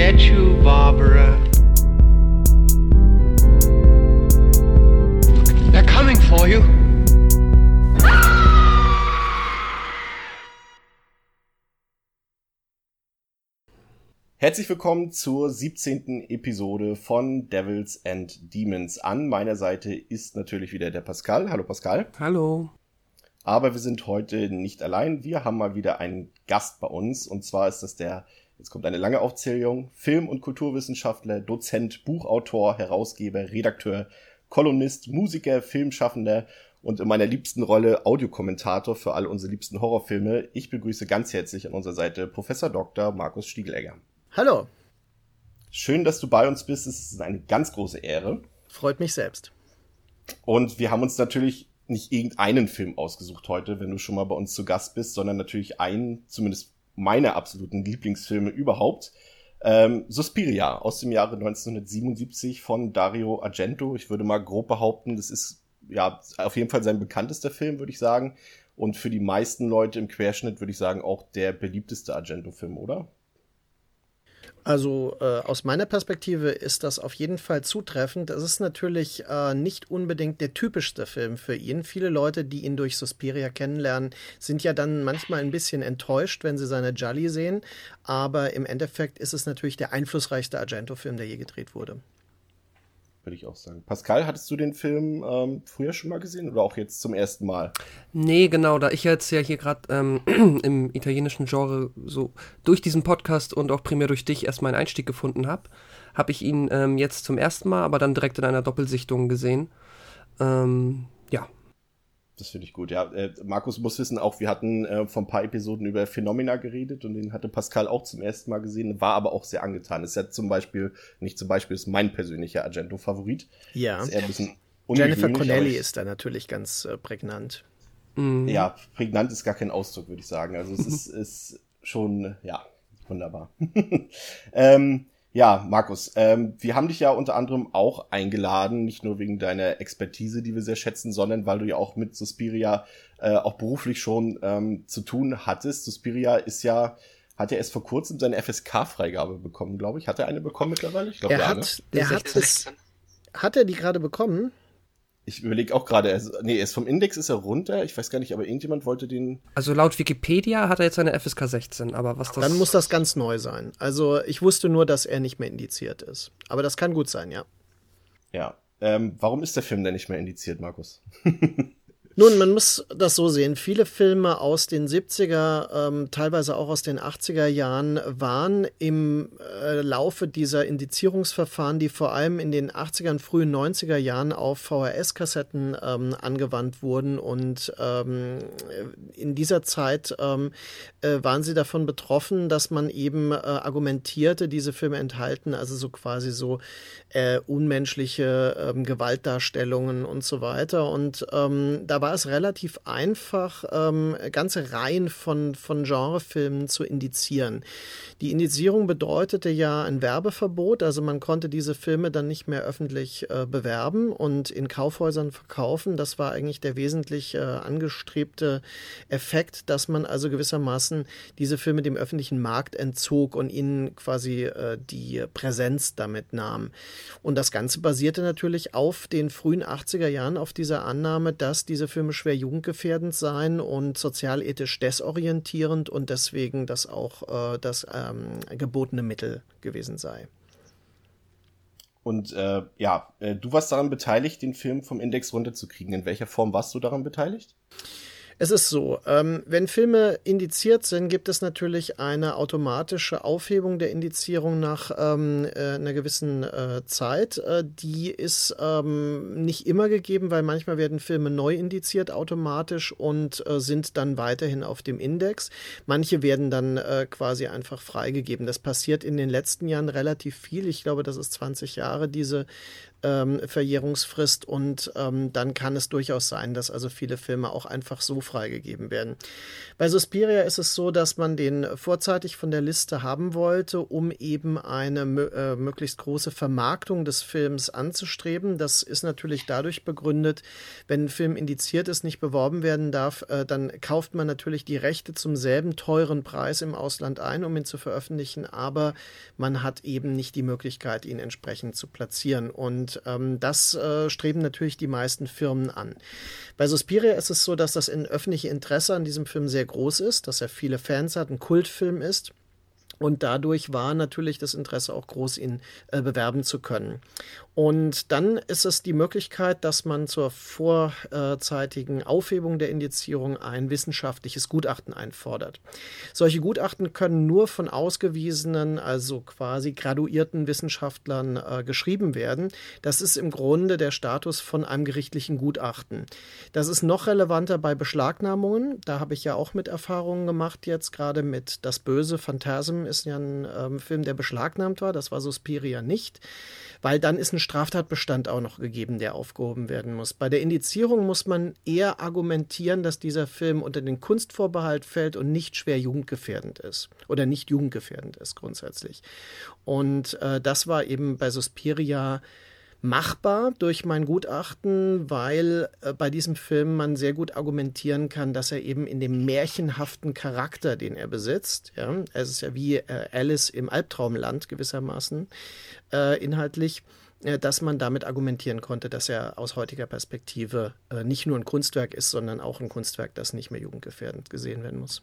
get you, Barbara. They're coming for you. Herzlich willkommen zur 17. Episode von Devils and Demons. An meiner Seite ist natürlich wieder der Pascal. Hallo Pascal. Hallo. Aber wir sind heute nicht allein. Wir haben mal wieder einen Gast bei uns. Und zwar ist das der, jetzt kommt eine lange Aufzählung, Film- und Kulturwissenschaftler, Dozent, Buchautor, Herausgeber, Redakteur, Kolumnist, Musiker, Filmschaffender und in meiner liebsten Rolle Audiokommentator für alle unsere liebsten Horrorfilme. Ich begrüße ganz herzlich an unserer Seite Professor Dr. Markus Stiegelegger. Hallo. Schön, dass du bei uns bist. Es ist eine ganz große Ehre. Freut mich selbst. Und wir haben uns natürlich nicht irgendeinen Film ausgesucht heute, wenn du schon mal bei uns zu Gast bist, sondern natürlich einen, zumindest meine absoluten Lieblingsfilme überhaupt. Ähm, Suspiria aus dem Jahre 1977 von Dario Argento. Ich würde mal grob behaupten, das ist ja auf jeden Fall sein bekanntester Film, würde ich sagen. Und für die meisten Leute im Querschnitt würde ich sagen auch der beliebteste Argento-Film, oder? Also äh, aus meiner Perspektive ist das auf jeden Fall zutreffend. Das ist natürlich äh, nicht unbedingt der typischste Film für ihn. Viele Leute, die ihn durch Suspiria kennenlernen, sind ja dann manchmal ein bisschen enttäuscht, wenn sie seine Jolly sehen. Aber im Endeffekt ist es natürlich der einflussreichste Argento-Film, der je gedreht wurde würde ich auch sagen. Pascal, hattest du den Film ähm, früher schon mal gesehen oder auch jetzt zum ersten Mal? Nee, genau, da ich jetzt ja hier gerade ähm, im italienischen Genre so durch diesen Podcast und auch primär durch dich erst meinen Einstieg gefunden habe, habe ich ihn ähm, jetzt zum ersten Mal, aber dann direkt in einer Doppelsichtung gesehen. Ähm, ja, das finde ich gut. Ja, äh, Markus muss wissen, auch wir hatten äh, vor ein paar Episoden über Phenomena geredet und den hatte Pascal auch zum ersten Mal gesehen, war aber auch sehr angetan. Ist ja zum Beispiel, nicht zum Beispiel, ist mein persönlicher Argento-Favorit. Ja. Ist eher ein bisschen Jennifer Connelly ist da natürlich ganz äh, prägnant. Mhm. Ja, prägnant ist gar kein Ausdruck, würde ich sagen. Also es ist, ist schon, ja, wunderbar. ähm, ja, Markus, ähm, wir haben dich ja unter anderem auch eingeladen, nicht nur wegen deiner Expertise, die wir sehr schätzen, sondern weil du ja auch mit Suspiria äh, auch beruflich schon ähm, zu tun hattest. Suspiria ist ja hat er erst vor kurzem seine FSK-Freigabe bekommen, glaube ich. Hat er eine bekommen mittlerweile? Ich glaube, er ja, hat, ne? der hat es. Hat er die gerade bekommen? Ich überlege auch gerade, also, nee, er ist vom Index ist er runter. Ich weiß gar nicht, aber irgendjemand wollte den. Also laut Wikipedia hat er jetzt eine FSK 16, aber was das. Dann muss das ganz neu sein. Also ich wusste nur, dass er nicht mehr indiziert ist. Aber das kann gut sein, ja. Ja. Ähm, warum ist der Film denn nicht mehr indiziert, Markus? Nun, man muss das so sehen. Viele Filme aus den 70er, ähm, teilweise auch aus den 80er Jahren waren im äh, Laufe dieser Indizierungsverfahren, die vor allem in den 80er und frühen 90er Jahren auf VHS-Kassetten ähm, angewandt wurden. Und ähm, in dieser Zeit ähm, äh, waren sie davon betroffen, dass man eben äh, argumentierte, diese Filme enthalten also so quasi so äh, unmenschliche ähm, Gewaltdarstellungen und so weiter. Und ähm, da war es relativ einfach, ähm, ganze Reihen von, von Genrefilmen zu indizieren. Die Indizierung bedeutete ja ein Werbeverbot, also man konnte diese Filme dann nicht mehr öffentlich äh, bewerben und in Kaufhäusern verkaufen. Das war eigentlich der wesentlich äh, angestrebte Effekt, dass man also gewissermaßen diese Filme dem öffentlichen Markt entzog und ihnen quasi äh, die Präsenz damit nahm. Und das Ganze basierte natürlich auf den frühen 80er Jahren auf dieser Annahme, dass diese Filme schwer jugendgefährdend seien und sozialethisch desorientierend und deswegen das auch äh, das ähm, gebotene Mittel gewesen sei. Und äh, ja, äh, du warst daran beteiligt, den Film vom Index runterzukriegen. In welcher Form warst du daran beteiligt? Es ist so, ähm, wenn Filme indiziert sind, gibt es natürlich eine automatische Aufhebung der Indizierung nach ähm, äh, einer gewissen äh, Zeit. Äh, die ist ähm, nicht immer gegeben, weil manchmal werden Filme neu indiziert automatisch und äh, sind dann weiterhin auf dem Index. Manche werden dann äh, quasi einfach freigegeben. Das passiert in den letzten Jahren relativ viel. Ich glaube, das ist 20 Jahre diese ähm, Verjährungsfrist und ähm, dann kann es durchaus sein, dass also viele Filme auch einfach so freigegeben werden. Bei Suspiria ist es so, dass man den vorzeitig von der Liste haben wollte, um eben eine äh, möglichst große Vermarktung des Films anzustreben. Das ist natürlich dadurch begründet, wenn ein Film indiziert ist, nicht beworben werden darf, äh, dann kauft man natürlich die Rechte zum selben teuren Preis im Ausland ein, um ihn zu veröffentlichen, aber man hat eben nicht die Möglichkeit, ihn entsprechend zu platzieren. Und ähm, das äh, streben natürlich die meisten Firmen an. Bei Suspiria ist es so, dass das in öffentliche Interesse an diesem Film sehr groß ist, dass er viele Fans hat, ein Kultfilm ist. Und dadurch war natürlich das Interesse auch groß, ihn äh, bewerben zu können. Und dann ist es die Möglichkeit, dass man zur vorzeitigen Aufhebung der Indizierung ein wissenschaftliches Gutachten einfordert. Solche Gutachten können nur von ausgewiesenen, also quasi graduierten Wissenschaftlern äh, geschrieben werden. Das ist im Grunde der Status von einem gerichtlichen Gutachten. Das ist noch relevanter bei Beschlagnahmungen. Da habe ich ja auch mit Erfahrungen gemacht jetzt, gerade mit Das Böse Phantasm ist ja ein ähm, Film, der beschlagnahmt war. Das war Suspiria nicht weil dann ist ein Straftatbestand auch noch gegeben, der aufgehoben werden muss. Bei der Indizierung muss man eher argumentieren, dass dieser Film unter den Kunstvorbehalt fällt und nicht schwer jugendgefährdend ist oder nicht jugendgefährdend ist grundsätzlich. Und äh, das war eben bei Suspiria machbar durch mein Gutachten, weil äh, bei diesem Film man sehr gut argumentieren kann, dass er eben in dem märchenhaften Charakter, den er besitzt, ja, es ist ja wie äh, Alice im Albtraumland gewissermaßen äh, inhaltlich, dass man damit argumentieren konnte, dass er aus heutiger Perspektive äh, nicht nur ein Kunstwerk ist, sondern auch ein Kunstwerk, das nicht mehr jugendgefährdend gesehen werden muss.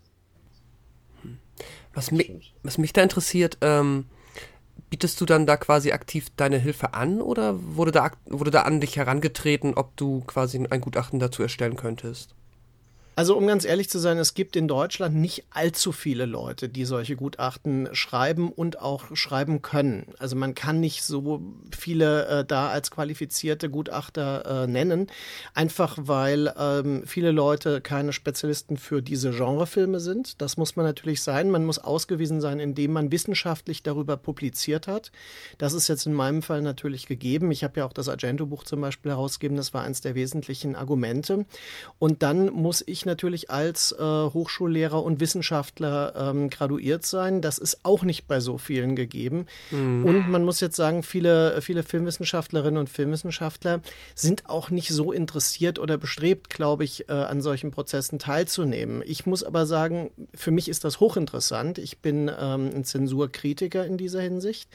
Was, mi was mich da interessiert, ähm, bietest du dann da quasi aktiv deine Hilfe an oder wurde da, wurde da an dich herangetreten, ob du quasi ein Gutachten dazu erstellen könntest? Also um ganz ehrlich zu sein, es gibt in Deutschland nicht allzu viele Leute, die solche Gutachten schreiben und auch schreiben können. Also man kann nicht so viele äh, da als qualifizierte Gutachter äh, nennen, einfach weil ähm, viele Leute keine Spezialisten für diese Genrefilme sind. Das muss man natürlich sein. Man muss ausgewiesen sein, indem man wissenschaftlich darüber publiziert hat. Das ist jetzt in meinem Fall natürlich gegeben. Ich habe ja auch das Argento-Buch zum Beispiel herausgegeben. Das war eines der wesentlichen Argumente. Und dann muss ich natürlich als äh, Hochschullehrer und Wissenschaftler ähm, graduiert sein. Das ist auch nicht bei so vielen gegeben. Mhm. Und man muss jetzt sagen, viele, viele Filmwissenschaftlerinnen und Filmwissenschaftler sind auch nicht so interessiert oder bestrebt, glaube ich, äh, an solchen Prozessen teilzunehmen. Ich muss aber sagen, für mich ist das hochinteressant. Ich bin ähm, ein Zensurkritiker in dieser Hinsicht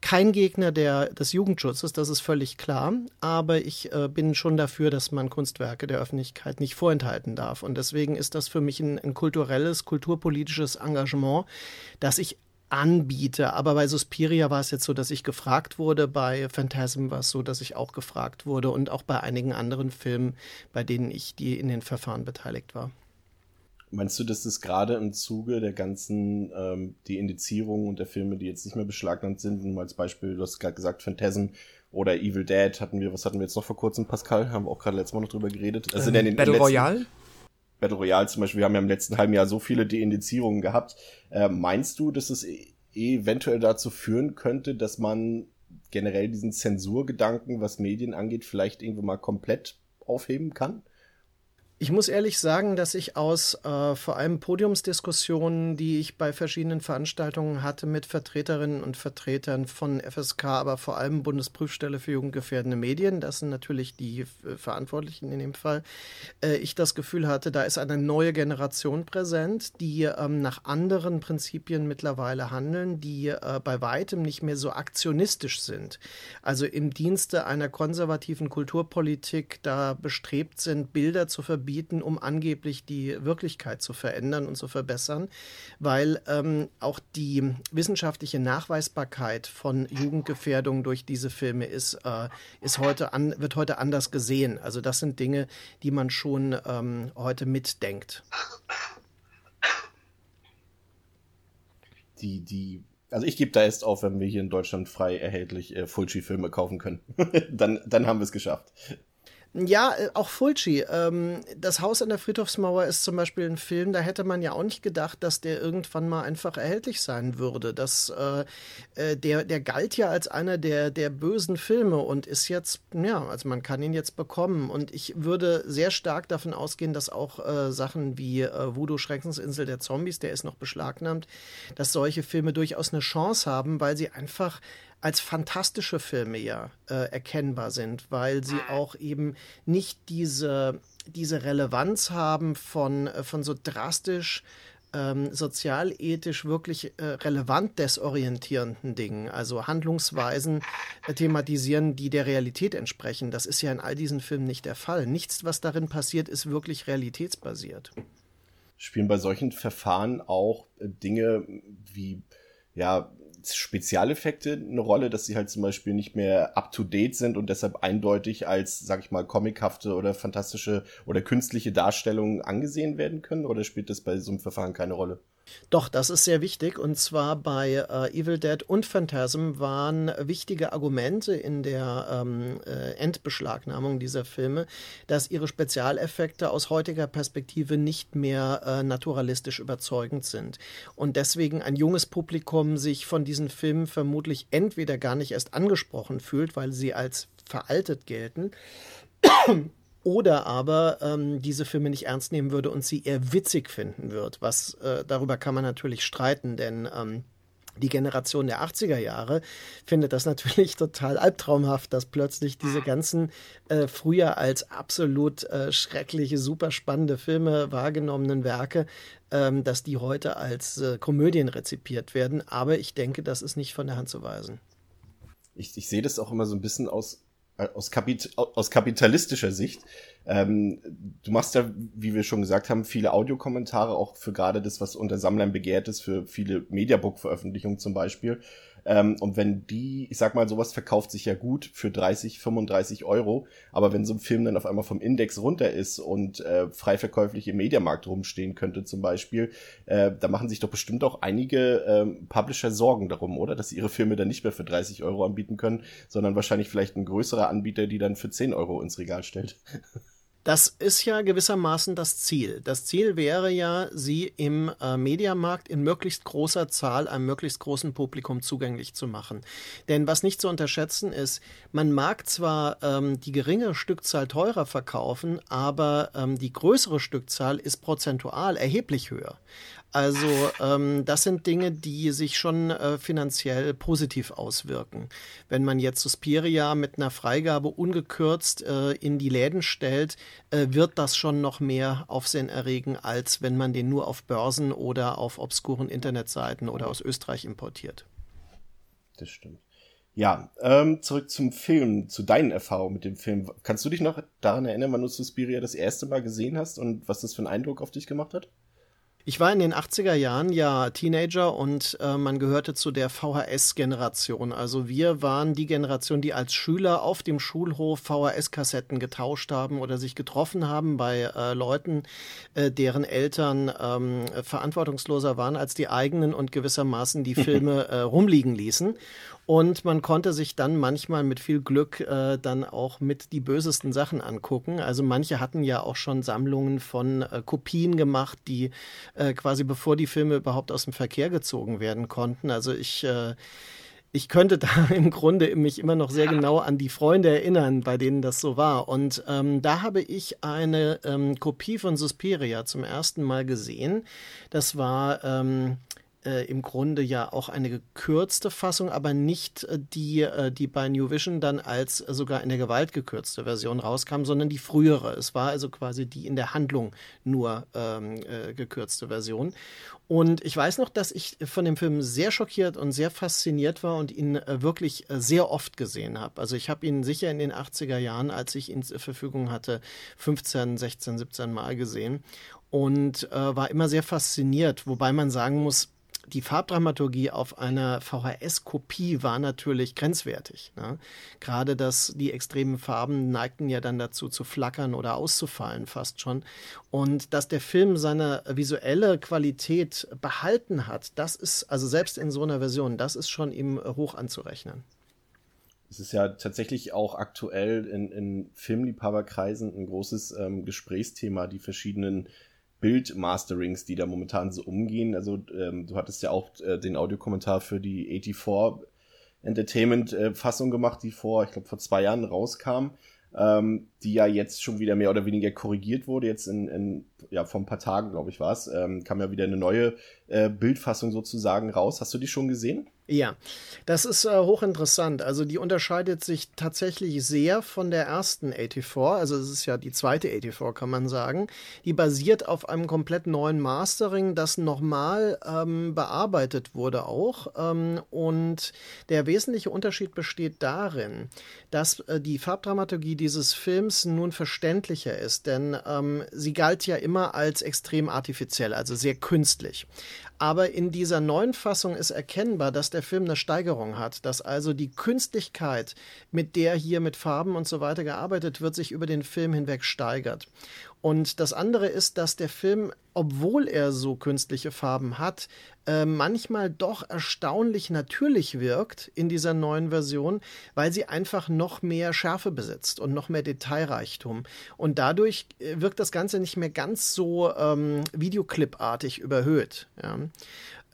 kein Gegner der, des Jugendschutzes, das ist völlig klar. Aber ich äh, bin schon dafür, dass man Kunstwerke der Öffentlichkeit nicht vorenthalten darf. Und deswegen ist das für mich ein, ein kulturelles, kulturpolitisches Engagement, das ich anbiete. Aber bei Suspiria war es jetzt so, dass ich gefragt wurde. Bei Phantasm war es so, dass ich auch gefragt wurde und auch bei einigen anderen Filmen, bei denen ich die in den Verfahren beteiligt war. Meinst du, dass das gerade im Zuge der ganzen, ähm, die Indizierung und der Filme, die jetzt nicht mehr beschlagnahmt sind, nur als Beispiel, du hast gerade gesagt, Phantasm oder Evil Dead hatten wir, was hatten wir jetzt noch vor kurzem, Pascal? Haben wir auch gerade letztes Mal noch drüber geredet. Also ähm, in den, Battle Royale? Battle Royale zum Beispiel, wir haben ja im letzten halben Jahr so viele Deindizierungen gehabt. Äh, meinst du, dass es e eventuell dazu führen könnte, dass man generell diesen Zensurgedanken, was Medien angeht, vielleicht irgendwo mal komplett aufheben kann? Ich muss ehrlich sagen, dass ich aus äh, vor allem Podiumsdiskussionen, die ich bei verschiedenen Veranstaltungen hatte mit Vertreterinnen und Vertretern von FSK, aber vor allem Bundesprüfstelle für jugendgefährdende Medien, das sind natürlich die äh, Verantwortlichen in dem Fall, äh, ich das Gefühl hatte, da ist eine neue Generation präsent, die ähm, nach anderen Prinzipien mittlerweile handeln, die äh, bei weitem nicht mehr so aktionistisch sind. Also im Dienste einer konservativen Kulturpolitik da bestrebt sind, Bilder zu verbieten bieten, um angeblich die Wirklichkeit zu verändern und zu verbessern, weil ähm, auch die wissenschaftliche Nachweisbarkeit von Jugendgefährdung durch diese Filme ist, äh, ist heute an, wird heute anders gesehen. Also das sind Dinge, die man schon ähm, heute mitdenkt. Die, die also ich gebe da erst auf, wenn wir hier in Deutschland frei erhältlich äh, Fulci-Filme kaufen können. dann, dann haben wir es geschafft. Ja, äh, auch Fulci. Ähm, das Haus an der Friedhofsmauer ist zum Beispiel ein Film, da hätte man ja auch nicht gedacht, dass der irgendwann mal einfach erhältlich sein würde. Das, äh, äh, der, der galt ja als einer der, der bösen Filme und ist jetzt, ja, also man kann ihn jetzt bekommen. Und ich würde sehr stark davon ausgehen, dass auch äh, Sachen wie äh, Voodoo Schreckensinsel der Zombies, der ist noch beschlagnahmt, dass solche Filme durchaus eine Chance haben, weil sie einfach als fantastische Filme ja äh, erkennbar sind, weil sie auch eben nicht diese, diese Relevanz haben von, äh, von so drastisch ähm, sozialethisch wirklich äh, relevant desorientierenden Dingen, also Handlungsweisen äh, thematisieren, die der Realität entsprechen. Das ist ja in all diesen Filmen nicht der Fall. Nichts, was darin passiert, ist wirklich realitätsbasiert. Spielen bei solchen Verfahren auch äh, Dinge wie ja, Spezialeffekte eine Rolle, dass sie halt zum Beispiel nicht mehr up-to-date sind und deshalb eindeutig als, sag ich mal, comichafte oder fantastische oder künstliche Darstellungen angesehen werden können? Oder spielt das bei so einem Verfahren keine Rolle? Doch, das ist sehr wichtig. Und zwar bei äh, Evil Dead und Phantasm waren wichtige Argumente in der ähm, äh, Endbeschlagnahmung dieser Filme, dass ihre Spezialeffekte aus heutiger Perspektive nicht mehr äh, naturalistisch überzeugend sind. Und deswegen ein junges Publikum sich von diesen Filmen vermutlich entweder gar nicht erst angesprochen fühlt, weil sie als veraltet gelten oder aber ähm, diese Filme nicht ernst nehmen würde und sie eher witzig finden wird. Was äh, darüber kann man natürlich streiten, denn ähm, die Generation der 80er Jahre findet das natürlich total albtraumhaft, dass plötzlich diese ganzen äh, früher als absolut äh, schreckliche, super spannende Filme wahrgenommenen Werke, ähm, dass die heute als äh, Komödien rezipiert werden. Aber ich denke, das ist nicht von der Hand zu weisen. Ich, ich sehe das auch immer so ein bisschen aus aus, Kapit aus kapitalistischer Sicht. Ähm, du machst ja, wie wir schon gesagt haben, viele Audiokommentare auch für gerade das, was unter Sammlern begehrt ist, für viele Mediabook-Veröffentlichungen zum Beispiel. Ähm, und wenn die, ich sag mal, sowas verkauft sich ja gut für 30, 35 Euro, aber wenn so ein Film dann auf einmal vom Index runter ist und äh, frei verkäuflich im Mediamarkt rumstehen könnte zum Beispiel, äh, da machen sich doch bestimmt auch einige äh, Publisher Sorgen darum, oder? Dass sie ihre Filme dann nicht mehr für 30 Euro anbieten können, sondern wahrscheinlich vielleicht ein größerer Anbieter, die dann für 10 Euro ins Regal stellt. Das ist ja gewissermaßen das Ziel. Das Ziel wäre ja, sie im äh, Mediamarkt in möglichst großer Zahl einem möglichst großen Publikum zugänglich zu machen. Denn was nicht zu unterschätzen ist, man mag zwar ähm, die geringe Stückzahl teurer verkaufen, aber ähm, die größere Stückzahl ist prozentual erheblich höher. Also ähm, das sind Dinge, die sich schon äh, finanziell positiv auswirken. Wenn man jetzt Suspiria mit einer Freigabe ungekürzt äh, in die Läden stellt, äh, wird das schon noch mehr Aufsehen erregen, als wenn man den nur auf Börsen oder auf obskuren Internetseiten oder aus Österreich importiert. Das stimmt. Ja, ähm, zurück zum Film, zu deinen Erfahrungen mit dem Film. Kannst du dich noch daran erinnern, wann du Suspiria das erste Mal gesehen hast und was das für einen Eindruck auf dich gemacht hat? Ich war in den 80er Jahren ja Teenager und äh, man gehörte zu der VHS-Generation. Also wir waren die Generation, die als Schüler auf dem Schulhof VHS-Kassetten getauscht haben oder sich getroffen haben bei äh, Leuten, äh, deren Eltern ähm, verantwortungsloser waren als die eigenen und gewissermaßen die Filme äh, rumliegen ließen. Und man konnte sich dann manchmal mit viel Glück äh, dann auch mit die bösesten Sachen angucken. Also manche hatten ja auch schon Sammlungen von äh, Kopien gemacht, die äh, quasi bevor die Filme überhaupt aus dem Verkehr gezogen werden konnten. Also ich äh, ich könnte da im Grunde mich immer noch sehr genau an die Freunde erinnern, bei denen das so war. Und ähm, da habe ich eine ähm, Kopie von Suspiria zum ersten Mal gesehen. Das war ähm, äh, im Grunde ja auch eine gekürzte Fassung, aber nicht äh, die, äh, die bei New Vision dann als sogar in der Gewalt gekürzte Version rauskam, sondern die frühere. Es war also quasi die in der Handlung nur ähm, äh, gekürzte Version. Und ich weiß noch, dass ich von dem Film sehr schockiert und sehr fasziniert war und ihn wirklich sehr oft gesehen habe. Also ich habe ihn sicher in den 80er Jahren, als ich ihn zur Verfügung hatte, 15, 16, 17 Mal gesehen und war immer sehr fasziniert, wobei man sagen muss, die Farbdramaturgie auf einer VHS-Kopie war natürlich grenzwertig. Ne? Gerade dass die extremen Farben neigten ja dann dazu zu flackern oder auszufallen fast schon. Und dass der Film seine visuelle Qualität behalten hat, das ist, also selbst in so einer Version, das ist schon ihm hoch anzurechnen. Es ist ja tatsächlich auch aktuell in, in Filmliebhaberkreisen ein großes ähm, Gesprächsthema, die verschiedenen Bildmasterings, die da momentan so umgehen. Also ähm, du hattest ja auch äh, den Audiokommentar für die 84 Entertainment-Fassung äh, gemacht, die vor, ich glaube, vor zwei Jahren rauskam ähm, die ja jetzt schon wieder mehr oder weniger korrigiert wurde. Jetzt in, in ja, vor ein paar Tagen, glaube ich, war es, ähm, kam ja wieder eine neue äh, Bildfassung sozusagen raus. Hast du die schon gesehen? Ja, das ist äh, hochinteressant. Also die unterscheidet sich tatsächlich sehr von der ersten 84. Also es ist ja die zweite 84, kann man sagen. Die basiert auf einem komplett neuen Mastering, das nochmal ähm, bearbeitet wurde auch. Ähm, und der wesentliche Unterschied besteht darin, dass äh, die Farbdramaturgie dieses Films nun verständlicher ist, denn ähm, sie galt ja immer als extrem artifiziell, also sehr künstlich. Aber in dieser neuen Fassung ist erkennbar, dass der Film eine Steigerung hat, dass also die Künstlichkeit, mit der hier mit Farben und so weiter gearbeitet wird, sich über den Film hinweg steigert. Und das andere ist, dass der Film, obwohl er so künstliche Farben hat, äh, manchmal doch erstaunlich natürlich wirkt in dieser neuen Version, weil sie einfach noch mehr Schärfe besitzt und noch mehr Detailreichtum. Und dadurch äh, wirkt das Ganze nicht mehr ganz so ähm, Videoclipartig überhöht. Ja.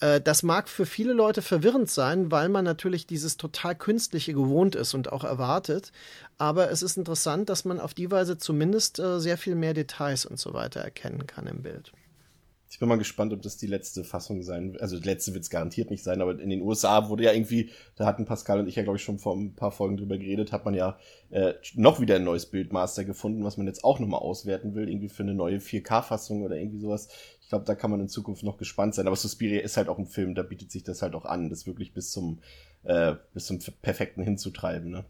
Äh, das mag für viele Leute verwirrend sein, weil man natürlich dieses total künstliche gewohnt ist und auch erwartet. Aber es ist interessant, dass man auf die Weise zumindest äh, sehr viel mehr Details und so weiter erkennen kann im Bild. Ich bin mal gespannt, ob das die letzte Fassung sein wird. Also die letzte wird es garantiert nicht sein, aber in den USA wurde ja irgendwie, da hatten Pascal und ich ja, glaube ich, schon vor ein paar Folgen drüber geredet, hat man ja äh, noch wieder ein neues Bildmaster gefunden, was man jetzt auch nochmal auswerten will, irgendwie für eine neue 4K-Fassung oder irgendwie sowas. Ich glaube, da kann man in Zukunft noch gespannt sein. Aber Suspiria ist halt auch ein Film, da bietet sich das halt auch an, das wirklich bis zum, äh, bis zum Perfekten hinzutreiben. Ne?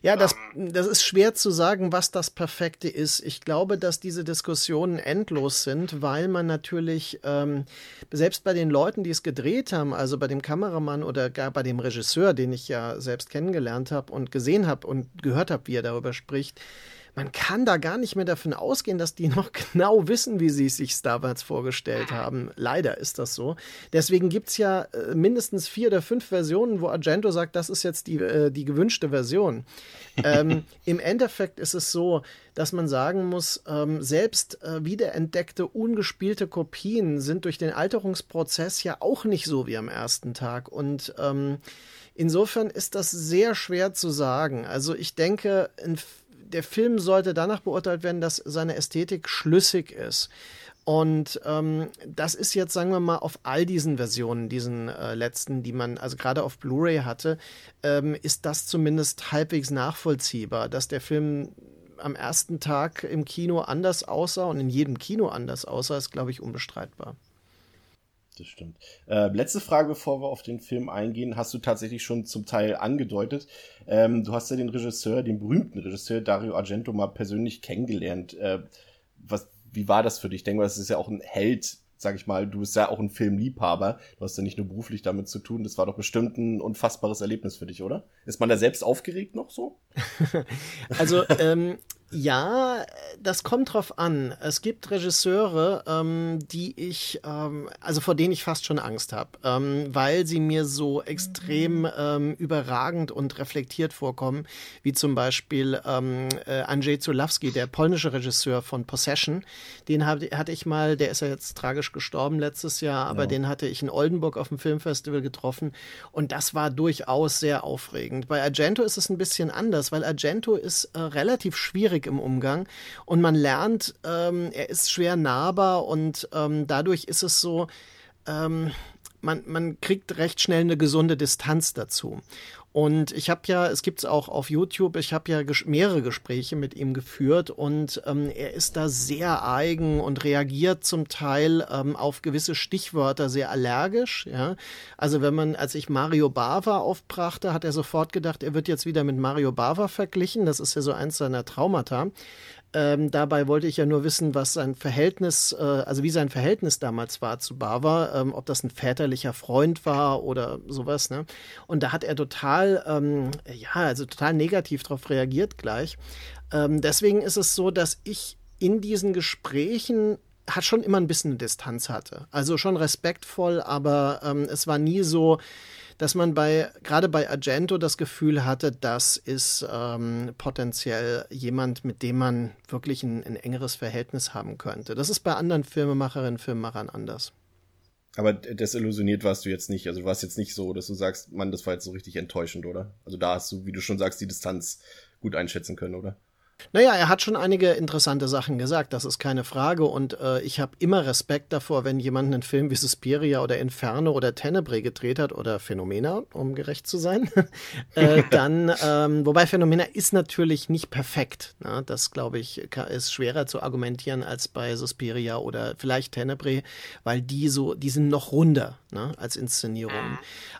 Ja, das, das ist schwer zu sagen, was das Perfekte ist. Ich glaube, dass diese Diskussionen endlos sind, weil man natürlich ähm, selbst bei den Leuten, die es gedreht haben, also bei dem Kameramann oder gar bei dem Regisseur, den ich ja selbst kennengelernt habe und gesehen habe und gehört habe, wie er darüber spricht, man kann da gar nicht mehr davon ausgehen, dass die noch genau wissen, wie sie es sich damals vorgestellt haben. Leider ist das so. Deswegen gibt es ja äh, mindestens vier oder fünf Versionen, wo Argento sagt, das ist jetzt die, äh, die gewünschte Version. ähm, Im Endeffekt ist es so, dass man sagen muss, ähm, selbst äh, wiederentdeckte, ungespielte Kopien sind durch den Alterungsprozess ja auch nicht so wie am ersten Tag. Und ähm, insofern ist das sehr schwer zu sagen. Also ich denke, ein der Film sollte danach beurteilt werden, dass seine Ästhetik schlüssig ist. Und ähm, das ist jetzt, sagen wir mal, auf all diesen Versionen, diesen äh, letzten, die man also gerade auf Blu-ray hatte, ähm, ist das zumindest halbwegs nachvollziehbar, dass der Film am ersten Tag im Kino anders aussah und in jedem Kino anders aussah, ist, glaube ich, unbestreitbar. Das stimmt. Äh, letzte Frage, bevor wir auf den Film eingehen, hast du tatsächlich schon zum Teil angedeutet. Ähm, du hast ja den Regisseur, den berühmten Regisseur Dario Argento mal persönlich kennengelernt. Äh, was, wie war das für dich? Ich denke mal, das ist ja auch ein Held, sag ich mal. Du bist ja auch ein Filmliebhaber. Du hast ja nicht nur beruflich damit zu tun. Das war doch bestimmt ein unfassbares Erlebnis für dich, oder? Ist man da selbst aufgeregt noch so? also, ähm, ja, das kommt drauf an. Es gibt Regisseure, ähm, die ich, ähm, also vor denen ich fast schon Angst habe, ähm, weil sie mir so extrem ähm, überragend und reflektiert vorkommen, wie zum Beispiel ähm, äh, Andrzej Zulawski, der polnische Regisseur von Possession. Den hab, hatte ich mal, der ist ja jetzt tragisch gestorben letztes Jahr, aber ja. den hatte ich in Oldenburg auf dem Filmfestival getroffen und das war durchaus sehr aufregend. Bei Argento ist es ein bisschen anders, weil Argento ist äh, relativ schwierig schwierig im Umgang und man lernt, ähm, er ist schwer nahbar und ähm, dadurch ist es so, ähm, man, man kriegt recht schnell eine gesunde Distanz dazu. Und ich habe ja, es gibt es auch auf YouTube, ich habe ja ges mehrere Gespräche mit ihm geführt und ähm, er ist da sehr eigen und reagiert zum Teil ähm, auf gewisse Stichwörter sehr allergisch. Ja? Also wenn man, als ich Mario Bava aufbrachte, hat er sofort gedacht, er wird jetzt wieder mit Mario Bava verglichen. Das ist ja so eins seiner Traumata. Ähm, dabei wollte ich ja nur wissen, was sein Verhältnis, äh, also wie sein Verhältnis damals war zu Bava, ähm, ob das ein väterlicher Freund war oder sowas. Ne? Und da hat er total, ähm, ja, also total negativ darauf reagiert gleich. Ähm, deswegen ist es so, dass ich in diesen Gesprächen hat schon immer ein bisschen Distanz hatte. Also schon respektvoll, aber ähm, es war nie so, dass man bei, gerade bei Argento das Gefühl hatte, das ist ähm, potenziell jemand, mit dem man wirklich ein, ein engeres Verhältnis haben könnte. Das ist bei anderen Filmemacherinnen, Filmemachern anders. Aber desillusioniert warst du jetzt nicht. Also du warst jetzt nicht so, dass du sagst, Mann, das war jetzt so richtig enttäuschend, oder? Also da hast du, wie du schon sagst, die Distanz gut einschätzen können, oder? Naja, er hat schon einige interessante Sachen gesagt, das ist keine Frage. Und äh, ich habe immer Respekt davor, wenn jemand einen Film wie Suspiria oder Inferno oder Tenebrae gedreht hat oder Phänomena, um gerecht zu sein. äh, dann, ähm, wobei Phänomena ist natürlich nicht perfekt. Ne? Das, glaube ich, ist schwerer zu argumentieren als bei Suspiria oder vielleicht Tenebrae, weil die so, die sind noch runder ne? als Inszenierung.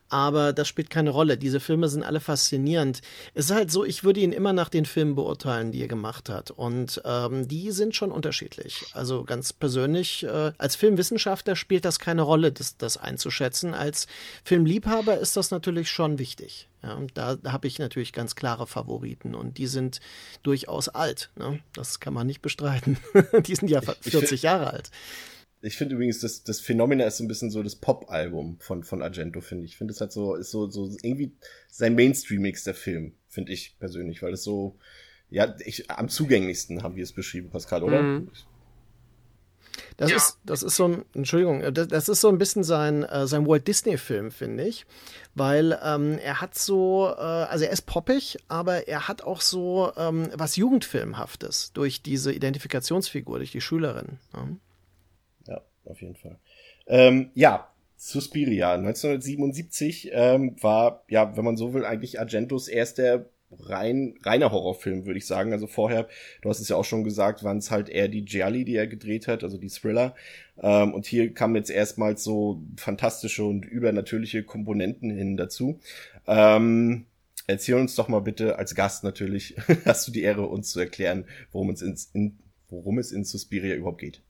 Aber das spielt keine Rolle. Diese Filme sind alle faszinierend. Es ist halt so, ich würde ihn immer nach den Filmen beurteilen, die er gemacht hat. Und ähm, die sind schon unterschiedlich. Also ganz persönlich, äh, als Filmwissenschaftler spielt das keine Rolle, das, das einzuschätzen. Als Filmliebhaber ist das natürlich schon wichtig. Ja, da, habe ich natürlich ganz klare Favoriten und die sind durchaus alt. Ne? Das kann man nicht bestreiten. die sind ja 40 Jahre alt. Ich finde übrigens, das, das Phänomena ist so ein bisschen so das Pop-Album von, von Argento, finde ich. Ich finde, es hat so, ist so, so irgendwie sein Mainstreamigster Film, finde ich persönlich, weil es so, ja, ich, am zugänglichsten haben wir es beschrieben, Pascal, oder? Mhm. Das ja. ist, das ist so ein, Entschuldigung, das, das ist so ein bisschen sein, äh, sein Walt Disney-Film, finde ich. Weil ähm, er hat so, äh, also er ist poppig, aber er hat auch so ähm, was Jugendfilmhaftes durch diese Identifikationsfigur, durch die Schülerin. Ja, ja auf jeden Fall. Ähm, ja, Suspiria 1977 ähm, war, ja, wenn man so will, eigentlich Argentos erster rein, reiner Horrorfilm, würde ich sagen. Also vorher, du hast es ja auch schon gesagt, waren es halt eher die Gialli, die er gedreht hat, also die Thriller. Ähm, und hier kamen jetzt erstmals so fantastische und übernatürliche Komponenten hin dazu. Ähm, erzähl uns doch mal bitte als Gast natürlich, hast du die Ehre, uns zu erklären, worum es, ins, in, worum es in Suspiria überhaupt geht.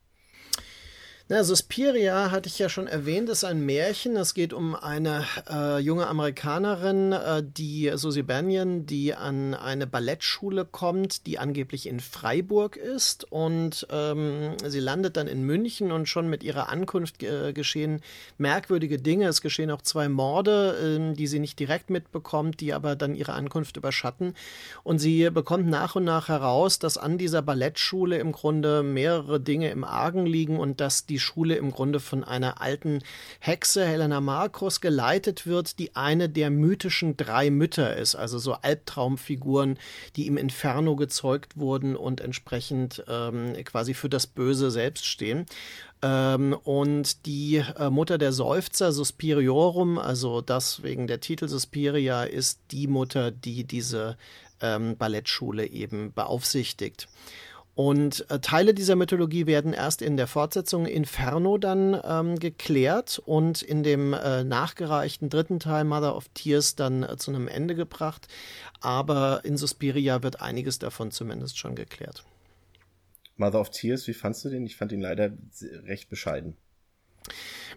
Na, Suspiria hatte ich ja schon erwähnt, ist ein Märchen. Es geht um eine äh, junge Amerikanerin, äh, die Susie Banyan, die an eine Ballettschule kommt, die angeblich in Freiburg ist. Und ähm, sie landet dann in München und schon mit ihrer Ankunft äh, geschehen merkwürdige Dinge. Es geschehen auch zwei Morde, ähm, die sie nicht direkt mitbekommt, die aber dann ihre Ankunft überschatten. Und sie bekommt nach und nach heraus, dass an dieser Ballettschule im Grunde mehrere Dinge im Argen liegen und dass die die Schule im Grunde von einer alten Hexe, Helena Marcos, geleitet wird, die eine der mythischen drei Mütter ist, also so Albtraumfiguren, die im Inferno gezeugt wurden und entsprechend ähm, quasi für das Böse selbst stehen. Ähm, und die äh, Mutter der Seufzer, Suspiriorum, also das wegen der Titel Suspiria, ist die Mutter, die diese ähm, Ballettschule eben beaufsichtigt. Und äh, Teile dieser Mythologie werden erst in der Fortsetzung Inferno dann ähm, geklärt und in dem äh, nachgereichten dritten Teil Mother of Tears dann äh, zu einem Ende gebracht. Aber in Suspiria wird einiges davon zumindest schon geklärt. Mother of Tears, wie fandst du den? Ich fand ihn leider recht bescheiden.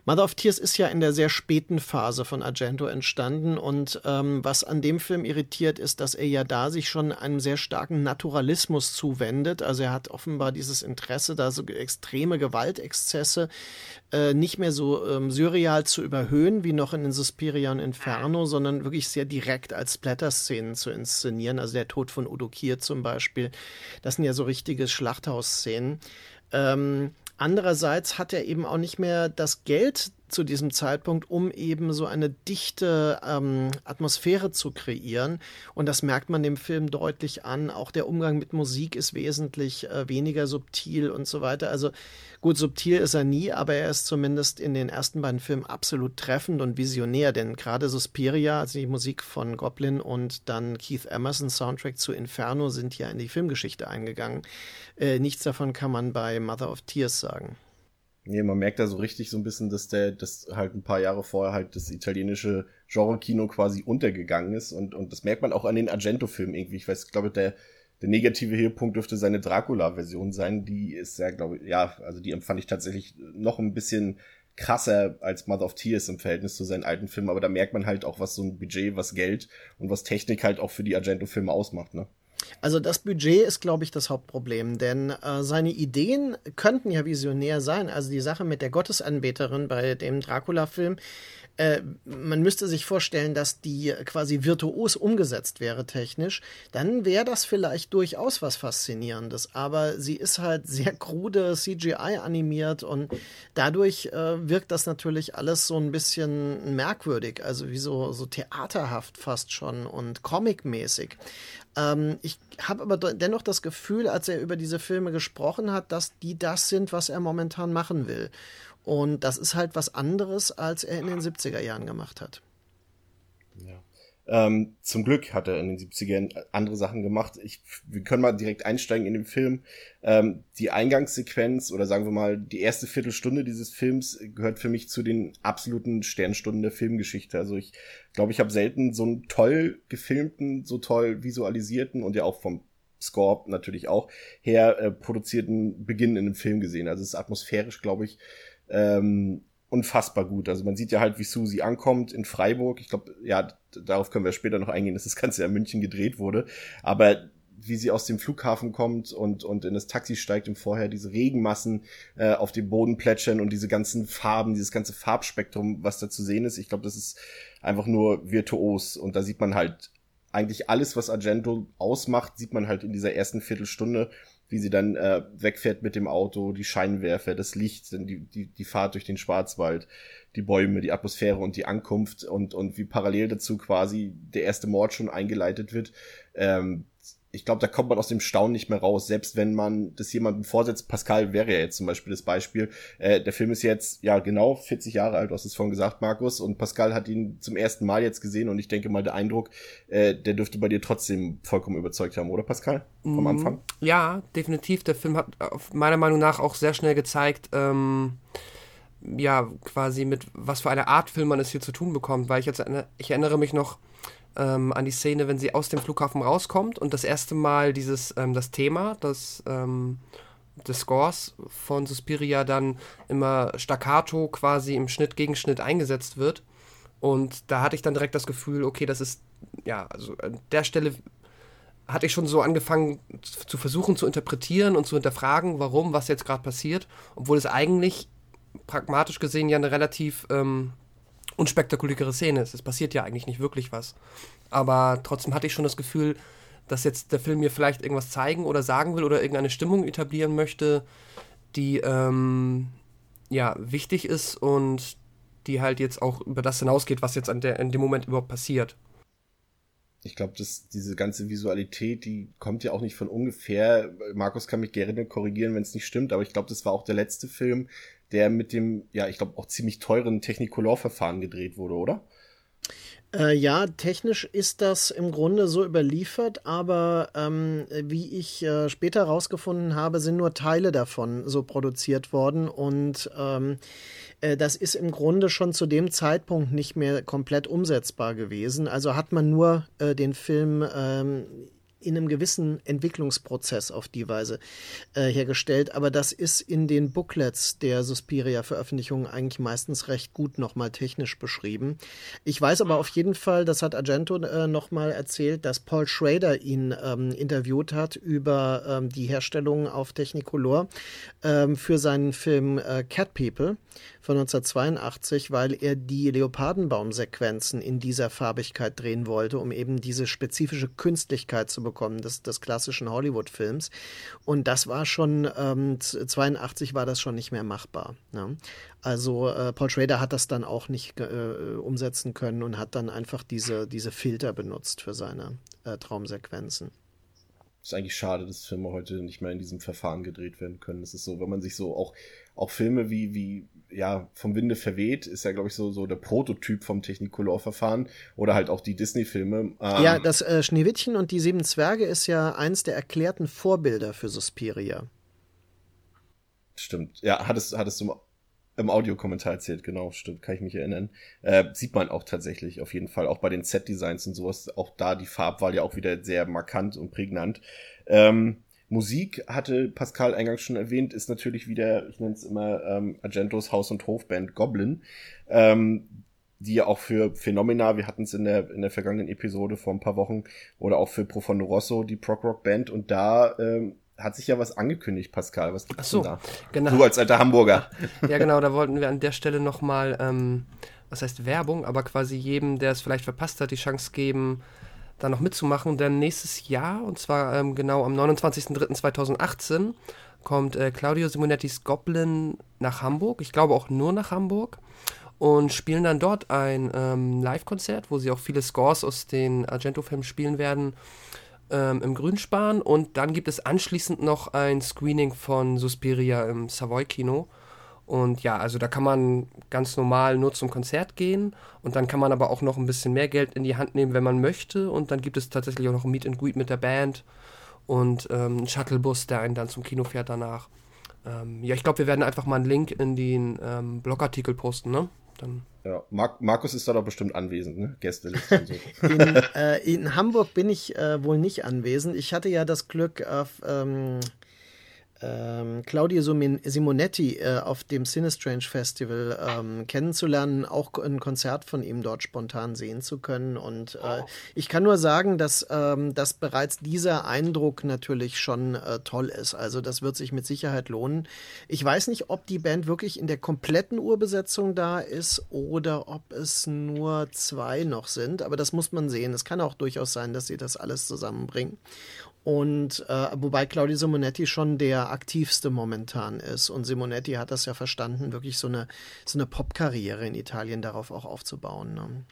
Mother of Tears ist ja in der sehr späten Phase von Argento entstanden und ähm, was an dem Film irritiert ist, dass er ja da sich schon einem sehr starken Naturalismus zuwendet. Also er hat offenbar dieses Interesse, da so extreme Gewaltexzesse äh, nicht mehr so ähm, surreal zu überhöhen wie noch in den Suspiria Inferno, sondern wirklich sehr direkt als Splatter-Szenen zu inszenieren. Also der Tod von Udo Kier zum Beispiel, das sind ja so richtige Schlachthausszenen. Ähm, Andererseits hat er eben auch nicht mehr das Geld zu diesem Zeitpunkt, um eben so eine dichte ähm, Atmosphäre zu kreieren. Und das merkt man dem Film deutlich an. Auch der Umgang mit Musik ist wesentlich äh, weniger subtil und so weiter. Also gut, subtil ist er nie, aber er ist zumindest in den ersten beiden Filmen absolut treffend und visionär. Denn gerade Suspiria, also die Musik von Goblin und dann Keith Emerson Soundtrack zu Inferno sind ja in die Filmgeschichte eingegangen. Äh, nichts davon kann man bei Mother of Tears sagen. Nee, man merkt da so richtig so ein bisschen, dass der, dass halt ein paar Jahre vorher halt das italienische Genre-Kino quasi untergegangen ist und, und das merkt man auch an den Argento-Filmen irgendwie. Ich weiß, glaube, der, der negative Höhepunkt dürfte seine Dracula-Version sein. Die ist ja, glaube ich, ja, also die empfand ich tatsächlich noch ein bisschen krasser als Mother of Tears im Verhältnis zu seinen alten Filmen, aber da merkt man halt auch, was so ein Budget, was Geld und was Technik halt auch für die Argento-Filme ausmacht, ne? Also das Budget ist, glaube ich, das Hauptproblem, denn äh, seine Ideen könnten ja visionär sein. Also die Sache mit der Gottesanbeterin bei dem Dracula-Film, äh, man müsste sich vorstellen, dass die quasi virtuos umgesetzt wäre technisch, dann wäre das vielleicht durchaus was Faszinierendes. Aber sie ist halt sehr krude CGI animiert und dadurch äh, wirkt das natürlich alles so ein bisschen merkwürdig, also wie so, so theaterhaft fast schon und comicmäßig. Ähm, ich habe aber dennoch das Gefühl, als er über diese Filme gesprochen hat, dass die das sind, was er momentan machen will. Und das ist halt was anderes, als er in den 70er Jahren gemacht hat. Ja. Ähm, zum Glück hat er in den 70ern andere Sachen gemacht. Ich, wir können mal direkt einsteigen in den Film. Ähm, die Eingangssequenz oder sagen wir mal die erste Viertelstunde dieses Films gehört für mich zu den absoluten Sternstunden der Filmgeschichte. Also ich glaube, ich habe selten so einen toll gefilmten, so toll visualisierten und ja auch vom Score natürlich auch her äh, produzierten Beginn in einem Film gesehen. Also es ist atmosphärisch, glaube ich, ähm, unfassbar gut. Also man sieht ja halt, wie Susi ankommt in Freiburg. Ich glaube, ja, darauf können wir später noch eingehen, dass das Ganze ja in München gedreht wurde. Aber wie sie aus dem Flughafen kommt und, und in das Taxi steigt und vorher diese Regenmassen äh, auf dem Boden plätschern und diese ganzen Farben, dieses ganze Farbspektrum, was da zu sehen ist. Ich glaube, das ist einfach nur virtuos. Und da sieht man halt eigentlich alles, was Argento ausmacht, sieht man halt in dieser ersten Viertelstunde wie sie dann äh, wegfährt mit dem Auto, die Scheinwerfer, das Licht, die, die, die Fahrt durch den Schwarzwald, die Bäume, die Atmosphäre und die Ankunft und, und wie parallel dazu quasi der erste Mord schon eingeleitet wird. Ähm, ich glaube, da kommt man aus dem Staunen nicht mehr raus, selbst wenn man das jemandem vorsetzt. Pascal wäre ja jetzt zum Beispiel das Beispiel. Äh, der Film ist jetzt, ja genau, 40 Jahre alt, du hast es vorhin gesagt, Markus, und Pascal hat ihn zum ersten Mal jetzt gesehen und ich denke mal, der Eindruck, äh, der dürfte bei dir trotzdem vollkommen überzeugt haben, oder Pascal? Vom mm, Anfang? Ja, definitiv. Der Film hat meiner Meinung nach auch sehr schnell gezeigt, ähm, ja, quasi mit was für eine Art Film man es hier zu tun bekommt, weil ich jetzt, ich erinnere mich noch, ähm, an die Szene, wenn sie aus dem Flughafen rauskommt und das erste Mal dieses, ähm, das Thema das, ähm, des Scores von Suspiria dann immer staccato quasi im Schnitt gegen Schnitt eingesetzt wird. Und da hatte ich dann direkt das Gefühl, okay, das ist, ja, also an der Stelle hatte ich schon so angefangen zu versuchen zu interpretieren und zu hinterfragen, warum, was jetzt gerade passiert, obwohl es eigentlich pragmatisch gesehen ja eine relativ ähm, unspektakuläre Szene ist. Es passiert ja eigentlich nicht wirklich was. Aber trotzdem hatte ich schon das Gefühl, dass jetzt der Film mir vielleicht irgendwas zeigen oder sagen will oder irgendeine Stimmung etablieren möchte, die ähm, ja wichtig ist und die halt jetzt auch über das hinausgeht, was jetzt an der, in dem Moment überhaupt passiert. Ich glaube, dass diese ganze Visualität, die kommt ja auch nicht von ungefähr. Markus kann mich gerne korrigieren, wenn es nicht stimmt, aber ich glaube, das war auch der letzte Film, der mit dem, ja, ich glaube, auch ziemlich teuren Technicolor-Verfahren gedreht wurde, oder? Äh, ja, technisch ist das im Grunde so überliefert, aber ähm, wie ich äh, später herausgefunden habe, sind nur Teile davon so produziert worden und ähm, äh, das ist im Grunde schon zu dem Zeitpunkt nicht mehr komplett umsetzbar gewesen. Also hat man nur äh, den Film ähm, in einem gewissen Entwicklungsprozess auf die Weise äh, hergestellt. Aber das ist in den Booklets der Suspiria-Veröffentlichungen eigentlich meistens recht gut nochmal technisch beschrieben. Ich weiß aber auf jeden Fall, das hat Argento äh, nochmal erzählt, dass Paul Schrader ihn ähm, interviewt hat über ähm, die Herstellung auf Technicolor ähm, für seinen Film äh, Cat People von 1982, weil er die Leopardenbaum-Sequenzen in dieser Farbigkeit drehen wollte, um eben diese spezifische Künstlichkeit zu bekommen des, des klassischen Hollywood-Films. Und das war schon, ähm, 82 war das schon nicht mehr machbar. Ne? Also äh, Paul Schrader hat das dann auch nicht äh, umsetzen können und hat dann einfach diese, diese Filter benutzt für seine äh, Traumsequenzen ist eigentlich schade, dass Filme heute nicht mehr in diesem Verfahren gedreht werden können. Es ist so, wenn man sich so auch, auch Filme wie, wie, ja, vom Winde verweht, ist ja, glaube ich, so, so der Prototyp vom Technicolor-Verfahren oder halt auch die Disney-Filme. Ähm, ja, das äh, Schneewittchen und die Sieben Zwerge ist ja eins der erklärten Vorbilder für Suspiria. Stimmt. Ja, hattest, hattest du im Audiokommentar erzählt, genau, stimmt, kann ich mich erinnern. Äh, sieht man auch tatsächlich, auf jeden Fall, auch bei den Set-Designs und sowas, auch da die Farbwahl ja auch wieder sehr markant und prägnant. Ähm, Musik hatte Pascal eingangs schon erwähnt, ist natürlich wieder, ich nenne es immer ähm, Argentos Haus- und Hofband Goblin. Ähm, die ja auch für Phenomena, wir hatten es in der, in der vergangenen Episode vor ein paar Wochen, oder auch für Profondo Rosso, die Prog Rock Band, und da ähm, hat sich ja was angekündigt, Pascal. Was gibt's so, denn da? Genau. Du als alter Hamburger. Ja, genau, da wollten wir an der Stelle nochmal, ähm, was heißt Werbung, aber quasi jedem, der es vielleicht verpasst hat, die Chance geben, da noch mitzumachen. Denn nächstes Jahr, und zwar ähm, genau am 29.03.2018, kommt äh, Claudio Simonettis Goblin nach Hamburg. Ich glaube auch nur nach Hamburg. Und spielen dann dort ein ähm, Live-Konzert, wo sie auch viele Scores aus den Argento-Filmen spielen werden ähm, im Grünspan. Und dann gibt es anschließend noch ein Screening von Suspiria im Savoy-Kino. Und ja, also da kann man ganz normal nur zum Konzert gehen und dann kann man aber auch noch ein bisschen mehr Geld in die Hand nehmen, wenn man möchte. Und dann gibt es tatsächlich auch noch ein Meet and Greet mit der Band und ähm, einen Shuttlebus, der einen dann zum Kino fährt danach. Ähm, ja, ich glaube, wir werden einfach mal einen Link in den ähm, Blogartikel posten, ne? Dann Ja, Mar Markus ist da doch bestimmt anwesend, ne? Gästeliste und so. In, äh, in Hamburg bin ich äh, wohl nicht anwesend. Ich hatte ja das Glück, auf ähm, ähm, Claudio Simonetti äh, auf dem Sinistrange Festival ähm, kennenzulernen, auch ein Konzert von ihm dort spontan sehen zu können. Und äh, ich kann nur sagen, dass, ähm, dass bereits dieser Eindruck natürlich schon äh, toll ist. Also das wird sich mit Sicherheit lohnen. Ich weiß nicht, ob die Band wirklich in der kompletten Urbesetzung da ist oder ob es nur zwei noch sind. Aber das muss man sehen. Es kann auch durchaus sein, dass sie das alles zusammenbringen. Und äh, wobei Claudio Simonetti schon der aktivste momentan ist. Und Simonetti hat das ja verstanden, wirklich so eine, so eine Popkarriere in Italien darauf auch aufzubauen. Ne?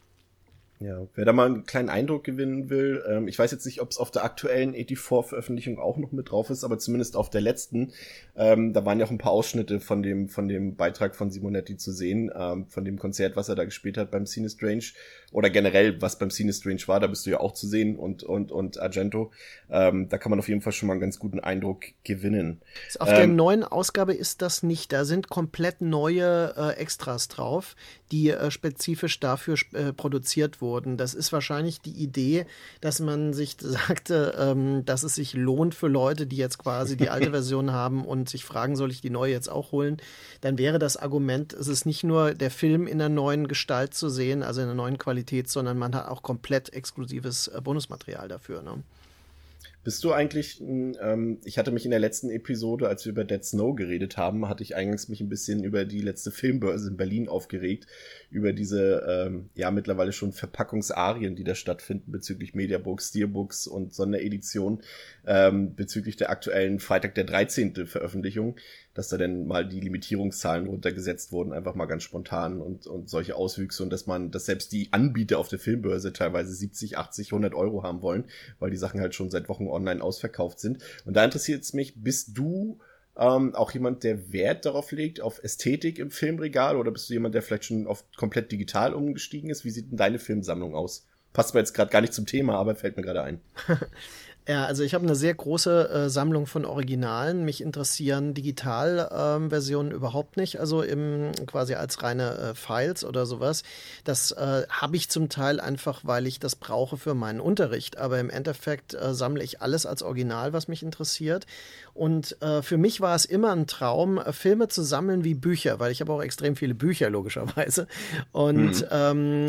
Ja, wer da mal einen kleinen Eindruck gewinnen will, ähm, ich weiß jetzt nicht, ob es auf der aktuellen 84-Veröffentlichung auch noch mit drauf ist, aber zumindest auf der letzten, ähm, da waren ja auch ein paar Ausschnitte von dem, von dem Beitrag von Simonetti zu sehen, ähm, von dem Konzert, was er da gespielt hat beim Cine Strange oder generell, was beim Cine Strange war, da bist du ja auch zu sehen und, und, und Argento. Ähm, da kann man auf jeden Fall schon mal einen ganz guten Eindruck gewinnen. Auf der neuen Ausgabe ist das nicht. Da sind komplett neue äh, Extras drauf, die äh, spezifisch dafür äh, produziert wurden. Das ist wahrscheinlich die Idee, dass man sich sagte, ähm, dass es sich lohnt für Leute, die jetzt quasi die alte Version haben und sich fragen, soll ich die neue jetzt auch holen? Dann wäre das Argument, es ist nicht nur der Film in der neuen Gestalt zu sehen, also in der neuen Qualität, sondern man hat auch komplett exklusives äh, Bonusmaterial dafür. Ne? Bist du eigentlich, ähm, ich hatte mich in der letzten Episode, als wir über Dead Snow geredet haben, hatte ich eingangs mich ein bisschen über die letzte Filmbörse in Berlin aufgeregt, über diese, ähm, ja, mittlerweile schon Verpackungsarien, die da stattfinden bezüglich Mediabooks, Steelbooks und Sondereditionen, ähm, bezüglich der aktuellen Freitag der 13. Veröffentlichung, dass da dann mal die Limitierungszahlen runtergesetzt wurden, einfach mal ganz spontan und, und solche Auswüchse und dass man, dass selbst die Anbieter auf der Filmbörse teilweise 70, 80, 100 Euro haben wollen, weil die Sachen halt schon seit Wochen online ausverkauft sind. Und da interessiert es mich, bist du ähm, auch jemand, der Wert darauf legt, auf Ästhetik im Filmregal oder bist du jemand, der vielleicht schon auf komplett digital umgestiegen ist? Wie sieht denn deine Filmsammlung aus? Passt mir jetzt gerade gar nicht zum Thema, aber fällt mir gerade ein. Ja, also ich habe eine sehr große äh, Sammlung von Originalen. Mich interessieren Digitalversionen ähm, überhaupt nicht, also im, quasi als reine äh, Files oder sowas. Das äh, habe ich zum Teil einfach, weil ich das brauche für meinen Unterricht. Aber im Endeffekt äh, sammle ich alles als Original, was mich interessiert. Und äh, für mich war es immer ein Traum, äh, Filme zu sammeln wie Bücher, weil ich habe auch extrem viele Bücher logischerweise. Und mhm. ähm,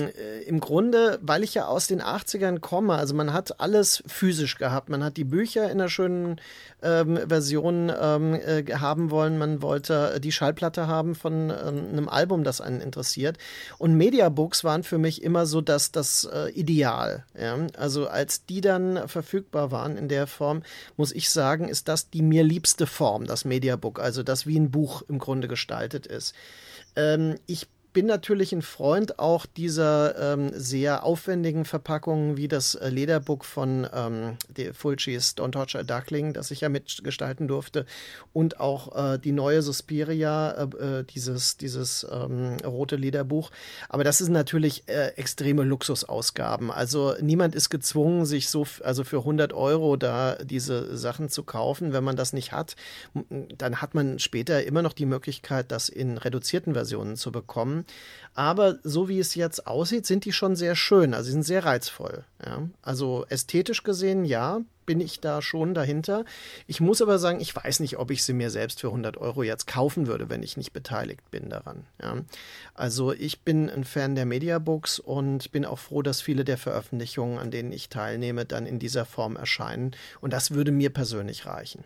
im Grunde, weil ich ja aus den 80ern komme, also man hat alles physisch gehabt man hat die Bücher in einer schönen ähm, Version ähm, äh, haben wollen. Man wollte die Schallplatte haben von ähm, einem Album, das einen interessiert. Und Mediabooks waren für mich immer so das, das äh, Ideal. Ja? Also als die dann verfügbar waren in der Form, muss ich sagen, ist das die mir liebste Form, das Mediabook. Also das wie ein Buch im Grunde gestaltet ist. Ähm, ich bin natürlich ein Freund auch dieser ähm, sehr aufwendigen Verpackungen wie das äh, Lederbook von ähm, Fulcis Don't a Duckling, das ich ja mitgestalten durfte, und auch äh, die neue Suspiria, äh, äh, dieses, dieses ähm, rote Lederbuch. Aber das sind natürlich äh, extreme Luxusausgaben. Also niemand ist gezwungen, sich so, also für 100 Euro da diese Sachen zu kaufen. Wenn man das nicht hat, dann hat man später immer noch die Möglichkeit, das in reduzierten Versionen zu bekommen. Aber so wie es jetzt aussieht, sind die schon sehr schön. Also sie sind sehr reizvoll. Ja. Also ästhetisch gesehen, ja, bin ich da schon dahinter. Ich muss aber sagen, ich weiß nicht, ob ich sie mir selbst für 100 Euro jetzt kaufen würde, wenn ich nicht beteiligt bin daran. Ja. Also ich bin ein Fan der Mediabooks und bin auch froh, dass viele der Veröffentlichungen, an denen ich teilnehme, dann in dieser Form erscheinen. Und das würde mir persönlich reichen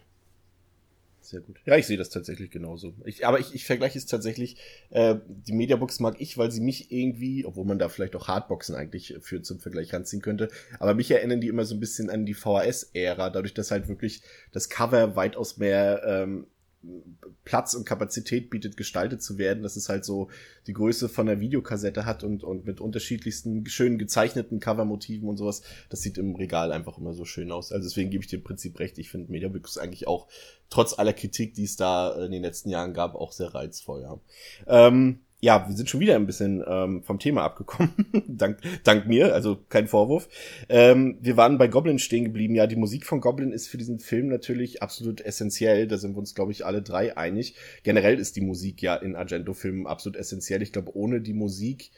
sehr gut. Ja, ich sehe das tatsächlich genauso. Ich, aber ich, ich vergleiche es tatsächlich, äh, die Mediabox mag ich, weil sie mich irgendwie, obwohl man da vielleicht auch Hardboxen eigentlich für zum Vergleich ranziehen könnte, aber mich erinnern die immer so ein bisschen an die VHS-Ära, dadurch, dass halt wirklich das Cover weitaus mehr ähm, Platz und Kapazität bietet, gestaltet zu werden, dass es halt so die Größe von der Videokassette hat und, und mit unterschiedlichsten schön gezeichneten Covermotiven und sowas. Das sieht im Regal einfach immer so schön aus. Also deswegen gebe ich dir im Prinzip recht. Ich finde Mediabooks eigentlich auch, trotz aller Kritik, die es da in den letzten Jahren gab, auch sehr reizvoll. Ja. Ähm, ja, wir sind schon wieder ein bisschen ähm, vom Thema abgekommen. dank, dank mir, also kein Vorwurf. Ähm, wir waren bei Goblin stehen geblieben. Ja, die Musik von Goblin ist für diesen Film natürlich absolut essentiell. Da sind wir uns, glaube ich, alle drei einig. Generell ist die Musik ja in Argento-Filmen absolut essentiell. Ich glaube, ohne die Musik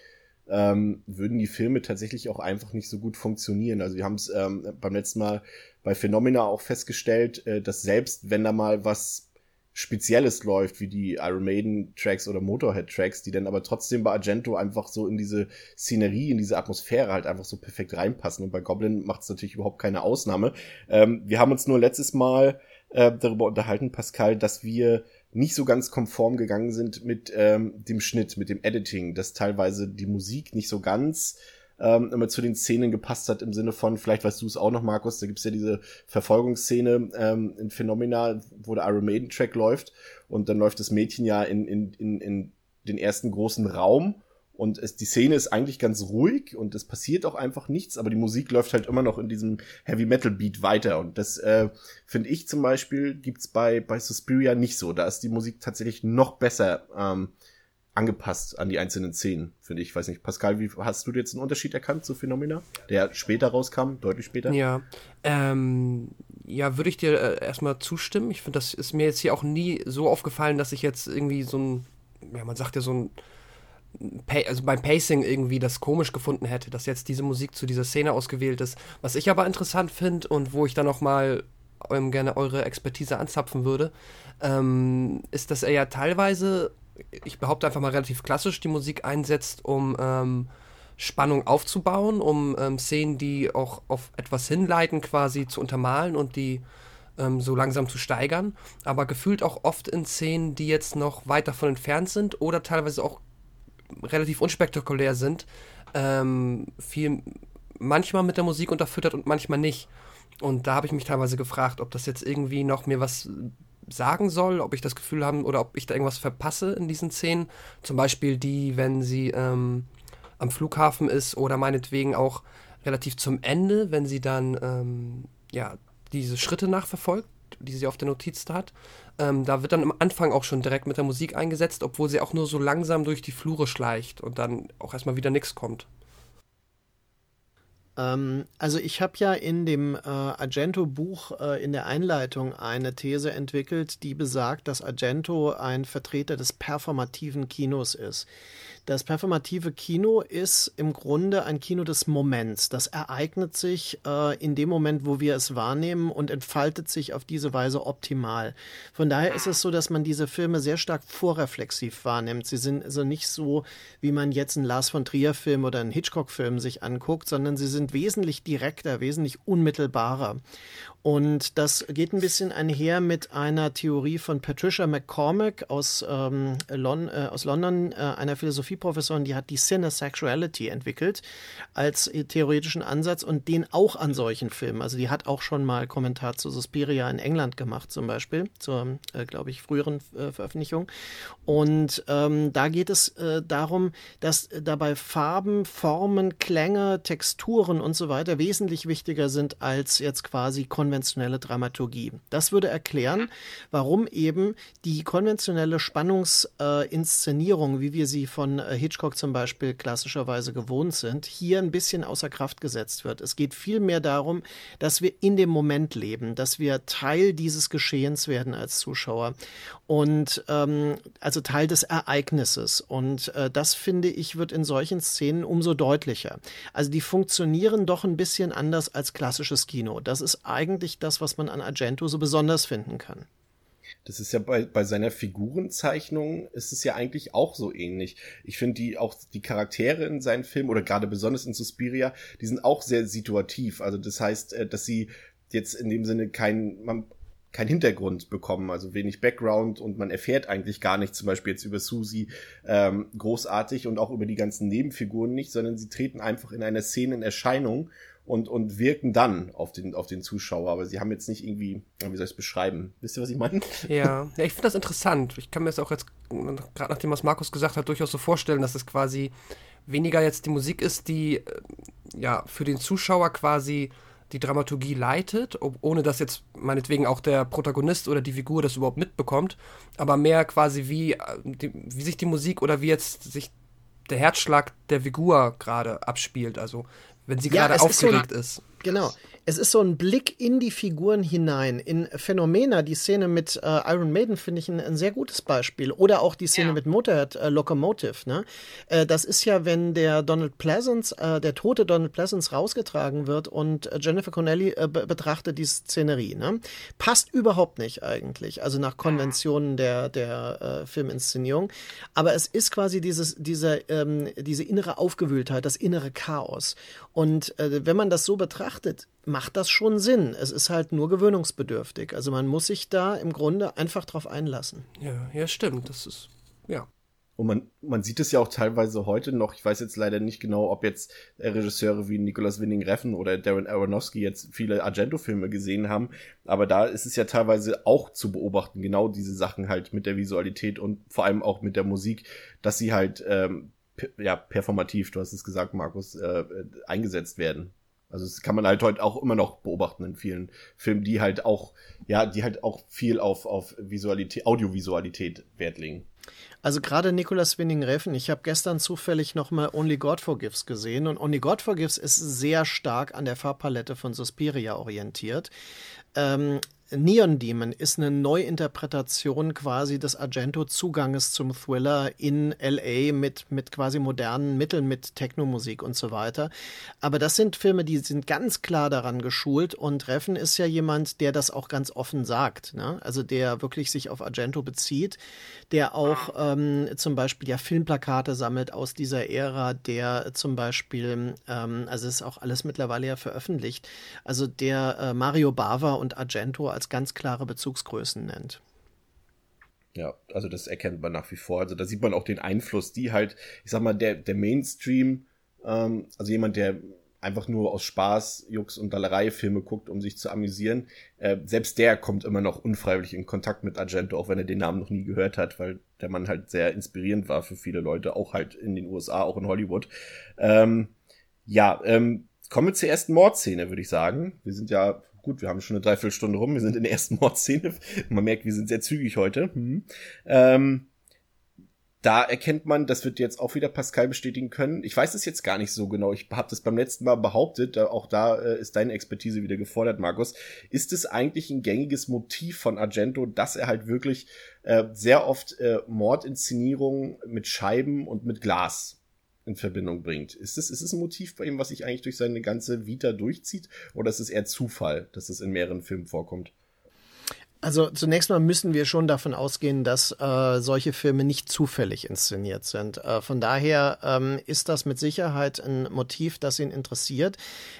ähm, würden die Filme tatsächlich auch einfach nicht so gut funktionieren. Also wir haben es ähm, beim letzten Mal bei Phenomena auch festgestellt, äh, dass selbst wenn da mal was Spezielles läuft, wie die Iron Maiden Tracks oder Motorhead Tracks, die dann aber trotzdem bei Argento einfach so in diese Szenerie, in diese Atmosphäre halt einfach so perfekt reinpassen. Und bei Goblin macht es natürlich überhaupt keine Ausnahme. Ähm, wir haben uns nur letztes Mal äh, darüber unterhalten, Pascal, dass wir nicht so ganz konform gegangen sind mit ähm, dem Schnitt, mit dem Editing, dass teilweise die Musik nicht so ganz ähm, immer zu den Szenen gepasst hat, im Sinne von, vielleicht weißt du es auch noch, Markus, da gibt's ja diese Verfolgungsszene ähm, in Phenomena, wo der Iron Maiden Track läuft und dann läuft das Mädchen ja in, in, in, in den ersten großen Raum und es, die Szene ist eigentlich ganz ruhig und es passiert auch einfach nichts, aber die Musik läuft halt immer noch in diesem Heavy Metal Beat weiter. Und das äh, finde ich zum Beispiel gibt's bei, bei Suspiria nicht so. Da ist die Musik tatsächlich noch besser ähm, angepasst an die einzelnen Szenen, finde ich. ich. Weiß nicht, Pascal, wie hast du jetzt einen Unterschied erkannt zu Phenomena, der später rauskam, deutlich später? Ja, ähm, ja, würde ich dir äh, erstmal zustimmen. Ich finde, das ist mir jetzt hier auch nie so aufgefallen, dass ich jetzt irgendwie so ein, ja, man sagt ja so ein also beim Pacing irgendwie das komisch gefunden hätte, dass jetzt diese Musik zu dieser Szene ausgewählt ist. Was ich aber interessant finde und wo ich dann noch mal ähm, gerne eure Expertise anzapfen würde, ähm, ist, dass er ja teilweise ich behaupte einfach mal relativ klassisch, die Musik einsetzt, um ähm, Spannung aufzubauen, um ähm, Szenen, die auch auf etwas hinleiten, quasi zu untermalen und die ähm, so langsam zu steigern. Aber gefühlt auch oft in Szenen, die jetzt noch weit davon entfernt sind oder teilweise auch relativ unspektakulär sind, ähm, viel manchmal mit der Musik unterfüttert und manchmal nicht. Und da habe ich mich teilweise gefragt, ob das jetzt irgendwie noch mir was sagen soll, ob ich das Gefühl habe oder ob ich da irgendwas verpasse in diesen Szenen. Zum Beispiel die, wenn sie ähm, am Flughafen ist oder meinetwegen auch relativ zum Ende, wenn sie dann ähm, ja, diese Schritte nachverfolgt, die sie auf der Notiz da hat. Ähm, da wird dann am Anfang auch schon direkt mit der Musik eingesetzt, obwohl sie auch nur so langsam durch die Flure schleicht und dann auch erstmal wieder nichts kommt. Ähm, also ich habe ja in dem äh, Argento-Buch äh, in der Einleitung eine These entwickelt, die besagt, dass Argento ein Vertreter des performativen Kinos ist. Das performative Kino ist im Grunde ein Kino des Moments. Das ereignet sich äh, in dem Moment, wo wir es wahrnehmen und entfaltet sich auf diese Weise optimal. Von daher ist es so, dass man diese Filme sehr stark vorreflexiv wahrnimmt. Sie sind also nicht so, wie man jetzt einen Lars von Trier-Film oder einen Hitchcock-Film sich anguckt, sondern sie sind wesentlich direkter, wesentlich unmittelbarer. Und das geht ein bisschen einher mit einer Theorie von Patricia McCormick aus, ähm, Lon äh, aus London, äh, einer Philosophieprofessorin, die hat die Cinesexuality entwickelt als theoretischen Ansatz und den auch an solchen Filmen. Also die hat auch schon mal Kommentar zu Suspiria in England gemacht zum Beispiel, zur, äh, glaube ich, früheren äh, Veröffentlichung. Und ähm, da geht es äh, darum, dass dabei Farben, Formen, Klänge, Texturen und so weiter wesentlich wichtiger sind als jetzt quasi konventionelle Dramaturgie. Das würde erklären, warum eben die konventionelle Spannungsinszenierung, äh, wie wir sie von äh, Hitchcock zum Beispiel klassischerweise gewohnt sind, hier ein bisschen außer Kraft gesetzt wird. Es geht vielmehr darum, dass wir in dem Moment leben, dass wir Teil dieses Geschehens werden als Zuschauer und ähm, also Teil des Ereignisses. Und äh, das finde ich wird in solchen Szenen umso deutlicher. Also die funktionieren doch ein bisschen anders als klassisches Kino. Das ist eigentlich das, was man an Argento so besonders finden kann. Das ist ja bei, bei seiner Figurenzeichnung ist es ja eigentlich auch so ähnlich. Ich finde die auch die Charaktere in seinen Filmen oder gerade besonders in Suspiria, die sind auch sehr situativ. Also das heißt, äh, dass sie jetzt in dem Sinne kein, man, kein Hintergrund bekommen, also wenig Background und man erfährt eigentlich gar nichts, zum Beispiel jetzt über Susie ähm, großartig und auch über die ganzen Nebenfiguren nicht, sondern sie treten einfach in einer Szene in Erscheinung und, und wirken dann auf den, auf den Zuschauer. Aber sie haben jetzt nicht irgendwie, wie soll ich es beschreiben? Wisst ihr, was ich meine? Ja, ja ich finde das interessant. Ich kann mir das auch jetzt, gerade nachdem was Markus gesagt hat, durchaus so vorstellen, dass es quasi weniger jetzt die Musik ist, die äh, ja für den Zuschauer quasi die Dramaturgie leitet, ohne dass jetzt meinetwegen auch der Protagonist oder die Figur das überhaupt mitbekommt, aber mehr quasi wie, äh, wie sich die Musik oder wie jetzt sich der Herzschlag der Figur gerade abspielt. Also wenn sie ja, gerade aufgeregt ist, so, ist. Genau es ist so ein Blick in die Figuren hinein, in Phänomena. Die Szene mit äh, Iron Maiden finde ich ein, ein, sehr gutes Beispiel. Oder auch die Szene ja. mit Motorhead äh, Locomotive. Ne? Äh, das ist ja, wenn der Donald Pleasance, äh, der tote Donald Pleasance rausgetragen wird und äh, Jennifer Connelly äh, betrachtet die Szenerie. Ne? Passt überhaupt nicht eigentlich, also nach Konventionen der, der Filminszenierung. Aber es ist quasi dieses, diese, ähm, diese innere Aufgewühltheit, das innere Chaos. Und wenn man das so betrachtet, macht das schon Sinn. Es ist halt nur gewöhnungsbedürftig. Also man muss sich da im Grunde einfach drauf einlassen. Ja, ja, stimmt. Das ist, ja. Und man, man sieht es ja auch teilweise heute noch. Ich weiß jetzt leider nicht genau, ob jetzt Regisseure wie Nicolas Winning Reffen oder Darren Aronofsky jetzt viele Argento-Filme gesehen haben. Aber da ist es ja teilweise auch zu beobachten, genau diese Sachen halt mit der Visualität und vor allem auch mit der Musik, dass sie halt, ähm, ja, performativ, du hast es gesagt, Markus, äh, eingesetzt werden. Also das kann man halt heute auch immer noch beobachten in vielen Filmen, die halt auch, ja, die halt auch viel auf, auf Visualität, Audiovisualität Wert legen. Also gerade Nicolas Winning Refn, ich habe gestern zufällig nochmal Only God Forgives gesehen und Only God Forgives ist sehr stark an der Farbpalette von Suspiria orientiert. Ähm, Neon Demon ist eine Neuinterpretation quasi des Argento-Zuganges zum Thriller in LA mit, mit quasi modernen Mitteln, mit Technomusik und so weiter. Aber das sind Filme, die sind ganz klar daran geschult und Reffen ist ja jemand, der das auch ganz offen sagt. Ne? Also der wirklich sich auf Argento bezieht, der auch ähm, zum Beispiel ja Filmplakate sammelt aus dieser Ära, der zum Beispiel, ähm, also ist auch alles mittlerweile ja veröffentlicht, also der äh, Mario Bava und Argento als als ganz klare Bezugsgrößen nennt. Ja, also das erkennt man nach wie vor. Also da sieht man auch den Einfluss, die halt, ich sag mal, der, der Mainstream, ähm, also jemand, der einfach nur aus Spaß, Jux und Dallerei Filme guckt, um sich zu amüsieren, äh, selbst der kommt immer noch unfreiwillig in Kontakt mit Argento, auch wenn er den Namen noch nie gehört hat, weil der Mann halt sehr inspirierend war für viele Leute, auch halt in den USA, auch in Hollywood. Ähm, ja, ähm, kommen wir zur ersten Mordszene, würde ich sagen. Wir sind ja gut, wir haben schon eine Dreiviertelstunde rum, wir sind in der ersten Mordszene. Man merkt, wir sind sehr zügig heute. Mhm. Ähm, da erkennt man, das wird jetzt auch wieder Pascal bestätigen können. Ich weiß es jetzt gar nicht so genau. Ich habe das beim letzten Mal behauptet. Auch da äh, ist deine Expertise wieder gefordert, Markus. Ist es eigentlich ein gängiges Motiv von Argento, dass er halt wirklich äh, sehr oft äh, Mordinszenierungen mit Scheiben und mit Glas in Verbindung bringt. Ist es, ist ein Motiv bei ihm, was sich eigentlich durch seine ganze Vita durchzieht? Oder ist es eher Zufall, dass es in mehreren Filmen vorkommt? Also zunächst mal müssen wir schon davon ausgehen, dass äh, solche Filme nicht zufällig inszeniert sind. Äh, von daher ähm, ist das mit Sicherheit ein Motiv, das ihn interessiert.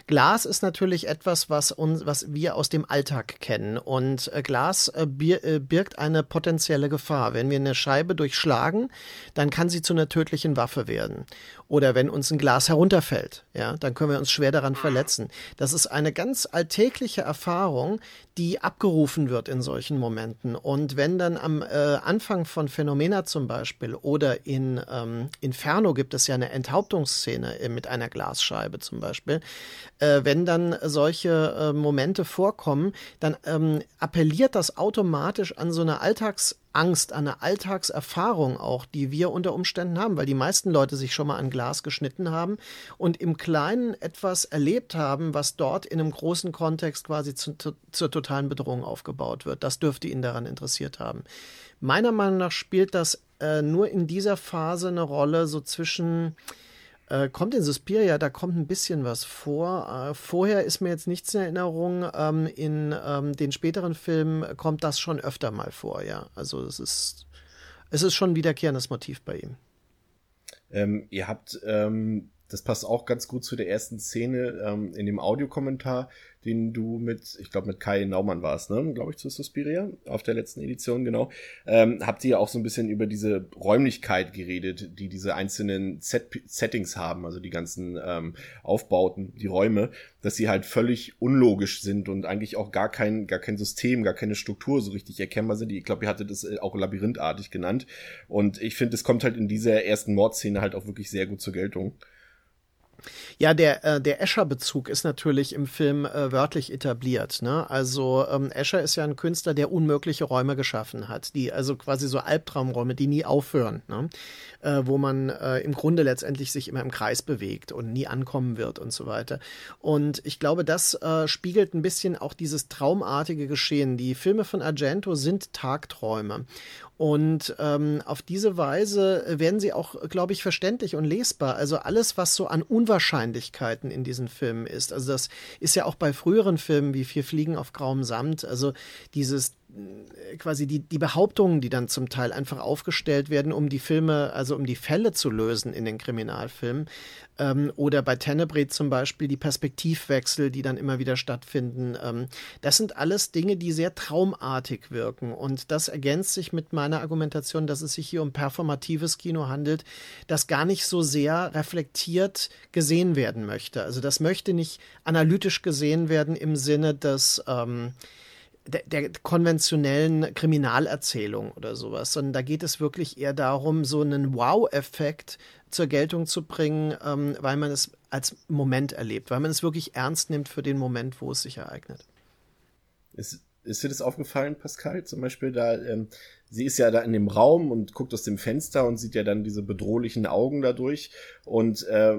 Glas ist natürlich etwas, was uns, was wir aus dem Alltag kennen. Und äh, Glas äh, äh, birgt eine potenzielle Gefahr. Wenn wir eine Scheibe durchschlagen, dann kann sie zu einer tödlichen Waffe werden. Oder wenn uns ein Glas herunterfällt, ja, dann können wir uns schwer daran verletzen. Das ist eine ganz alltägliche Erfahrung, die abgerufen wird in so solchen Momenten. Und wenn dann am äh, Anfang von Phänomena zum Beispiel oder in ähm, Inferno gibt es ja eine Enthauptungsszene äh, mit einer Glasscheibe zum Beispiel, äh, wenn dann solche äh, Momente vorkommen, dann ähm, appelliert das automatisch an so eine Alltags Angst, eine Alltagserfahrung auch, die wir unter Umständen haben, weil die meisten Leute sich schon mal an Glas geschnitten haben und im Kleinen etwas erlebt haben, was dort in einem großen Kontext quasi zu, zu, zur totalen Bedrohung aufgebaut wird. Das dürfte ihn daran interessiert haben. Meiner Meinung nach spielt das äh, nur in dieser Phase eine Rolle, so zwischen äh, kommt in Suspiria, da kommt ein bisschen was vor. Äh, vorher ist mir jetzt nichts in Erinnerung. Ähm, in ähm, den späteren Filmen kommt das schon öfter mal vor, ja. Also es ist, es ist schon ein wiederkehrendes Motiv bei ihm. Ähm, ihr habt, ähm, das passt auch ganz gut zu der ersten Szene ähm, in dem Audiokommentar, den du mit, ich glaube mit Kai Naumann warst, ne, glaube ich, zu Suspiria, auf der letzten Edition, genau, ähm, habt ihr auch so ein bisschen über diese Räumlichkeit geredet, die diese einzelnen Set Settings haben, also die ganzen ähm, Aufbauten, die Räume, dass sie halt völlig unlogisch sind und eigentlich auch gar kein, gar kein System, gar keine Struktur so richtig erkennbar sind. Ich glaube, ihr hattet das äh, auch labyrinthartig genannt. Und ich finde, es kommt halt in dieser ersten Mordszene halt auch wirklich sehr gut zur Geltung. Ja, der, äh, der Escher-Bezug ist natürlich im Film äh, wörtlich etabliert. Ne? Also ähm, Escher ist ja ein Künstler, der unmögliche Räume geschaffen hat, die also quasi so Albtraumräume, die nie aufhören, ne? äh, wo man äh, im Grunde letztendlich sich immer im Kreis bewegt und nie ankommen wird und so weiter. Und ich glaube, das äh, spiegelt ein bisschen auch dieses traumartige Geschehen. Die Filme von Argento sind Tagträume. Und ähm, auf diese Weise werden sie auch, glaube ich, verständlich und lesbar. Also alles, was so an Unwahrscheinlichkeiten in diesen Filmen ist. Also das ist ja auch bei früheren Filmen wie Vier Fliegen auf grauem Samt. Also dieses quasi die, die Behauptungen, die dann zum Teil einfach aufgestellt werden, um die Filme, also um die Fälle zu lösen in den Kriminalfilmen. Ähm, oder bei Tenebrae zum Beispiel die Perspektivwechsel, die dann immer wieder stattfinden. Ähm, das sind alles Dinge, die sehr traumartig wirken. Und das ergänzt sich mit meiner Argumentation, dass es sich hier um performatives Kino handelt, das gar nicht so sehr reflektiert gesehen werden möchte. Also das möchte nicht analytisch gesehen werden im Sinne des ähm, der, der konventionellen Kriminalerzählung oder sowas, sondern da geht es wirklich eher darum, so einen Wow-Effekt zur Geltung zu bringen, ähm, weil man es als Moment erlebt, weil man es wirklich ernst nimmt für den Moment, wo es sich ereignet. Ist, ist dir das aufgefallen, Pascal? Zum Beispiel da, ähm, sie ist ja da in dem Raum und guckt aus dem Fenster und sieht ja dann diese bedrohlichen Augen dadurch und äh,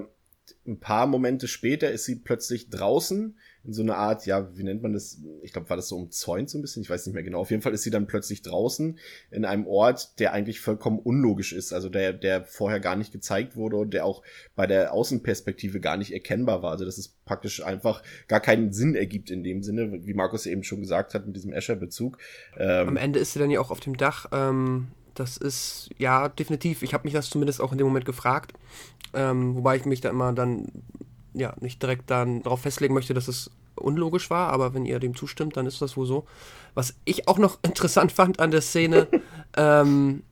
ein paar Momente später ist sie plötzlich draußen in so eine Art, ja, wie nennt man das? Ich glaube, war das so umzäunt so ein bisschen, ich weiß nicht mehr genau. Auf jeden Fall ist sie dann plötzlich draußen in einem Ort, der eigentlich vollkommen unlogisch ist, also der, der vorher gar nicht gezeigt wurde und der auch bei der Außenperspektive gar nicht erkennbar war. Also dass es praktisch einfach gar keinen Sinn ergibt in dem Sinne, wie Markus eben schon gesagt hat mit diesem Escher-Bezug. Ähm, Am Ende ist sie dann ja auch auf dem Dach. Ähm, das ist ja definitiv. Ich habe mich das zumindest auch in dem Moment gefragt, ähm, wobei ich mich da immer dann ja nicht direkt dann darauf festlegen möchte, dass es unlogisch war, aber wenn ihr dem zustimmt, dann ist das wohl so. Was ich auch noch interessant fand an der Szene, ähm,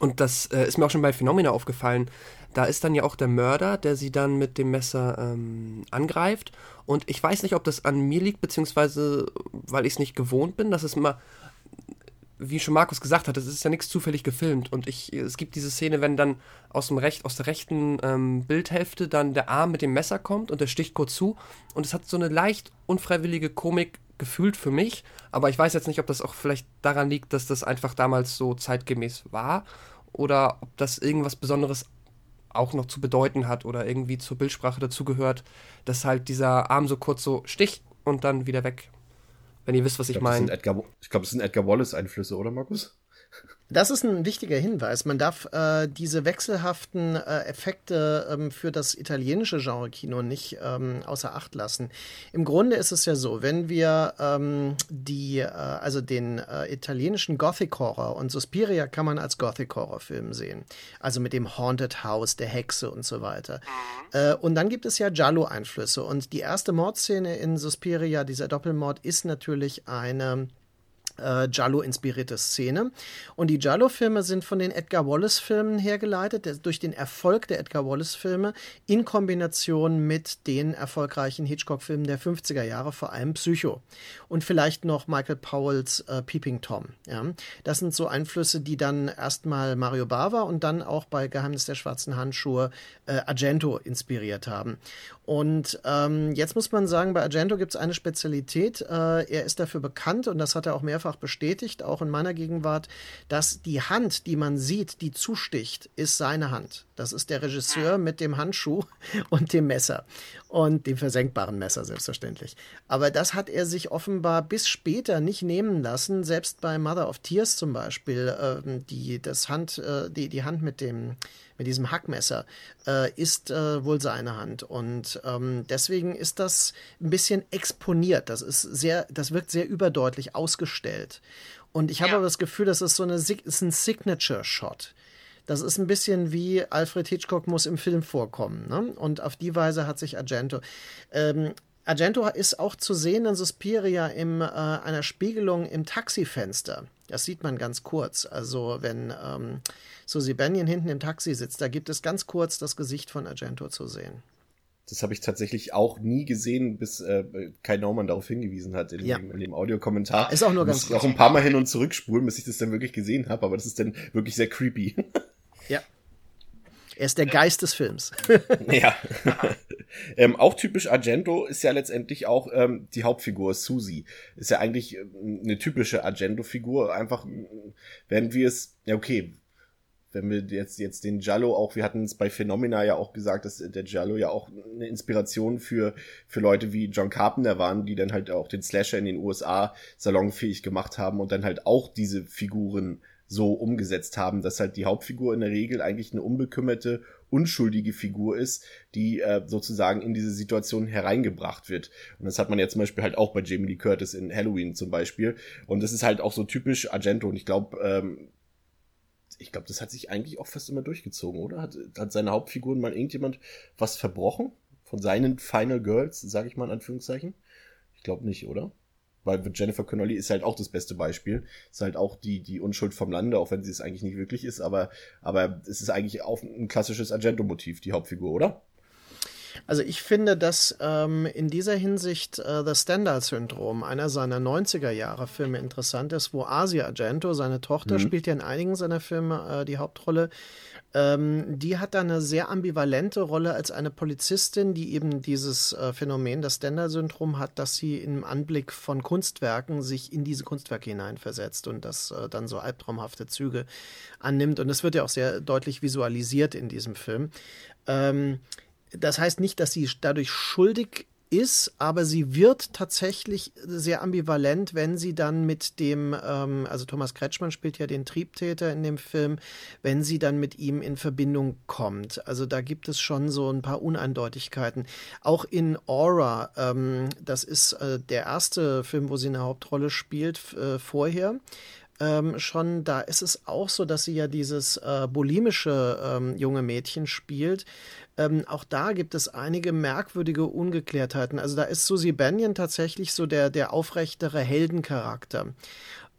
und das äh, ist mir auch schon bei Phenomena aufgefallen, da ist dann ja auch der Mörder, der sie dann mit dem Messer ähm, angreift. Und ich weiß nicht, ob das an mir liegt, beziehungsweise weil ich es nicht gewohnt bin, dass es immer wie schon Markus gesagt hat, es ist ja nichts zufällig gefilmt. Und ich, es gibt diese Szene, wenn dann aus, dem Recht, aus der rechten ähm, Bildhälfte dann der Arm mit dem Messer kommt und der sticht kurz zu. Und es hat so eine leicht unfreiwillige Komik gefühlt für mich. Aber ich weiß jetzt nicht, ob das auch vielleicht daran liegt, dass das einfach damals so zeitgemäß war. Oder ob das irgendwas Besonderes auch noch zu bedeuten hat oder irgendwie zur Bildsprache dazugehört, dass halt dieser Arm so kurz so sticht und dann wieder weg wenn ihr wisst, was ich, ich meine. Ich glaube, es sind Edgar Wallace-Einflüsse, oder Markus? Das ist ein wichtiger Hinweis. Man darf äh, diese wechselhaften äh, Effekte ähm, für das italienische Genre-Kino nicht ähm, außer Acht lassen. Im Grunde ist es ja so, wenn wir ähm, die, äh, also den äh, italienischen Gothic-Horror und Suspiria kann man als Gothic-Horror-Film sehen. Also mit dem Haunted House, der Hexe und so weiter. Äh, und dann gibt es ja Giallo-Einflüsse. Und die erste Mordszene in Suspiria, dieser Doppelmord, ist natürlich eine äh, Giallo-inspirierte Szene. Und die Giallo-Filme sind von den Edgar Wallace-Filmen hergeleitet, der, durch den Erfolg der Edgar Wallace-Filme in Kombination mit den erfolgreichen Hitchcock-Filmen der 50er Jahre, vor allem Psycho. Und vielleicht noch Michael Powells äh, Peeping Tom. Ja. Das sind so Einflüsse, die dann erstmal Mario Bava und dann auch bei Geheimnis der schwarzen Handschuhe äh, Argento inspiriert haben. Und ähm, jetzt muss man sagen, bei Argento gibt es eine Spezialität. Äh, er ist dafür bekannt und das hat er auch mehrfach bestätigt, auch in meiner Gegenwart, dass die Hand, die man sieht, die zusticht, ist seine Hand. Das ist der Regisseur mit dem Handschuh und dem Messer und dem versenkbaren Messer selbstverständlich. Aber das hat er sich offenbar bis später nicht nehmen lassen. Selbst bei Mother of Tears zum Beispiel, äh, die das Hand, äh, die die Hand mit dem mit diesem Hackmesser, äh, ist äh, wohl seine Hand. Und ähm, deswegen ist das ein bisschen exponiert. Das ist sehr, das wirkt sehr überdeutlich ausgestellt. Und ich habe ja. aber das Gefühl, das ist so eine, ist ein Signature-Shot. Das ist ein bisschen wie Alfred Hitchcock muss im Film vorkommen. Ne? Und auf die Weise hat sich Argento. Ähm, Argento ist auch zu sehen in Suspiria in äh, einer Spiegelung im Taxifenster. Das sieht man ganz kurz. Also wenn ähm, Susie Bennion hinten im Taxi sitzt, da gibt es ganz kurz das Gesicht von Argento zu sehen. Das habe ich tatsächlich auch nie gesehen, bis äh, Kai Naumann darauf hingewiesen hat in, ja. dem, in dem Audiokommentar. Ist auch nur ganz kurz. auch ein paar Mal hin und zurück spulen, bis ich das dann wirklich gesehen habe, aber das ist dann wirklich sehr creepy. Ja. Er ist der Geist des Films. ja. ähm, auch typisch Argento ist ja letztendlich auch ähm, die Hauptfigur, Susie. Ist ja eigentlich ähm, eine typische Argento-Figur. Einfach, wenn wir es, ja okay, wenn wir jetzt, jetzt den Giallo auch, wir hatten es bei Phenomena ja auch gesagt, dass der Giallo ja auch eine Inspiration für, für Leute wie John Carpenter waren, die dann halt auch den Slasher in den USA salonfähig gemacht haben und dann halt auch diese Figuren so umgesetzt haben, dass halt die Hauptfigur in der Regel eigentlich eine unbekümmerte, unschuldige Figur ist, die äh, sozusagen in diese Situation hereingebracht wird. Und das hat man ja zum Beispiel halt auch bei Jamie Lee Curtis in Halloween zum Beispiel. Und das ist halt auch so typisch Argento. Und ich glaube, ähm, ich glaube, das hat sich eigentlich auch fast immer durchgezogen, oder? Hat, hat seine Hauptfiguren mal irgendjemand was verbrochen? Von seinen Final Girls, sage ich mal in Anführungszeichen? Ich glaube nicht, oder? Weil Jennifer Connolly ist halt auch das beste Beispiel. Ist halt auch die, die Unschuld vom Lande, auch wenn sie es eigentlich nicht wirklich ist, aber, aber es ist eigentlich auch ein klassisches Argento-Motiv, die Hauptfigur, oder? Also ich finde, dass ähm, in dieser Hinsicht äh, das Stendhal-Syndrom, einer seiner 90er-Jahre-Filme, interessant ist, wo Asia Argento, seine Tochter, mhm. spielt ja in einigen seiner Filme äh, die Hauptrolle, ähm, die hat da eine sehr ambivalente Rolle als eine Polizistin, die eben dieses äh, Phänomen, das Stendhal-Syndrom hat, dass sie im Anblick von Kunstwerken sich in diese Kunstwerke hineinversetzt und das äh, dann so albtraumhafte Züge annimmt. Und das wird ja auch sehr deutlich visualisiert in diesem Film. Ähm, das heißt nicht, dass sie dadurch schuldig ist, aber sie wird tatsächlich sehr ambivalent, wenn sie dann mit dem, ähm, also Thomas Kretschmann spielt ja den Triebtäter in dem Film, wenn sie dann mit ihm in Verbindung kommt. Also da gibt es schon so ein paar Uneindeutigkeiten. Auch in Aura, ähm, das ist äh, der erste Film, wo sie eine Hauptrolle spielt, äh, vorher. Ähm, schon da ist es auch so, dass sie ja dieses äh, bulimische ähm, junge Mädchen spielt, ähm, auch da gibt es einige merkwürdige Ungeklärtheiten. Also da ist Susie Banyan tatsächlich so der, der aufrechtere Heldencharakter.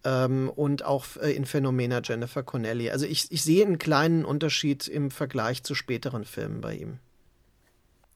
Ähm, und auch äh, in Phänomena Jennifer Connelly. Also ich, ich sehe einen kleinen Unterschied im Vergleich zu späteren Filmen bei ihm.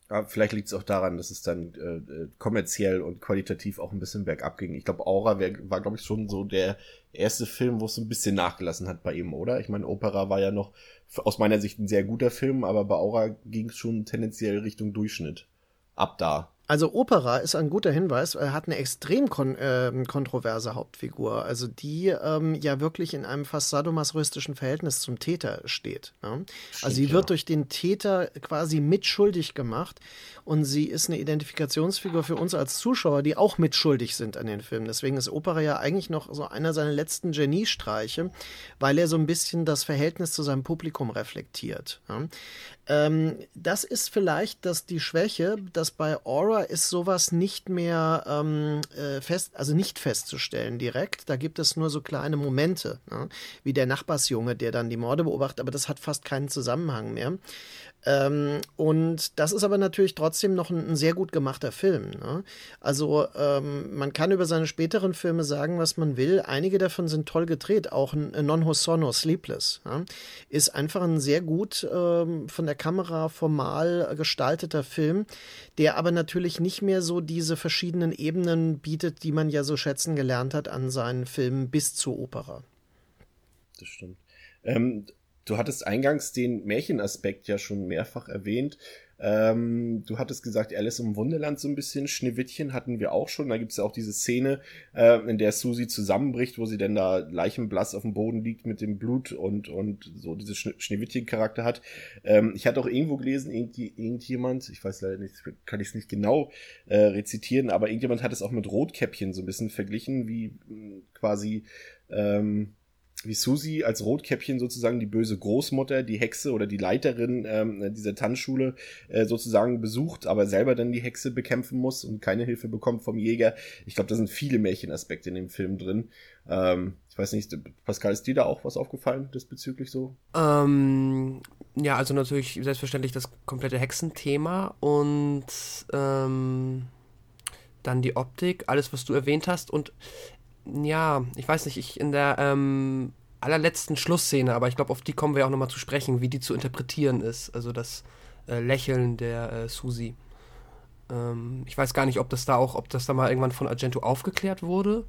Ja, vielleicht liegt es auch daran, dass es dann äh, äh, kommerziell und qualitativ auch ein bisschen bergab ging. Ich glaube, Aura wär, war, glaube ich, schon so der erste Film, wo es ein bisschen nachgelassen hat bei ihm, oder? Ich meine, Opera war ja noch aus meiner Sicht ein sehr guter Film, aber bei Aura ging es schon tendenziell Richtung Durchschnitt. Ab da. Also Opera ist ein guter Hinweis. Er hat eine extrem kon äh, kontroverse Hauptfigur, also die ähm, ja wirklich in einem fast sadomasochistischen Verhältnis zum Täter steht. Ne? also sie wird durch den Täter quasi mitschuldig gemacht und sie ist eine Identifikationsfigur für uns als Zuschauer, die auch mitschuldig sind an den Filmen. Deswegen ist Opera ja eigentlich noch so einer seiner letzten Geniestreiche, weil er so ein bisschen das Verhältnis zu seinem Publikum reflektiert. Ne? Ähm, das ist vielleicht das, die Schwäche, dass bei Aura ist sowas nicht mehr ähm, äh, fest, also nicht festzustellen direkt. Da gibt es nur so kleine Momente, ne? wie der Nachbarsjunge, der dann die Morde beobachtet, aber das hat fast keinen Zusammenhang mehr. Ähm, und das ist aber natürlich trotzdem noch ein, ein sehr gut gemachter Film. Ne? Also ähm, man kann über seine späteren Filme sagen, was man will. Einige davon sind toll gedreht. Auch Non Hosono Sleepless ja? ist einfach ein sehr gut ähm, von der Kamera formal gestalteter Film, der aber natürlich nicht mehr so diese verschiedenen Ebenen bietet, die man ja so schätzen gelernt hat an seinen Filmen bis zur Opera. Das stimmt. Ähm, Du hattest eingangs den Märchenaspekt ja schon mehrfach erwähnt. Ähm, du hattest gesagt, Alice im Wunderland so ein bisschen, Schneewittchen hatten wir auch schon. Da gibt es ja auch diese Szene, äh, in der Susi zusammenbricht, wo sie denn da leichenblass auf dem Boden liegt mit dem Blut und, und so diese Schneewittchen-Charakter hat. Ähm, ich hatte auch irgendwo gelesen, irgend, irgendjemand, ich weiß leider nicht, kann ich es nicht genau äh, rezitieren, aber irgendjemand hat es auch mit Rotkäppchen so ein bisschen verglichen, wie mh, quasi ähm, wie Susi als Rotkäppchen sozusagen die böse Großmutter, die Hexe oder die Leiterin ähm, dieser Tanzschule äh, sozusagen besucht, aber selber dann die Hexe bekämpfen muss und keine Hilfe bekommt vom Jäger. Ich glaube, da sind viele Märchenaspekte in dem Film drin. Ähm, ich weiß nicht, Pascal, ist dir da auch was aufgefallen diesbezüglich so? Ähm, ja, also natürlich selbstverständlich das komplette Hexenthema und ähm, dann die Optik, alles, was du erwähnt hast und ja, ich weiß nicht, ich in der ähm, allerletzten Schlussszene, aber ich glaube, auf die kommen wir auch nochmal zu sprechen, wie die zu interpretieren ist. Also das äh, Lächeln der äh, Susi. Ähm, ich weiß gar nicht, ob das da auch, ob das da mal irgendwann von Argento aufgeklärt wurde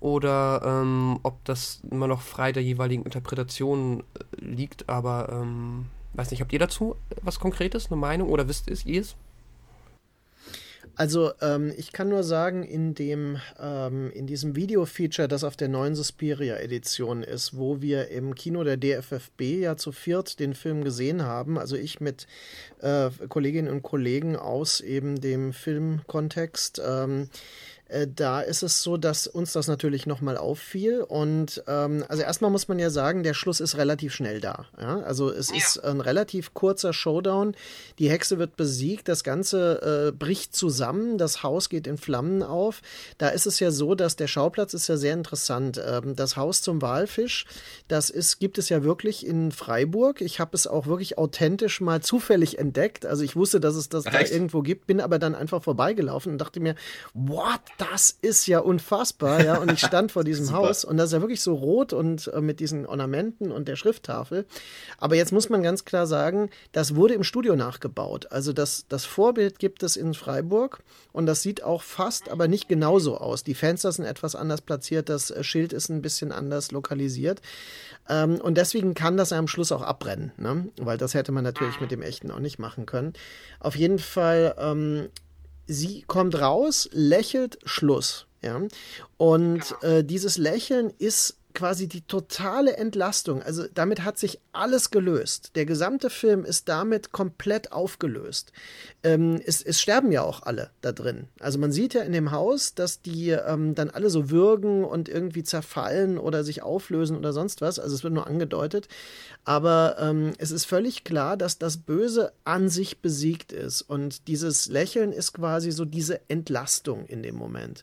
oder ähm, ob das immer noch frei der jeweiligen Interpretation äh, liegt, aber ähm, weiß nicht, habt ihr dazu was Konkretes, eine Meinung oder wisst ihr es? Also ähm, ich kann nur sagen, in dem ähm, in diesem Video-Feature, das auf der neuen Suspiria-Edition ist, wo wir im Kino der DFFB ja zu viert den Film gesehen haben, also ich mit äh, Kolleginnen und Kollegen aus eben dem Filmkontext. Ähm, äh, da ist es so, dass uns das natürlich nochmal auffiel. Und ähm, also erstmal muss man ja sagen, der Schluss ist relativ schnell da. Ja? Also es ja. ist ein relativ kurzer Showdown. Die Hexe wird besiegt, das Ganze äh, bricht zusammen, das Haus geht in Flammen auf. Da ist es ja so, dass der Schauplatz ist ja sehr interessant. Ähm, das Haus zum Walfisch, das ist, gibt es ja wirklich in Freiburg. Ich habe es auch wirklich authentisch mal zufällig entdeckt. Also ich wusste, dass es das Echt? da irgendwo gibt, bin aber dann einfach vorbeigelaufen und dachte mir, what? Das ist ja unfassbar, ja. Und ich stand vor diesem Haus und das ist ja wirklich so rot und äh, mit diesen Ornamenten und der Schrifttafel. Aber jetzt muss man ganz klar sagen, das wurde im Studio nachgebaut. Also das, das Vorbild gibt es in Freiburg und das sieht auch fast, aber nicht genauso aus. Die Fenster sind etwas anders platziert, das äh, Schild ist ein bisschen anders lokalisiert. Ähm, und deswegen kann das am Schluss auch abbrennen, ne? weil das hätte man natürlich mit dem echten auch nicht machen können. Auf jeden Fall ähm, sie kommt raus, lächelt, Schluss. Ja? Und genau. äh, dieses Lächeln ist quasi die totale Entlastung. Also damit hat sich alles gelöst. Der gesamte Film ist damit komplett aufgelöst. Ähm, es, es, sterben ja auch alle da drin. Also man sieht ja in dem Haus, dass die ähm, dann alle so würgen und irgendwie zerfallen oder sich auflösen oder sonst was. Also es wird nur angedeutet. Aber ähm, es ist völlig klar, dass das Böse an sich besiegt ist. Und dieses Lächeln ist quasi so diese Entlastung in dem Moment.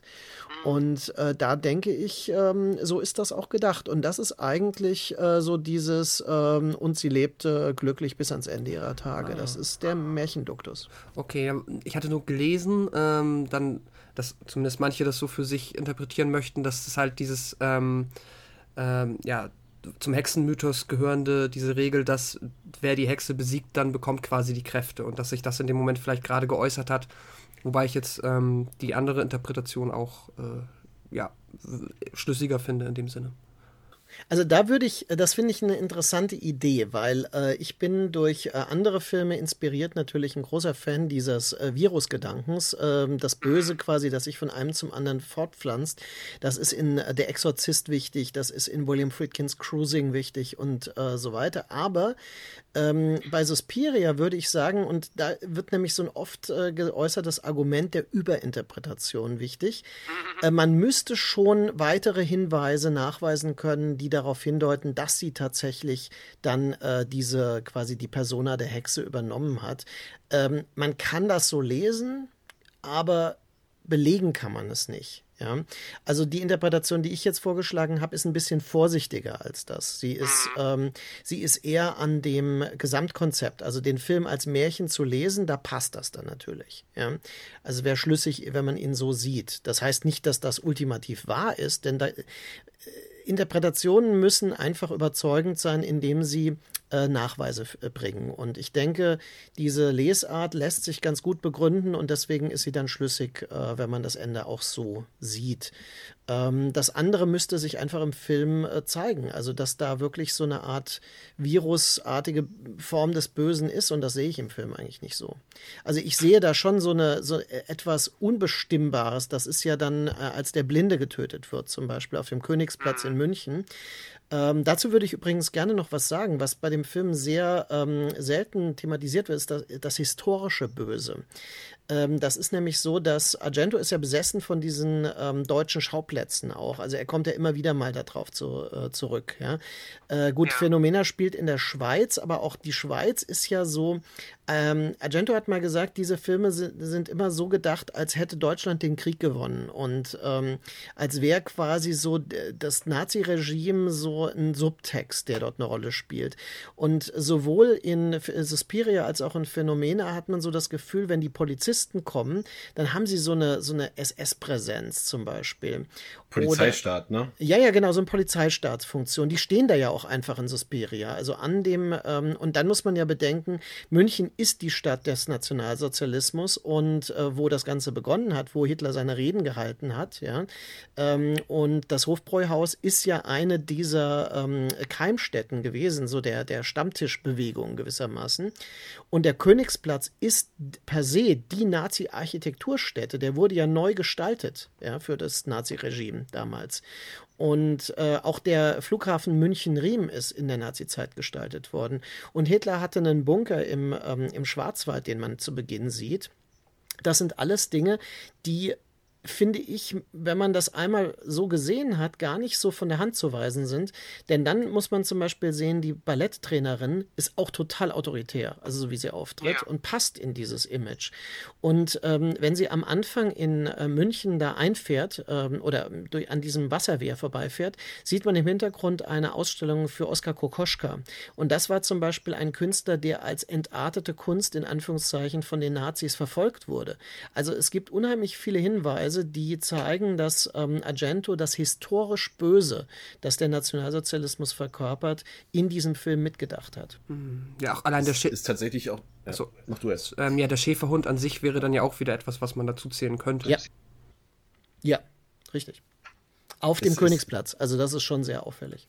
Und äh, da denke ich, ähm, so ist das auch gedacht. Und das ist eigentlich äh, so dieses ähm, und sie lebte glücklich bis ans Ende ihrer Tage. Ah. Das ist der Märchenduktus. Okay, ich hatte nur gelesen, ähm, dann, dass zumindest manche das so für sich interpretieren möchten, dass es halt dieses, ähm, ähm, ja, zum Hexenmythos gehörende, diese Regel, dass wer die Hexe besiegt, dann bekommt quasi die Kräfte und dass sich das in dem Moment vielleicht gerade geäußert hat Wobei ich jetzt ähm, die andere Interpretation auch äh, ja, schlüssiger finde in dem Sinne. Also da würde ich, das finde ich eine interessante Idee, weil äh, ich bin durch äh, andere Filme inspiriert natürlich ein großer Fan dieses äh, Virusgedankens. Ähm, das Böse quasi, das sich von einem zum anderen fortpflanzt. Das ist in äh, Der Exorzist wichtig, das ist in William Friedkins Cruising wichtig und äh, so weiter. Aber ähm, bei Suspiria würde ich sagen, und da wird nämlich so ein oft äh, geäußertes Argument der Überinterpretation wichtig, äh, man müsste schon weitere Hinweise nachweisen können, die darauf hindeuten, dass sie tatsächlich dann äh, diese quasi die Persona der Hexe übernommen hat. Ähm, man kann das so lesen, aber belegen kann man es nicht. Ja, also die Interpretation, die ich jetzt vorgeschlagen habe, ist ein bisschen vorsichtiger als das. Sie ist, ähm, sie ist eher an dem Gesamtkonzept, also den Film als Märchen zu lesen, da passt das dann natürlich. Ja, also wäre schlüssig, wenn man ihn so sieht. Das heißt nicht, dass das ultimativ wahr ist, denn da, äh, Interpretationen müssen einfach überzeugend sein, indem sie äh, Nachweise äh, bringen. Und ich denke, diese Lesart lässt sich ganz gut begründen und deswegen ist sie dann schlüssig, äh, wenn man das Ende auch so sieht. Ähm, das andere müsste sich einfach im Film äh, zeigen. Also, dass da wirklich so eine Art virusartige Form des Bösen ist und das sehe ich im Film eigentlich nicht so. Also, ich sehe da schon so eine so etwas Unbestimmbares. Das ist ja dann, äh, als der Blinde getötet wird, zum Beispiel auf dem Königsplatz in München. Ähm, dazu würde ich übrigens gerne noch was sagen, was bei dem Film sehr ähm, selten thematisiert wird, ist das, das historische Böse. Ähm, das ist nämlich so, dass Argento ist ja besessen von diesen ähm, deutschen Schauplätzen auch. Also er kommt ja immer wieder mal darauf zu, äh, zurück. Ja? Äh, gut, ja. Phänomena spielt in der Schweiz, aber auch die Schweiz ist ja so. Ähm, Argento hat mal gesagt, diese Filme sind, immer so gedacht, als hätte Deutschland den Krieg gewonnen und ähm, als wäre quasi so das Nazi-Regime so ein Subtext, der dort eine Rolle spielt. Und sowohl in Suspiria als auch in Phänomena hat man so das Gefühl, wenn die Polizisten Polizisten kommen, dann haben sie so eine, so eine SS-Präsenz zum Beispiel. Polizeistaat, Oder, ne? Ja, ja, genau, so eine Polizeistaatsfunktion. Die stehen da ja auch einfach in Suspiria. Also an dem, ähm, und dann muss man ja bedenken, München ist die Stadt des Nationalsozialismus und äh, wo das Ganze begonnen hat, wo Hitler seine Reden gehalten hat, ja. Ähm, und das Hofbräuhaus ist ja eine dieser ähm, Keimstätten gewesen, so der, der Stammtischbewegung gewissermaßen. Und der Königsplatz ist per se die Nazi-Architekturstätte, der wurde ja neu gestaltet ja, für das Nazi-Regime damals. Und äh, auch der Flughafen München-Riem ist in der Nazi-Zeit gestaltet worden. Und Hitler hatte einen Bunker im, ähm, im Schwarzwald, den man zu Beginn sieht. Das sind alles Dinge, die finde ich, wenn man das einmal so gesehen hat, gar nicht so von der Hand zu weisen sind. Denn dann muss man zum Beispiel sehen, die Balletttrainerin ist auch total autoritär, also so wie sie auftritt ja. und passt in dieses Image. Und ähm, wenn sie am Anfang in äh, München da einfährt ähm, oder durch, an diesem Wasserwehr vorbeifährt, sieht man im Hintergrund eine Ausstellung für Oskar Kokoschka. Und das war zum Beispiel ein Künstler, der als entartete Kunst in Anführungszeichen von den Nazis verfolgt wurde. Also es gibt unheimlich viele Hinweise, Hinweise, die zeigen, dass ähm, Argento das historisch Böse, das der Nationalsozialismus verkörpert, in diesem Film mitgedacht hat. Hm. Ja, auch allein der ist tatsächlich auch. Ja, so, mach du es. Ähm, ja, der Schäferhund an sich wäre dann ja auch wieder etwas, was man dazu zählen könnte. Ja. Ja, richtig. Auf dem Königsplatz. Also das ist schon sehr auffällig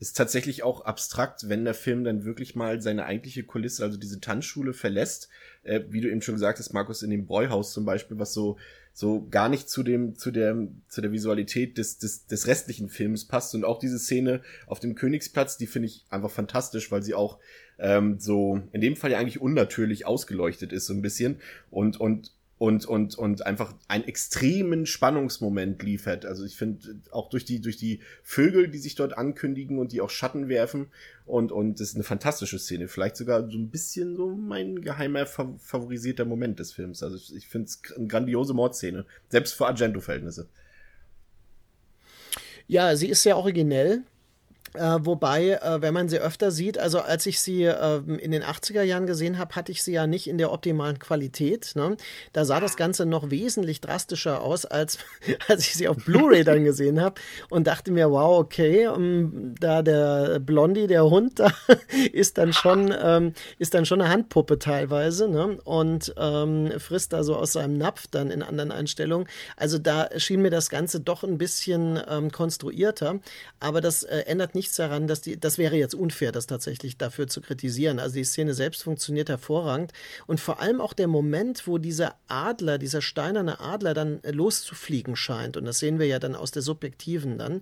ist tatsächlich auch abstrakt, wenn der Film dann wirklich mal seine eigentliche Kulisse, also diese Tanzschule verlässt, äh, wie du eben schon gesagt hast, Markus, in dem Bräuhaus zum Beispiel, was so so gar nicht zu dem, zu der, zu der Visualität des, des, des restlichen Films passt. Und auch diese Szene auf dem Königsplatz, die finde ich einfach fantastisch, weil sie auch ähm, so in dem Fall ja eigentlich unnatürlich ausgeleuchtet ist, so ein bisschen. Und, und und, und, und einfach einen extremen Spannungsmoment liefert. Also ich finde auch durch die, durch die Vögel, die sich dort ankündigen und die auch Schatten werfen und, und das ist eine fantastische Szene. Vielleicht sogar so ein bisschen so mein geheimer favorisierter Moment des Films. Also ich, finde es eine grandiose Mordszene. Selbst für Argento-Verhältnisse. Ja, sie ist sehr originell. Äh, wobei, äh, wenn man sie öfter sieht, also als ich sie äh, in den 80er Jahren gesehen habe, hatte ich sie ja nicht in der optimalen Qualität. Ne? Da sah das Ganze noch wesentlich drastischer aus, als, als ich sie auf Blu-ray dann gesehen habe und dachte mir, wow, okay, um, ähm, da der Blondie, der Hund, da ist dann schon, ähm, ist dann schon eine Handpuppe teilweise ne? und ähm, frisst da so aus seinem Napf dann in anderen Einstellungen. Also da schien mir das Ganze doch ein bisschen ähm, konstruierter, aber das äh, ändert nicht nichts daran, dass die, das wäre jetzt unfair, das tatsächlich dafür zu kritisieren. Also die Szene selbst funktioniert hervorragend und vor allem auch der Moment, wo dieser Adler, dieser steinerne Adler dann loszufliegen scheint und das sehen wir ja dann aus der Subjektiven dann.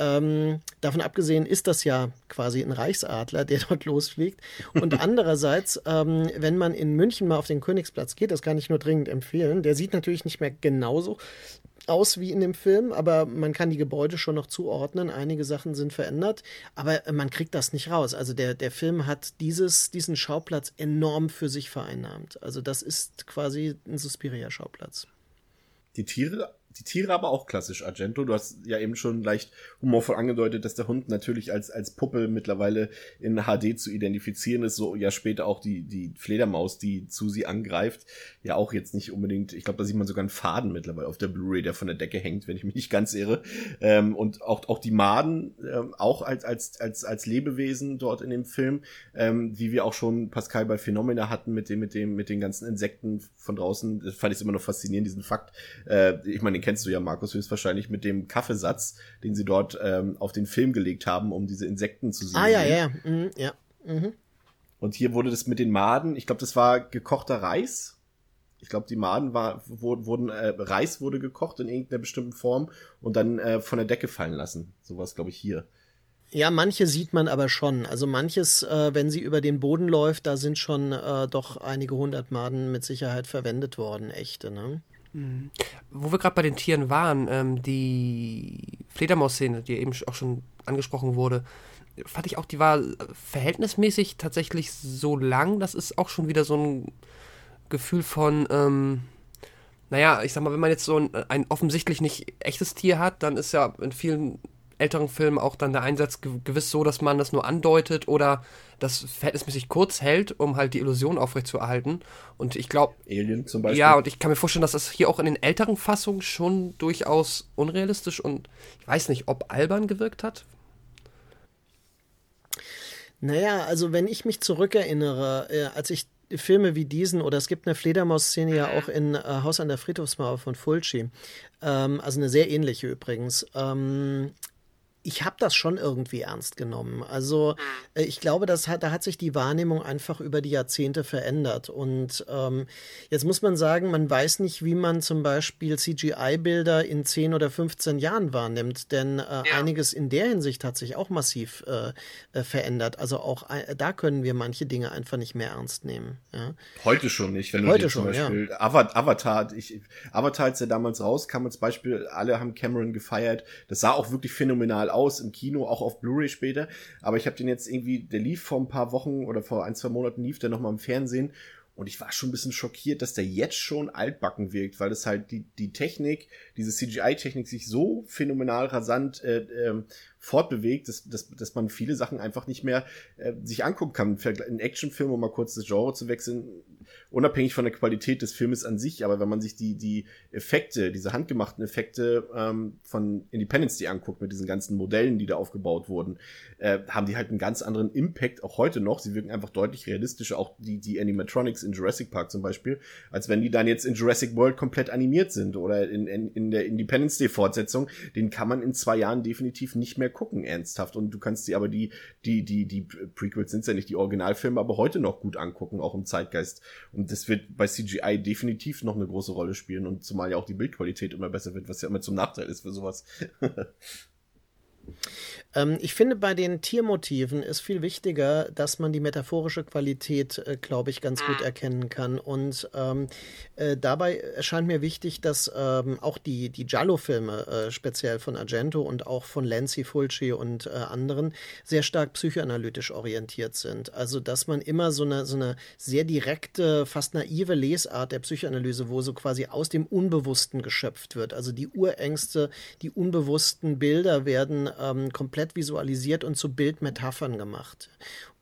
Ähm, davon abgesehen ist das ja quasi ein Reichsadler, der dort losfliegt. Und andererseits, ähm, wenn man in München mal auf den Königsplatz geht, das kann ich nur dringend empfehlen, der sieht natürlich nicht mehr genauso aus wie in dem Film, aber man kann die Gebäude schon noch zuordnen. Einige Sachen sind verändert, aber man kriegt das nicht raus. Also der, der Film hat dieses, diesen Schauplatz enorm für sich vereinnahmt. Also das ist quasi ein Suspiria-Schauplatz. Die Tiere die Tiere aber auch klassisch Argento. Du hast ja eben schon leicht humorvoll angedeutet, dass der Hund natürlich als, als Puppe mittlerweile in HD zu identifizieren ist. So ja später auch die, die Fledermaus, die zu sie angreift. Ja auch jetzt nicht unbedingt, ich glaube, da sieht man sogar einen Faden mittlerweile auf der Blu-ray, der von der Decke hängt, wenn ich mich nicht ganz irre. Ähm, und auch, auch die Maden, ähm, auch als, als, als, als Lebewesen dort in dem Film, ähm, wie wir auch schon Pascal bei Phenomena hatten mit dem, mit dem, mit den ganzen Insekten von draußen. Das fand ich immer noch faszinierend, diesen Fakt. Äh, ich meine, kennst du ja, Markus, höchstwahrscheinlich mit dem Kaffeesatz, den sie dort ähm, auf den Film gelegt haben, um diese Insekten zu sehen. Ah, ja, ja, mhm, ja. Mhm. Und hier wurde das mit den Maden, ich glaube, das war gekochter Reis. Ich glaube, die Maden war, wurden, äh, Reis wurde gekocht in irgendeiner bestimmten Form und dann äh, von der Decke fallen lassen. Sowas, glaube ich, hier. Ja, manche sieht man aber schon. Also manches, äh, wenn sie über den Boden läuft, da sind schon äh, doch einige hundert Maden mit Sicherheit verwendet worden, echte, ne? Mhm. Wo wir gerade bei den Tieren waren, ähm, die Fledermaus-Szene, die eben auch schon angesprochen wurde, fand ich auch, die war verhältnismäßig tatsächlich so lang. Das ist auch schon wieder so ein Gefühl von, ähm, naja, ich sag mal, wenn man jetzt so ein, ein offensichtlich nicht echtes Tier hat, dann ist ja in vielen älteren Filmen auch dann der Einsatz gewiss so, dass man das nur andeutet oder das verhältnismäßig kurz hält, um halt die Illusion aufrechtzuerhalten. Und ich glaube. Alien zum Beispiel. Ja, und ich kann mir vorstellen, dass das hier auch in den älteren Fassungen schon durchaus unrealistisch und ich weiß nicht, ob albern gewirkt hat. Naja, also wenn ich mich zurückerinnere, äh, als ich Filme wie diesen, oder es gibt eine Fledermaus-Szene ja auch in äh, Haus an der Friedhofsmauer von Fulci, ähm, also eine sehr ähnliche übrigens. Ähm, ich habe das schon irgendwie ernst genommen. Also mhm. äh, ich glaube, das hat, da hat sich die Wahrnehmung einfach über die Jahrzehnte verändert. Und ähm, jetzt muss man sagen, man weiß nicht, wie man zum Beispiel CGI-Bilder in 10 oder 15 Jahren wahrnimmt, denn äh, ja. einiges in der Hinsicht hat sich auch massiv äh, äh verändert. Also auch äh, da können wir manche Dinge einfach nicht mehr ernst nehmen. Ja? Heute schon nicht. Wenn Heute schon, Beispiel ja. Avatar, ich, Avatar, als der damals rauskam als Beispiel, alle haben Cameron gefeiert. Das sah auch wirklich phänomenal aus im Kino, auch auf Blu-ray später. Aber ich habe den jetzt irgendwie, der lief vor ein paar Wochen oder vor ein, zwei Monaten lief der nochmal im Fernsehen. Und ich war schon ein bisschen schockiert, dass der jetzt schon altbacken wirkt, weil es halt die, die Technik, diese CGI-Technik sich so phänomenal rasant äh, äh, fortbewegt, dass, dass, dass man viele Sachen einfach nicht mehr äh, sich angucken kann. Ein Actionfilm, um mal kurz das Genre zu wechseln, unabhängig von der Qualität des Filmes an sich, aber wenn man sich die, die Effekte, diese handgemachten Effekte ähm, von Independence Day anguckt, mit diesen ganzen Modellen, die da aufgebaut wurden, äh, haben die halt einen ganz anderen Impact, auch heute noch. Sie wirken einfach deutlich realistischer, auch die, die Animatronics in Jurassic Park zum Beispiel, als wenn die dann jetzt in Jurassic World komplett animiert sind oder in, in, in der Independence Day Fortsetzung. Den kann man in zwei Jahren definitiv nicht mehr gucken, ernsthaft. Und du kannst sie aber die, die, die, die Prequels sind ja nicht die Originalfilme, aber heute noch gut angucken, auch im Zeitgeist. Und das wird bei CGI definitiv noch eine große Rolle spielen und zumal ja auch die Bildqualität immer besser wird, was ja immer zum Nachteil ist für sowas. Ähm, ich finde, bei den Tiermotiven ist viel wichtiger, dass man die metaphorische Qualität, äh, glaube ich, ganz gut erkennen kann. Und ähm, äh, dabei erscheint mir wichtig, dass ähm, auch die, die Giallo-Filme, äh, speziell von Argento und auch von Lancy Fulci und äh, anderen, sehr stark psychoanalytisch orientiert sind. Also, dass man immer so eine, so eine sehr direkte, fast naive Lesart der Psychoanalyse, wo so quasi aus dem Unbewussten geschöpft wird. Also die Urängste, die unbewussten Bilder werden ähm, komplett visualisiert und zu Bildmetaphern gemacht.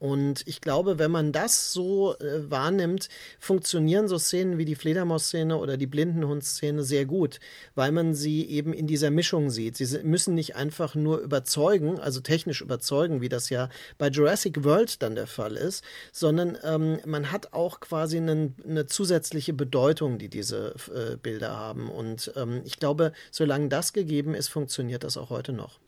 Und ich glaube, wenn man das so äh, wahrnimmt, funktionieren so Szenen wie die Fledermaus-Szene oder die Blindenhund-Szene sehr gut, weil man sie eben in dieser Mischung sieht. Sie müssen nicht einfach nur überzeugen, also technisch überzeugen, wie das ja bei Jurassic World dann der Fall ist, sondern ähm, man hat auch quasi einen, eine zusätzliche Bedeutung, die diese äh, Bilder haben. Und ähm, ich glaube, solange das gegeben ist, funktioniert das auch heute noch.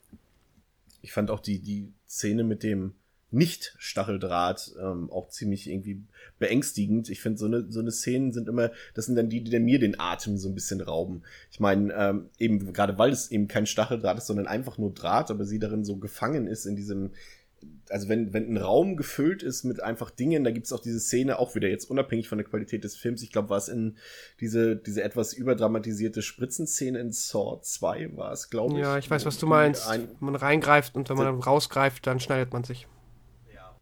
Ich fand auch die, die Szene mit dem nicht-Stacheldraht ähm, auch ziemlich irgendwie beängstigend. Ich finde, so eine, so eine Szenen sind immer, das sind dann die, die mir den Atem so ein bisschen rauben. Ich meine, ähm, eben gerade weil es eben kein Stacheldraht ist, sondern einfach nur Draht, aber sie darin so gefangen ist in diesem, also wenn, wenn ein Raum gefüllt ist mit einfach Dingen, da gibt's auch diese Szene, auch wieder jetzt unabhängig von der Qualität des Films, ich glaube, war es in diese, diese etwas überdramatisierte Spritzenszene in Saw 2 war es, glaube ich. Ja, ich weiß, was du meinst. Ein, man reingreift und wenn man dann rausgreift, dann schneidet man sich.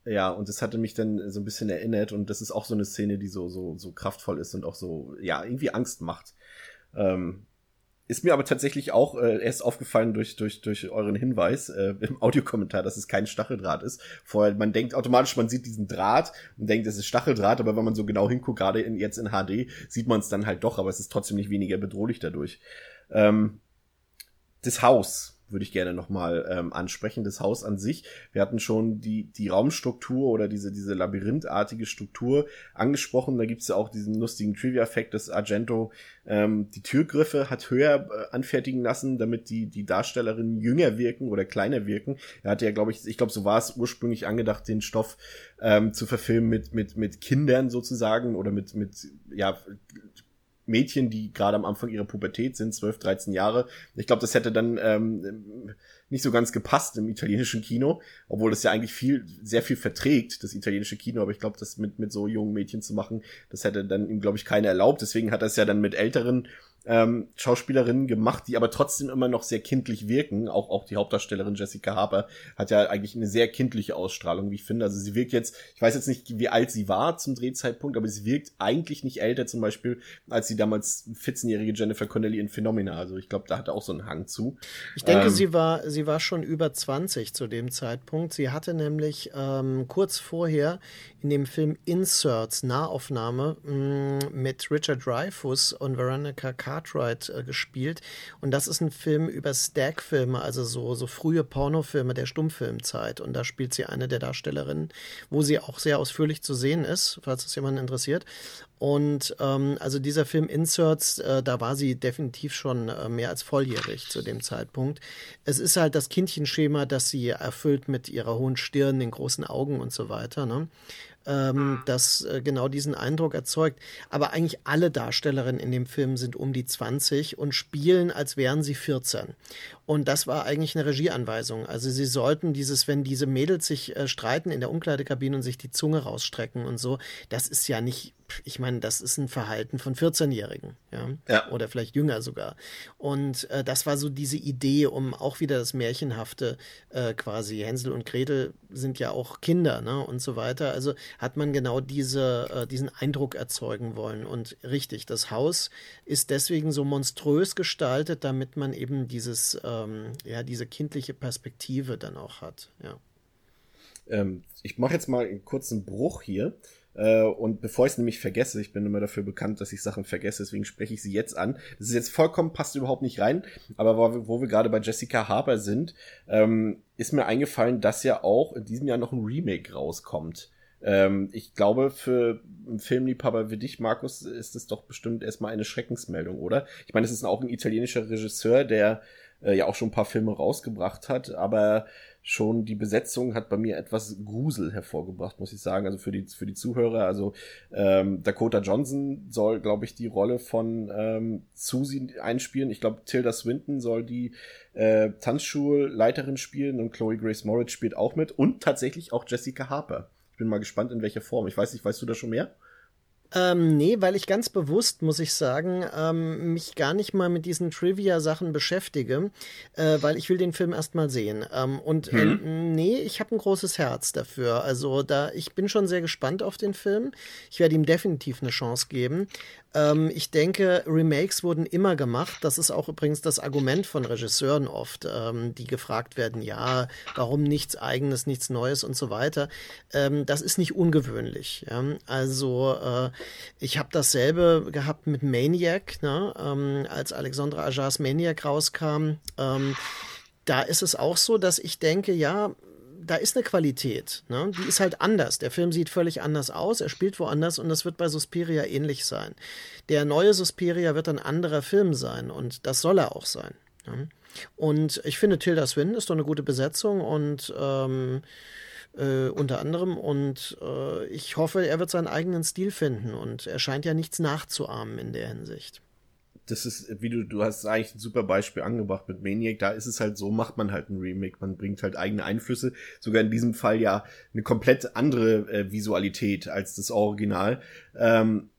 Ja, und das hatte mich dann so ein bisschen erinnert und das ist auch so eine Szene, die so, so, so kraftvoll ist und auch so, ja, irgendwie Angst macht. Ähm, ist mir aber tatsächlich auch äh, erst aufgefallen durch, durch, durch euren Hinweis äh, im Audiokommentar, dass es kein Stacheldraht ist. Vorher, man denkt automatisch, man sieht diesen Draht und denkt, es ist Stacheldraht, aber wenn man so genau hinguckt, gerade in, jetzt in HD, sieht man es dann halt doch, aber es ist trotzdem nicht weniger bedrohlich dadurch. Ähm, das Haus würde ich gerne nochmal ähm, ansprechen, das Haus an sich. Wir hatten schon die, die Raumstruktur oder diese, diese labyrinthartige Struktur angesprochen. Da gibt's ja auch diesen lustigen Trivia-Effekt, dass Argento ähm, die Türgriffe hat höher äh, anfertigen lassen, damit die, die Darstellerinnen jünger wirken oder kleiner wirken. Er hatte ja, glaube ich, ich glaube, so war es ursprünglich angedacht, den Stoff ähm, zu verfilmen mit, mit, mit Kindern sozusagen oder mit, mit ja, Mädchen, die gerade am Anfang ihrer Pubertät sind, 12, 13 Jahre. Ich glaube, das hätte dann ähm, nicht so ganz gepasst im italienischen Kino, obwohl das ja eigentlich viel, sehr viel verträgt, das italienische Kino, aber ich glaube, das mit, mit so jungen Mädchen zu machen, das hätte dann ihm, glaube ich, keiner erlaubt. Deswegen hat er es ja dann mit älteren ähm, Schauspielerinnen gemacht, die aber trotzdem immer noch sehr kindlich wirken. Auch, auch die Hauptdarstellerin Jessica Harper hat ja eigentlich eine sehr kindliche Ausstrahlung, wie ich finde. Also sie wirkt jetzt, ich weiß jetzt nicht, wie alt sie war zum Drehzeitpunkt, aber sie wirkt eigentlich nicht älter zum Beispiel, als die damals 14-jährige Jennifer Connelly in Phenomena. Also ich glaube, da hat er auch so einen Hang zu. Ich denke, ähm, sie war, sie war schon über 20 zu dem Zeitpunkt. Sie hatte nämlich ähm, kurz vorher in dem Film Inserts Nahaufnahme mm, mit Richard Dreyfuss und Veronica Cartwright äh, gespielt. Und das ist ein Film über Stag-Filme, also so, so frühe Pornofilme der Stummfilmzeit. Und da spielt sie eine der Darstellerinnen, wo sie auch sehr ausführlich zu sehen ist, falls es jemanden interessiert. Und ähm, also dieser Film Inserts, äh, da war sie definitiv schon äh, mehr als volljährig zu dem Zeitpunkt. Es ist halt das Kindchenschema, das sie erfüllt mit ihrer hohen Stirn, den großen Augen und so weiter. Ne? Ähm, das äh, genau diesen Eindruck erzeugt. Aber eigentlich alle Darstellerinnen in dem Film sind um die 20 und spielen, als wären sie 14. Und das war eigentlich eine Regieanweisung. Also sie sollten dieses, wenn diese Mädels sich äh, streiten in der Umkleidekabine und sich die Zunge rausstrecken und so, das ist ja nicht ich meine, das ist ein Verhalten von 14-Jährigen, ja? ja? oder vielleicht jünger sogar. Und äh, das war so diese Idee, um auch wieder das Märchenhafte äh, quasi. Hänsel und Gretel sind ja auch Kinder, ne? und so weiter. Also hat man genau diese, äh, diesen Eindruck erzeugen wollen. Und richtig, das Haus ist deswegen so monströs gestaltet, damit man eben dieses, ähm, ja, diese kindliche Perspektive dann auch hat, ja. Ähm, ich mache jetzt mal einen kurzen Bruch hier. Äh, und bevor ich es nämlich vergesse, ich bin immer dafür bekannt, dass ich Sachen vergesse, deswegen spreche ich sie jetzt an. Das ist jetzt vollkommen, passt überhaupt nicht rein, aber wo wir, wo wir gerade bei Jessica Harper sind, ähm, ist mir eingefallen, dass ja auch in diesem Jahr noch ein Remake rauskommt. Ähm, ich glaube, für einen Filmliebhaber wie dich, Markus, ist es doch bestimmt erstmal eine Schreckensmeldung, oder? Ich meine, es ist auch ein italienischer Regisseur, der äh, ja auch schon ein paar Filme rausgebracht hat, aber schon die Besetzung hat bei mir etwas Grusel hervorgebracht, muss ich sagen. Also für die, für die Zuhörer, also ähm, Dakota Johnson soll, glaube ich, die Rolle von ähm, Susie einspielen. Ich glaube, Tilda Swinton soll die äh, Tanzschulleiterin spielen und Chloe Grace Moritz spielt auch mit und tatsächlich auch Jessica Harper. Ich bin mal gespannt, in welcher Form. Ich weiß nicht, weißt du da schon mehr? Ähm, nee, weil ich ganz bewusst, muss ich sagen, ähm, mich gar nicht mal mit diesen Trivia-Sachen beschäftige, äh, weil ich will den Film erst mal sehen. Ähm, und äh, mhm. nee, ich habe ein großes Herz dafür. Also da, ich bin schon sehr gespannt auf den Film. Ich werde ihm definitiv eine Chance geben. Ähm, ich denke, Remakes wurden immer gemacht. Das ist auch übrigens das Argument von Regisseuren oft, ähm, die gefragt werden, ja, warum nichts eigenes, nichts Neues und so weiter. Ähm, das ist nicht ungewöhnlich. Ja? Also äh, ich habe dasselbe gehabt mit Maniac, ne? Ähm, als Alexandra Ajars Maniac rauskam. Ähm, da ist es auch so, dass ich denke, ja, da ist eine Qualität. Ne? Die ist halt anders. Der Film sieht völlig anders aus, er spielt woanders und das wird bei Suspiria ähnlich sein. Der neue Suspiria wird ein anderer Film sein und das soll er auch sein. Ne? Und ich finde, Tilda Swinton ist doch eine gute Besetzung und ähm, äh, unter anderem und äh, ich hoffe, er wird seinen eigenen Stil finden und er scheint ja nichts nachzuahmen in der Hinsicht das ist, wie du, du hast eigentlich ein super Beispiel angebracht mit Maniac. Da ist es halt so, macht man halt ein Remake. Man bringt halt eigene Einflüsse. Sogar in diesem Fall ja eine komplett andere äh, Visualität als das Original. Ähm,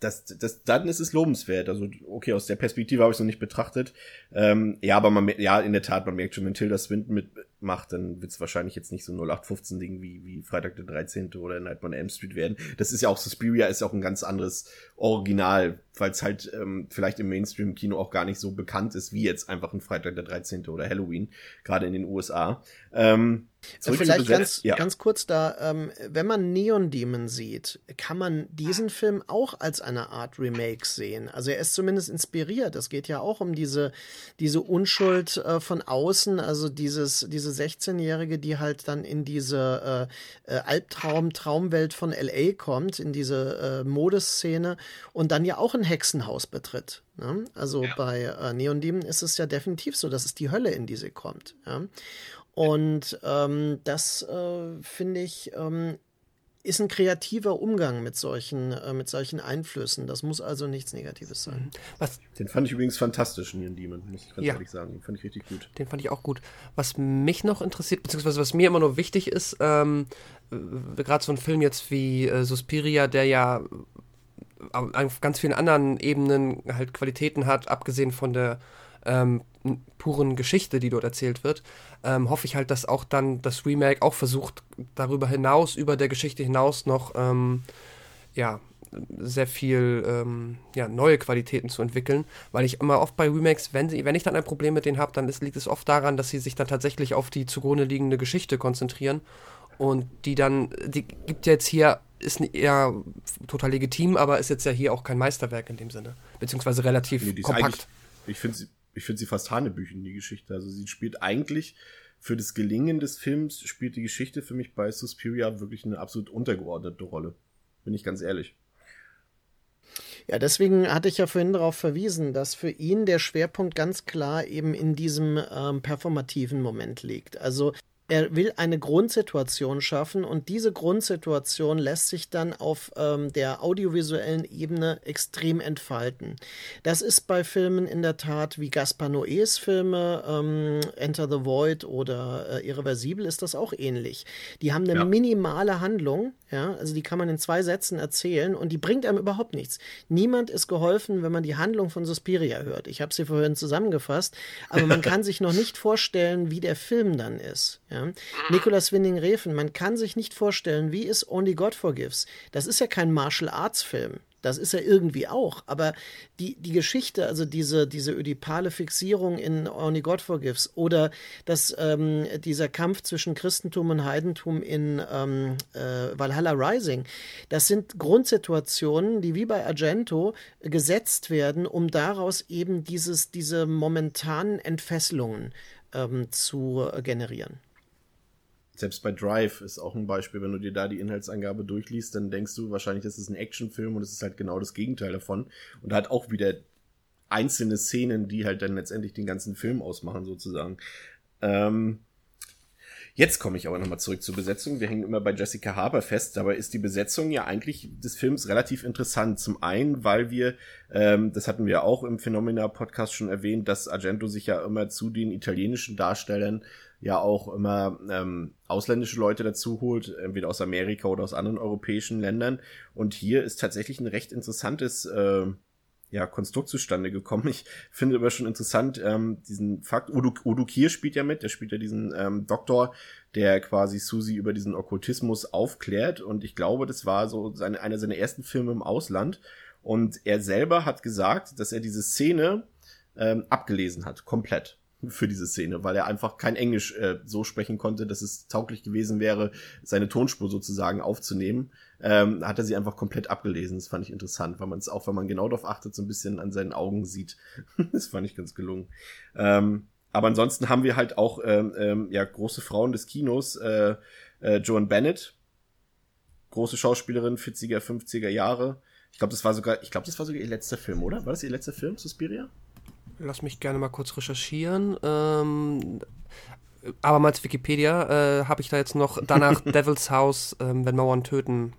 das, das, dann ist es lobenswert. Also, okay, aus der Perspektive habe ich es noch nicht betrachtet. Ähm, ja, aber man, ja, in der Tat, man merkt schon, wenn Tilda Swinton mitmacht, dann wird es wahrscheinlich jetzt nicht so 0815-Ding wie, wie Freitag der 13. oder Nightmare on Elm Street werden. Das ist ja auch, Suspiria ist ja auch ein ganz anderes Original, weil es halt ähm, vielleicht im Mainstream-Kino auch gar nicht so bekannt ist, wie jetzt einfach ein Freitag der 13. oder Halloween, gerade in den USA. Ähm, Vielleicht ganz, ja. ganz kurz da, ähm, wenn man Neon Demon sieht, kann man diesen Film auch als eine Art Remake sehen. Also er ist zumindest inspiriert. Es geht ja auch um diese, diese Unschuld äh, von außen, also dieses, diese 16-Jährige, die halt dann in diese äh, äh, Albtraum-Traumwelt von LA kommt, in diese äh, Modesszene und dann ja auch ein Hexenhaus betritt. Ne? Also ja. bei äh, Neon Demon ist es ja definitiv so, dass es die Hölle, in die sie kommt. Ja? Und ähm, das äh, finde ich ähm, ist ein kreativer Umgang mit solchen, äh, mit solchen Einflüssen. Das muss also nichts Negatives sein. Mhm. Was? Den fand ich übrigens fantastisch, Neon Demon, muss ich ganz ja. ehrlich sagen. Den fand ich richtig gut. Den fand ich auch gut. Was mich noch interessiert, beziehungsweise was mir immer nur wichtig ist, ähm, gerade so ein Film jetzt wie äh, Suspiria, der ja auf ganz vielen anderen Ebenen halt Qualitäten hat, abgesehen von der ähm, puren Geschichte, die dort erzählt wird, ähm, hoffe ich halt, dass auch dann das Remake auch versucht, darüber hinaus, über der Geschichte hinaus noch ähm, ja, sehr viel ähm, ja, neue Qualitäten zu entwickeln, weil ich immer oft bei Remakes, wenn, sie, wenn ich dann ein Problem mit denen habe, dann ist, liegt es oft daran, dass sie sich dann tatsächlich auf die zugrunde liegende Geschichte konzentrieren. Und die dann, die gibt jetzt hier, ist ja total legitim, aber ist jetzt ja hier auch kein Meisterwerk in dem Sinne, beziehungsweise relativ nee, kompakt. Ich finde sie ich finde sie fast Hanebüchen, die Geschichte. Also sie spielt eigentlich für das Gelingen des Films, spielt die Geschichte für mich bei Suspiria wirklich eine absolut untergeordnete Rolle. Bin ich ganz ehrlich. Ja, deswegen hatte ich ja vorhin darauf verwiesen, dass für ihn der Schwerpunkt ganz klar eben in diesem ähm, performativen Moment liegt. Also er will eine Grundsituation schaffen und diese Grundsituation lässt sich dann auf ähm, der audiovisuellen Ebene extrem entfalten. Das ist bei Filmen in der Tat wie Gaspar Noés Filme, ähm, Enter the Void oder äh, Irreversibel ist das auch ähnlich. Die haben eine ja. minimale Handlung, ja, also die kann man in zwei Sätzen erzählen und die bringt einem überhaupt nichts. Niemand ist geholfen, wenn man die Handlung von Suspiria hört. Ich habe sie vorhin zusammengefasst, aber man kann sich noch nicht vorstellen, wie der Film dann ist. Ja. Nicolas Winding Refn, man kann sich nicht vorstellen, wie ist Only God Forgives. Das ist ja kein Martial Arts Film. Das ist er irgendwie auch. Aber die, die Geschichte, also diese, diese ödipale Fixierung in Only God Forgives oder das, ähm, dieser Kampf zwischen Christentum und Heidentum in ähm, äh, Valhalla Rising, das sind Grundsituationen, die wie bei Argento gesetzt werden, um daraus eben dieses, diese momentanen Entfesselungen ähm, zu generieren selbst bei Drive ist auch ein Beispiel, wenn du dir da die Inhaltsangabe durchliest, dann denkst du wahrscheinlich, das ist ein Actionfilm und es ist halt genau das Gegenteil davon. Und hat auch wieder einzelne Szenen, die halt dann letztendlich den ganzen Film ausmachen, sozusagen. Ähm, Jetzt komme ich aber nochmal zurück zur Besetzung. Wir hängen immer bei Jessica Harper fest. Dabei ist die Besetzung ja eigentlich des Films relativ interessant. Zum einen, weil wir, ähm, das hatten wir auch im Phenomena-Podcast schon erwähnt, dass Argento sich ja immer zu den italienischen Darstellern ja auch immer ähm, ausländische Leute dazu holt, entweder aus Amerika oder aus anderen europäischen Ländern. Und hier ist tatsächlich ein recht interessantes äh, ja, Konstrukt zustande gekommen. Ich finde aber schon interessant ähm, diesen Fakt. Udo, Udo Kier spielt ja mit, der spielt ja diesen ähm, Doktor, der quasi Susi über diesen Okkultismus aufklärt. Und ich glaube, das war so seine, einer seiner ersten Filme im Ausland. Und er selber hat gesagt, dass er diese Szene ähm, abgelesen hat, komplett für diese Szene, weil er einfach kein Englisch äh, so sprechen konnte, dass es tauglich gewesen wäre, seine Tonspur sozusagen aufzunehmen. Ähm, hat er sie einfach komplett abgelesen. Das fand ich interessant, weil man es auch, wenn man genau darauf achtet, so ein bisschen an seinen Augen sieht. das fand ich ganz gelungen. Ähm, aber ansonsten haben wir halt auch ähm, ähm, ja große Frauen des Kinos, äh, äh, Joan Bennett, große Schauspielerin, 40er, 50er Jahre. Ich glaube, das war sogar, ich glaube, das war sogar ihr letzter Film, oder? War das ihr letzter Film, Suspiria? Lass mich gerne mal kurz recherchieren. Ähm, abermals Wikipedia äh, habe ich da jetzt noch danach Devil's House, äh, wenn Mauern töten,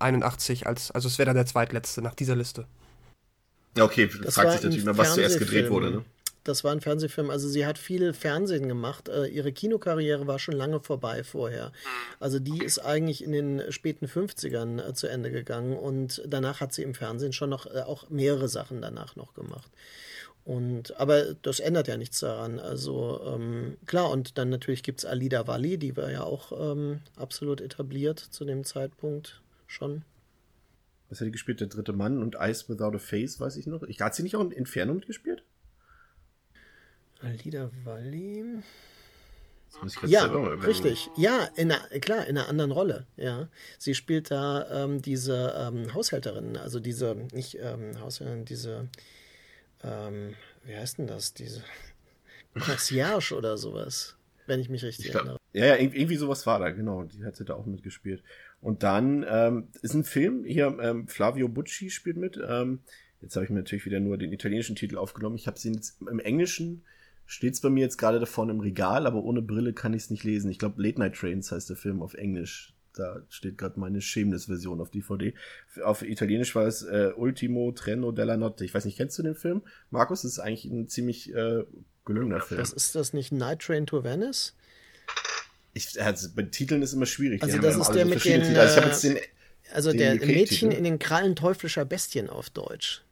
81 als, also es wäre dann der zweitletzte nach dieser Liste. Ja, okay, Das fragt war sich natürlich mal, was zuerst gedreht wurde. Ne? Das war ein Fernsehfilm. Also sie hat viel Fernsehen gemacht. Äh, ihre Kinokarriere war schon lange vorbei vorher. Also die ist eigentlich in den späten 50ern äh, zu Ende gegangen und danach hat sie im Fernsehen schon noch äh, auch mehrere Sachen danach noch gemacht. Und, aber das ändert ja nichts daran. Also ähm, klar, und dann natürlich gibt es Alida Valli, die war ja auch ähm, absolut etabliert zu dem Zeitpunkt schon. Was hat die gespielt? Der dritte Mann und Ice Without a Face, weiß ich noch. Ich, hat sie nicht auch in Inferno mitgespielt? Alida Valli. Das muss ich grad Ja, richtig. Ja, in einer, klar, in einer anderen Rolle. Ja, sie spielt da ähm, diese ähm, Haushälterin, also diese nicht ähm, Haushälterin, diese ähm, wie heißt denn das? Diese Concierge oder sowas, wenn ich mich richtig Ich glaub- erinnere. Ja, ja, irg- irgendwie sowas war da, genau. Die hat sie da auch mitgespielt. Und dann ähm, ist ein Film, hier ähm, Flavio Bucci spielt mit. Ähm, jetzt habe ich mir natürlich wieder nur den italienischen Titel aufgenommen. Ich habe sie jetzt im Englischen, steht's bei mir jetzt gerade da vorne im Regal, aber ohne Brille kann ich es nicht lesen. Ich glaube, Late Night Trains heißt der Film auf Englisch. Da steht gerade meine Shameless-Version auf DVD. Auf Italienisch war es äh, Ultimo Treno della Notte. Ich weiß nicht, kennst du den Film? Markus, das ist eigentlich ein ziemlich äh, gelungener Film. Was ist das nicht? Night Train to Venice? Ich, also, bei Titeln ist immer schwierig. Also das ist der mit den, Titel. Also ich äh, jetzt den, Also Den der. Mädchen in den Krallen teuflischer Bestien auf Deutsch.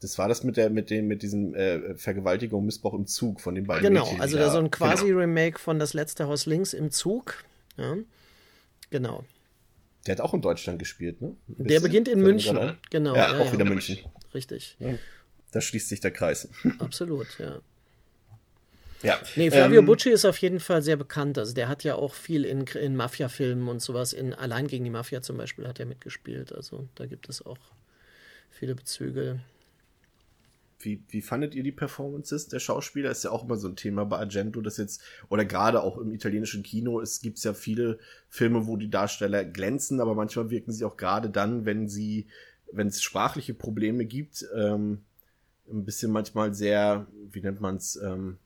das war das mit der, mit dem, mit diesem äh, Vergewaltigung, Missbrauch im Zug von den beiden Genau, Mädchen. also da- so ein Genau. Quasi-Remake von Das letzte Haus links im Zug. Ja, genau. Der hat auch in Deutschland gespielt, ne? Der beginnt in München. ein. Genau. Ja, auch wieder München. Richtig, Da schließt sich der Kreis. absolut, ja. ja. Nee, Flavio Ähm, Bucci ist auf jeden Fall sehr bekannt. Also der hat ja auch viel in, in Mafia-Filmen und sowas. In Allein gegen die Mafia zum Beispiel hat er mitgespielt. Also da gibt es auch viele Bezüge. Wie, wie fandet ihr die Performances der Schauspieler? Ist ja auch immer so ein Thema bei Argento, das jetzt, oder gerade auch im italienischen Kino, es gibt ja viele Filme, wo die Darsteller glänzen, aber manchmal wirken sie auch gerade dann, wenn sie, wenn es sprachliche Probleme gibt, ähm, ein bisschen manchmal sehr, wie nennt man's, ähm,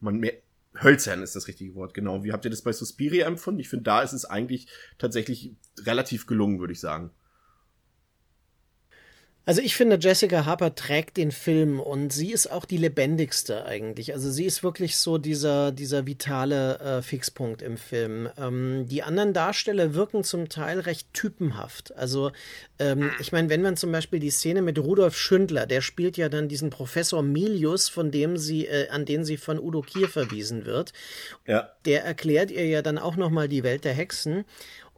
man mehr, hölzern ist das richtige Wort, genau. Wie habt ihr das bei Suspiria empfunden? Ich finde, da ist es eigentlich tatsächlich relativ gelungen, würde ich sagen. Also ich finde, Jessica Harper trägt den Film und sie ist auch die lebendigste eigentlich. Also sie ist wirklich so dieser, dieser vitale äh, Fixpunkt im Film. Ähm, die anderen Darsteller wirken zum Teil recht typenhaft. Also ähm, ich meine, wenn man zum Beispiel die Szene mit Rudolf Schündler, der spielt ja dann diesen Professor Milius, von dem sie, äh, an den sie von Udo Kier verwiesen wird Ja. der erklärt ihr ja dann auch nochmal die Welt der Hexen.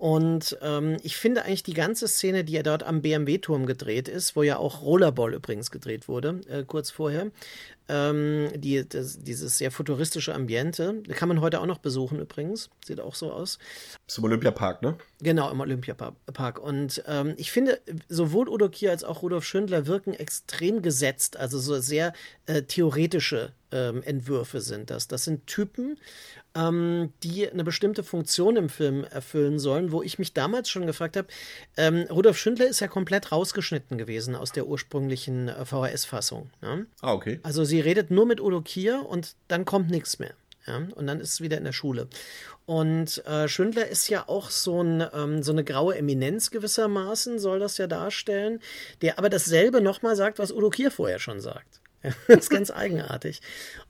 Und ähm, ich finde eigentlich die ganze Szene, die ja dort am BMW-Turm gedreht ist, wo ja auch Rollerball übrigens gedreht wurde, äh, kurz vorher, ähm, die, das, dieses sehr futuristische Ambiente, kann man heute auch noch besuchen übrigens, sieht auch so aus. Zum Olympiapark, ne? Genau, im Olympiapark. Und ähm, ich finde, sowohl Udo Kier als auch Rudolf Schindler wirken extrem gesetzt, also so sehr äh, theoretische ähm, Entwürfe sind das. Das sind Typen, ähm, die eine bestimmte Funktion im Film erfüllen sollen, wo ich mich damals schon gefragt habe, ähm, Rudolf Schindler ist ja komplett rausgeschnitten gewesen aus der ursprünglichen äh, VHS-Fassung. Ne? Ah, okay. Also sie redet nur mit Udo Kier und dann kommt nichts mehr. Ja, und dann ist es wieder in der Schule. Und äh, Schindler ist ja auch so, ein, ähm, so eine graue Eminenz gewissermaßen, soll das ja darstellen, der aber dasselbe nochmal sagt, was Udo Kier vorher schon sagt. Das ist ganz eigenartig.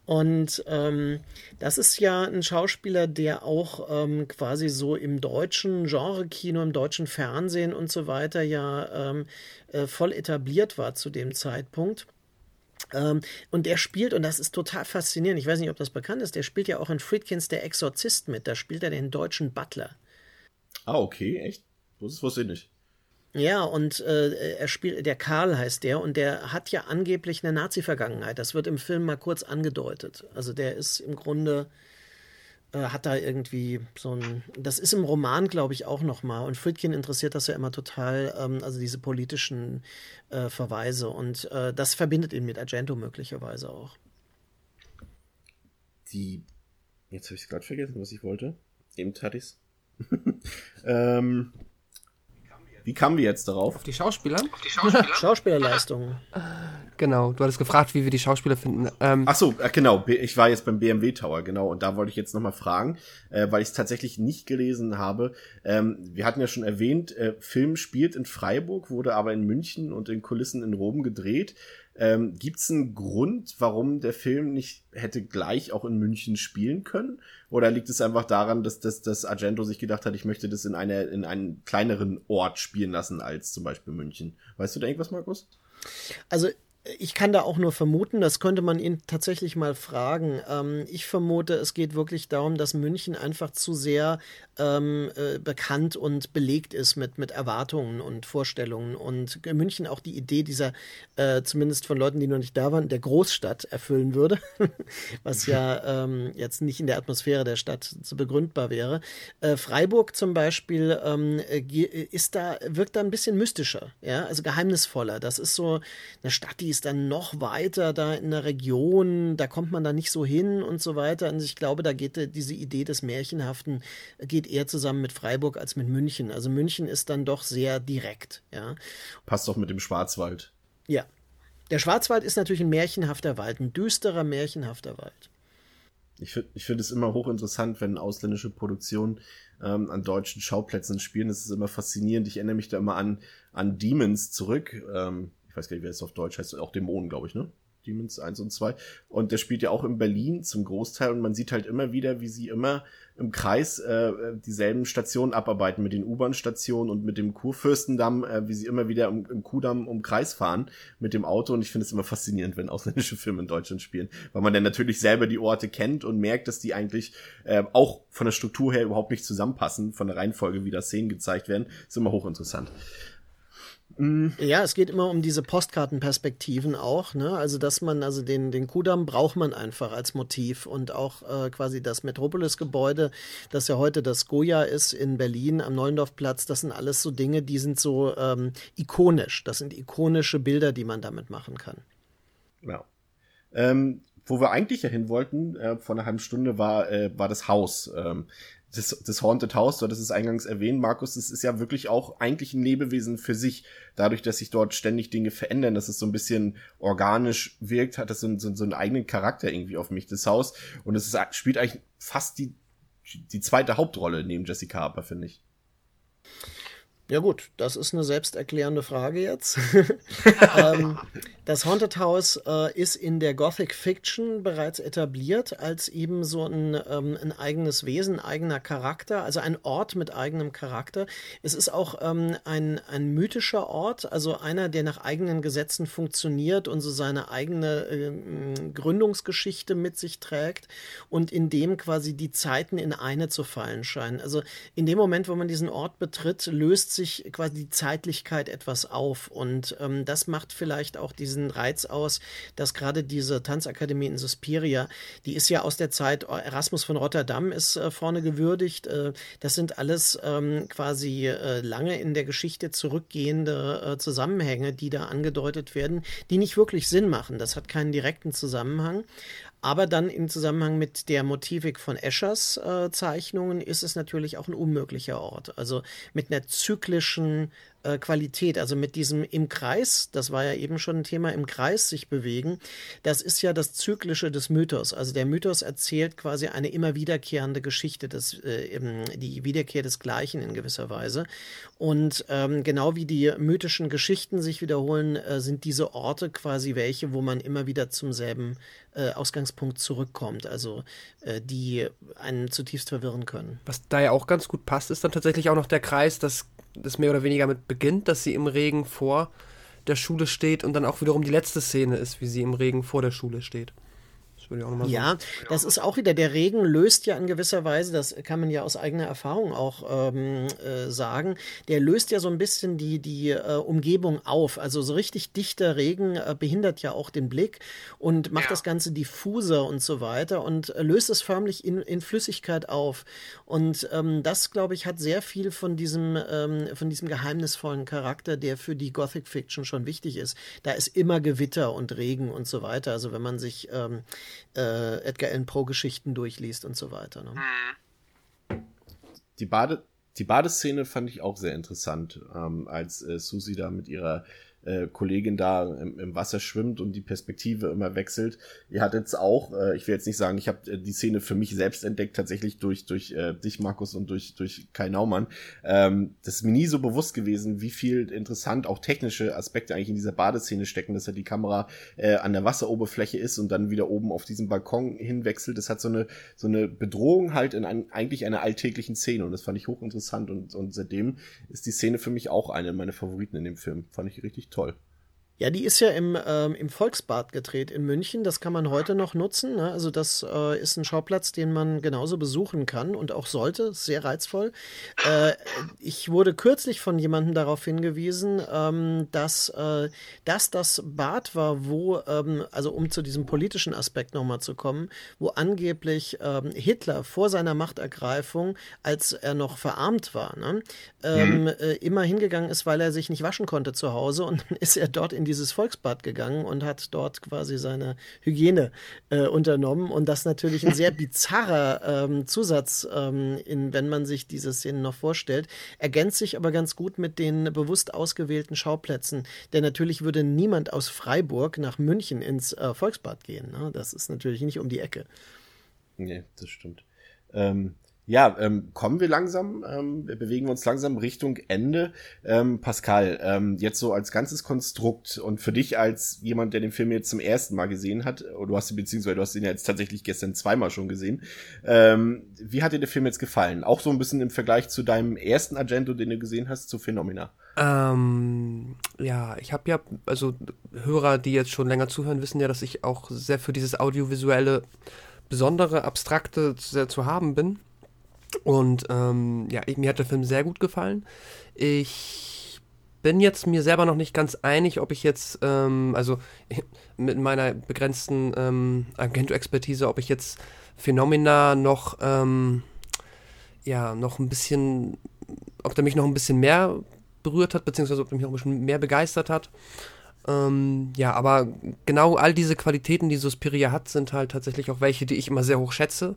Und ähm, das ist ja ein Schauspieler, der auch ähm, quasi so im deutschen Genre-Kino, im deutschen Fernsehen und so weiter ja ähm, äh, voll etabliert war zu dem Zeitpunkt. Ähm, und der spielt, und das ist total faszinierend, ich weiß nicht, ob das bekannt ist, der spielt ja auch in Friedkins Der Exorzist mit, da spielt er den deutschen Butler. Ah, okay, echt? Das wusste ich nicht. Ja, und äh, er spielt, der Karl heißt der, und der hat ja angeblich eine Nazi-Vergangenheit. Das wird im Film mal kurz angedeutet. Also der ist im Grunde, äh, hat da irgendwie so ein, das ist im Roman, glaube ich, auch nochmal. Und Friedkin interessiert das ja immer total, ähm, also diese politischen äh, Verweise. Und äh, das verbindet ihn mit Argento möglicherweise auch. Die. Jetzt habe ich es gerade vergessen, was ich wollte. Eben ich's. ähm, wie kamen wir jetzt darauf? Auf die Schauspieler? Schauspielerleistungen. Genau, du hattest gefragt, wie wir die Schauspieler finden. Ähm, Ach so, äh, genau. Ich war jetzt beim BMW Tower, genau. Und da wollte ich jetzt nochmal fragen, äh, weil ich es tatsächlich nicht gelesen habe. Ähm, wir hatten ja schon erwähnt, äh, Film spielt in Freiburg, wurde aber in München und in Kulissen in Rom gedreht. Ähm, Gibt es einen Grund, warum der Film nicht hätte gleich auch in München spielen können? Oder liegt es einfach daran, dass, dass, dass Argento sich gedacht hat, ich möchte das in, eine, in einen kleineren Ort spielen lassen als zum Beispiel München? Weißt du da irgendwas, Markus? Also ich kann da auch nur vermuten, das könnte man ihn tatsächlich mal fragen. Ähm, ich vermute, es geht wirklich darum, dass München einfach zu sehr ähm, äh, bekannt und belegt ist mit, mit Erwartungen und Vorstellungen. Und München auch die Idee dieser, äh, zumindest von Leuten, die noch nicht da waren, der Großstadt erfüllen würde, was ja ähm, jetzt nicht in der Atmosphäre der Stadt zu begründbar wäre. Äh, Freiburg zum Beispiel ähm, äh, ist da, wirkt da ein bisschen mystischer, ja, also geheimnisvoller. Das ist so eine Stadt, die ist dann noch weiter da in der Region, da kommt man da nicht so hin und so weiter. Und ich glaube, da geht diese Idee des Märchenhaften geht eher zusammen mit Freiburg als mit München. Also München ist dann doch sehr direkt, ja. Passt doch mit dem Schwarzwald. Ja. Der Schwarzwald ist natürlich ein märchenhafter Wald, ein düsterer, märchenhafter Wald. Ich finde ich finde es immer hochinteressant, wenn ausländische Produktionen ähm, an deutschen Schauplätzen spielen. Das ist immer faszinierend. Ich erinnere mich da immer an, an Demons zurück. Ähm, ich weiß gar nicht, wer es auf Deutsch heißt, auch Dämonen, glaube ich, ne? Demons 1 und 2. Und der spielt ja auch in Berlin zum Großteil und man sieht halt immer wieder, wie sie immer im Kreis äh, dieselben Stationen abarbeiten mit den U-Bahn-Stationen und mit dem Kurfürstendamm, äh, wie sie immer wieder im, im Kudamm um Kreis fahren mit dem Auto. Und ich finde es immer faszinierend, wenn ausländische Filme in Deutschland spielen, weil man dann natürlich selber die Orte kennt und merkt, dass die eigentlich äh, auch von der Struktur her überhaupt nicht zusammenpassen, von der Reihenfolge, wie da Szenen gezeigt werden. Ist immer hochinteressant. Mhm. Ja, es geht immer um diese Postkartenperspektiven auch, ne? Also dass man, also den, den Kudamm braucht man einfach als Motiv und auch äh, quasi das Metropolis-Gebäude, das ja heute das Goya ist in Berlin am Neulendorfplatz, das sind alles so Dinge, die sind so ähm, ikonisch. Das sind ikonische Bilder, die man damit machen kann. Ja. Ähm, wo wir eigentlich ja hin wollten, äh, vor einer halben Stunde, war, äh, war das Haus. Ähm, das, das Haunted House, du hattest es eingangs erwähnt, Markus, das ist ja wirklich auch eigentlich ein Lebewesen für sich. Dadurch, dass sich dort ständig Dinge verändern, dass es so ein bisschen organisch wirkt, hat das so, so, so einen eigenen Charakter irgendwie auf mich, das Haus. Und es spielt eigentlich fast die, die zweite Hauptrolle neben Jessica Harper, finde ich. Ja gut, das ist eine selbsterklärende Frage jetzt. ähm, das Haunted House äh, ist in der Gothic Fiction bereits etabliert als eben so ein, ähm, ein eigenes Wesen, eigener Charakter, also ein Ort mit eigenem Charakter. Es ist auch ähm, ein, ein mythischer Ort, also einer, der nach eigenen Gesetzen funktioniert und so seine eigene äh, Gründungsgeschichte mit sich trägt und in dem quasi die Zeiten in eine zu fallen scheinen. Also in dem Moment, wo man diesen Ort betritt, löst sich quasi die Zeitlichkeit etwas auf und ähm, das macht vielleicht auch diesen diesen Reiz aus, dass gerade diese Tanzakademie in Suspiria, die ist ja aus der Zeit, Erasmus von Rotterdam ist äh, vorne gewürdigt. Äh, das sind alles ähm, quasi äh, lange in der Geschichte zurückgehende äh, Zusammenhänge, die da angedeutet werden, die nicht wirklich Sinn machen. Das hat keinen direkten Zusammenhang. Aber dann im Zusammenhang mit der Motivik von Eschers äh, Zeichnungen ist es natürlich auch ein unmöglicher Ort. Also mit einer zyklischen äh, Qualität, also mit diesem im Kreis, das war ja eben schon ein Thema, im Kreis sich bewegen, das ist ja das Zyklische des Mythos. Also der Mythos erzählt quasi eine immer wiederkehrende Geschichte, des, äh, die Wiederkehr des Gleichen in gewisser Weise. Und ähm, genau wie die mythischen Geschichten sich wiederholen, äh, sind diese Orte quasi welche, wo man immer wieder zum selben äh, Ausgangspunkt zurückkommt, also äh, die einen zutiefst verwirren können. Was da ja auch ganz gut passt, ist dann tatsächlich auch noch der Kreis, dass das mehr oder weniger mit beginnt, dass sie im Regen vor der Schule steht und dann auch wiederum die letzte Szene ist, wie sie im Regen vor der Schule steht würde ich auch nochmal Ja, das ist auch wieder, der Regen löst ja in gewisser Weise, das kann man ja aus eigener Erfahrung auch ähm, äh, sagen, der löst ja so ein bisschen die, die äh, Umgebung auf. Also so richtig dichter Regen äh, behindert ja auch den Blick und macht ja. das Ganze diffuser und so weiter und äh, löst es förmlich in, in Flüssigkeit auf. Und ähm, das, glaube ich, hat sehr viel von diesem, ähm, von diesem geheimnisvollen Charakter, der für die Gothic Fiction schon wichtig ist. Da ist immer Gewitter und Regen und so weiter. Also wenn man sich ähm, äh, Edgar Allan Poe Geschichten durchliest und so weiter. Ne? Die Bade die Badeszene fand ich auch sehr interessant, ähm, als äh, Susi da mit ihrer äh, Kollegin da im, im, Wasser schwimmt und die Perspektive immer wechselt. Ihr hattet jetzt auch, äh, ich will jetzt nicht sagen, ich habe äh, die Szene für mich selbst entdeckt, tatsächlich durch, durch äh, dich, Markus, und durch, durch Kai Naumann. Ähm, das ist mir nie so bewusst gewesen, wie viel interessant auch technische Aspekte eigentlich in dieser Badeszene stecken, dass ja die Kamera äh, an der Wasseroberfläche ist und dann wieder oben auf diesen Balkon hinwechselt. Das hat so eine, so eine Bedrohung halt in ein, eigentlich einer alltäglichen Szene und das fand ich hochinteressant und, und seitdem ist die Szene für mich auch eine meiner Favoriten in dem Film. Fand ich richtig toll. Ja, die ist ja im, ähm, im Volksbad gedreht in München. Das kann man heute noch nutzen. Ne? Also das äh, ist ein Schauplatz, den man genauso besuchen kann und auch sollte. Sehr reizvoll. Äh, ich wurde kürzlich von jemandem darauf hingewiesen, ähm, dass, äh, dass das Bad war, wo, ähm, also um zu diesem politischen Aspekt nochmal zu kommen, wo angeblich ähm, Hitler vor seiner Machtergreifung, als er noch verarmt war, ne, ähm, mhm. Äh, immer hingegangen ist, weil er sich nicht waschen konnte zu Hause und dann ist er dort in die dieses Volksbad gegangen und hat dort quasi seine Hygiene äh, unternommen. Und das natürlich ein sehr bizarrer ähm, Zusatz, ähm, in, wenn man sich diese Szene noch vorstellt, ergänzt sich aber ganz gut mit den bewusst ausgewählten Schauplätzen. Denn natürlich würde niemand aus Freiburg nach München ins äh, Volksbad gehen. Ne? Das ist natürlich nicht um die Ecke. Nee, das stimmt. Ähm, ja, ähm, kommen wir langsam, ähm, wir bewegen uns langsam Richtung Ende. Ähm, Pascal, ähm, jetzt so als ganzes Konstrukt und für dich als jemand, der den Film jetzt zum ersten Mal gesehen hat, oder du hast ihn beziehungsweise du hast ihn ja jetzt tatsächlich gestern zweimal schon gesehen, ähm, wie hat dir der Film jetzt gefallen? Auch so ein bisschen im Vergleich zu deinem ersten Agento, den du gesehen hast, zu Phenomena. Ähm, ja, ich habe ja, also Hörer, die jetzt schon länger zuhören, wissen ja, dass ich auch sehr für dieses audiovisuelle, besondere, abstrakte sehr zu haben bin. Und ähm, ja, ich, mir hat der Film sehr gut gefallen. Ich bin jetzt mir selber noch nicht ganz einig, ob ich jetzt, ähm, also mit meiner begrenzten ähm, Agento-Expertise, ob ich jetzt Phenomena noch, ähm, ja, noch ein bisschen, ob der mich noch ein bisschen mehr berührt hat, beziehungsweise ob der mich noch ein bisschen mehr begeistert hat. Ähm, ja, aber genau all diese Qualitäten, die Suspiria hat, sind halt tatsächlich auch welche, die ich immer sehr hoch schätze.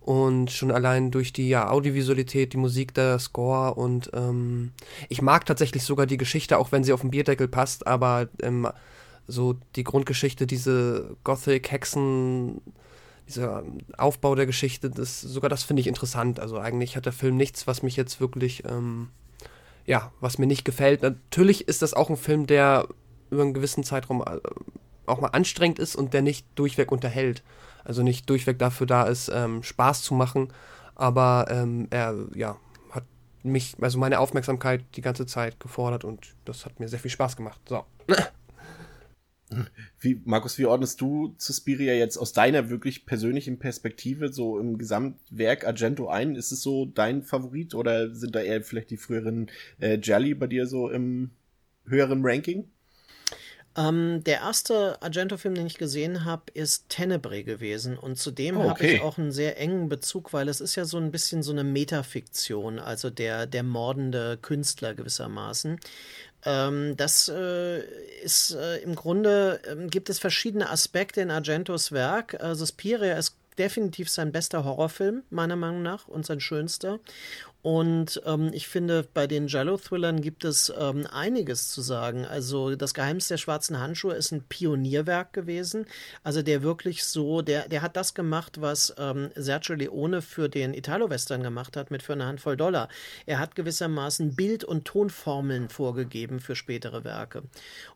Und schon allein durch die ja, Audiovisualität, die Musik, der Score und ähm, ich mag tatsächlich sogar die Geschichte, auch wenn sie auf den Bierdeckel passt, aber ähm, so die Grundgeschichte, diese Gothic-Hexen, dieser Aufbau der Geschichte, das, sogar das finde ich interessant. Also eigentlich hat der Film nichts, was mich jetzt wirklich, ähm, ja, was mir nicht gefällt. Natürlich ist das auch ein Film, der über einen gewissen Zeitraum äh, auch mal anstrengend ist und der nicht durchweg unterhält. Also nicht durchweg dafür da ist, ähm, Spaß zu machen, aber ähm, er ja, hat mich, also meine Aufmerksamkeit die ganze Zeit gefordert und das hat mir sehr viel Spaß gemacht. So. Wie, Markus, wie ordnest du Suspiria jetzt aus deiner wirklich persönlichen Perspektive so im Gesamtwerk Argento ein? Ist es so dein Favorit oder sind da eher vielleicht die früheren äh, Jelly bei dir so im höheren Ranking? Ähm, der erste Argento-Film, den ich gesehen habe, ist Tenebrae gewesen. Und zudem oh, okay. habe ich auch einen sehr engen Bezug, weil es ist ja so ein bisschen so eine Metafiktion, also der, der mordende Künstler gewissermaßen. Ähm, das äh, ist äh, im Grunde, äh, gibt es verschiedene Aspekte in Argentos Werk. Also Spiria ist definitiv sein bester Horrorfilm, meiner Meinung nach, und sein schönster. Und ähm, ich finde, bei den Jello-Thrillern gibt es ähm, einiges zu sagen. Also das Geheimnis der schwarzen Handschuhe ist ein Pionierwerk gewesen. Also der wirklich so, der, der hat das gemacht, was ähm, Sergio Leone für den Italo-Western gemacht hat mit für eine Handvoll Dollar. Er hat gewissermaßen Bild- und Tonformeln vorgegeben für spätere Werke.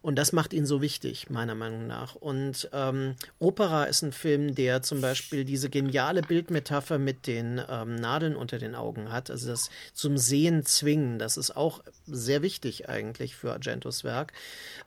Und das macht ihn so wichtig, meiner Meinung nach. Und ähm, Opera ist ein Film, der zum Beispiel diese geniale Bildmetapher mit den ähm, Nadeln unter den Augen hat. Also das zum Sehen zwingen. Das ist auch sehr wichtig eigentlich für Argentos Werk.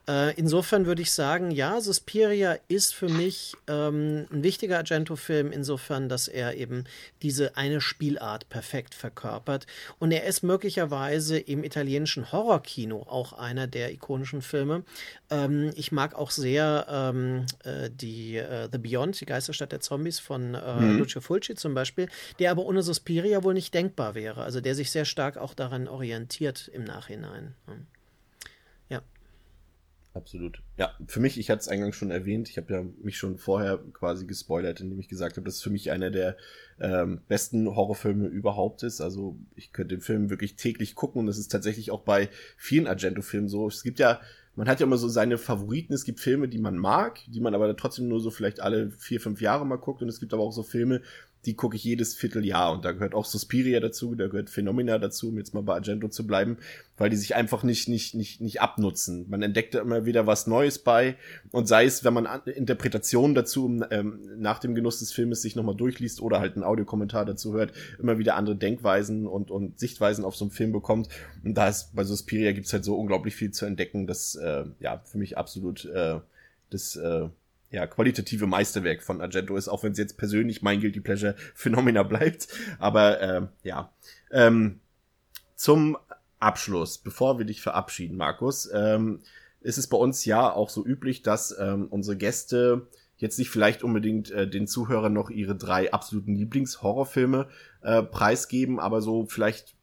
Äh, insofern würde ich sagen, ja, Suspiria ist für mich ähm, ein wichtiger Argento-Film, insofern, dass er eben diese eine Spielart perfekt verkörpert. Und er ist möglicherweise im italienischen Horrorkino auch einer der ikonischen Filme. Ähm, ich mag auch sehr ähm, äh, die äh, The Beyond, die Geisterstadt der Zombies von äh, mhm. Lucio Fulci zum Beispiel, der aber ohne Suspiria wohl nicht denkbar wäre. Also der sich sehr stark auch daran orientiert im Nachhinein. Ja. absolut. Ja, für mich, ich hatte es eingangs schon erwähnt, ich habe ja mich schon vorher quasi gespoilert, indem ich gesagt habe, dass es für mich einer der ähm, besten Horrorfilme überhaupt ist. Also ich könnte den Film wirklich täglich gucken und das ist tatsächlich auch bei vielen Argento-Filmen so. Es gibt ja man hat ja immer so seine Favoriten. Es gibt Filme, die man mag, die man aber trotzdem nur so vielleicht alle vier, fünf Jahre mal guckt. Und es gibt aber auch so Filme, die gucke ich jedes Vierteljahr und da gehört auch Suspiria dazu, da gehört Phenomena dazu, um jetzt mal bei Argento zu bleiben, weil die sich einfach nicht, nicht, nicht, nicht abnutzen. Man entdeckt da immer wieder was Neues bei und sei es, wenn man Interpretationen dazu ähm, nach dem Genuss des Filmes sich nochmal durchliest oder halt einen Audiokommentar dazu hört, immer wieder andere Denkweisen und, und Sichtweisen auf so einen Film bekommt. Und da ist bei Suspiria gibt's halt so unglaublich viel zu entdecken, das äh, ja für mich absolut äh, das äh, ja, qualitative Meisterwerk von Argento ist, auch wenn es jetzt persönlich mein Guilty Pleasure Phänomena bleibt. Aber ähm, ja. Ähm, zum Abschluss, bevor wir dich verabschieden, Markus, ähm, ist es bei uns ja auch so üblich, dass ähm, unsere Gäste jetzt nicht vielleicht unbedingt äh, den Zuhörern noch ihre drei absoluten Lieblingshorrorfilme äh, preisgeben, aber so vielleicht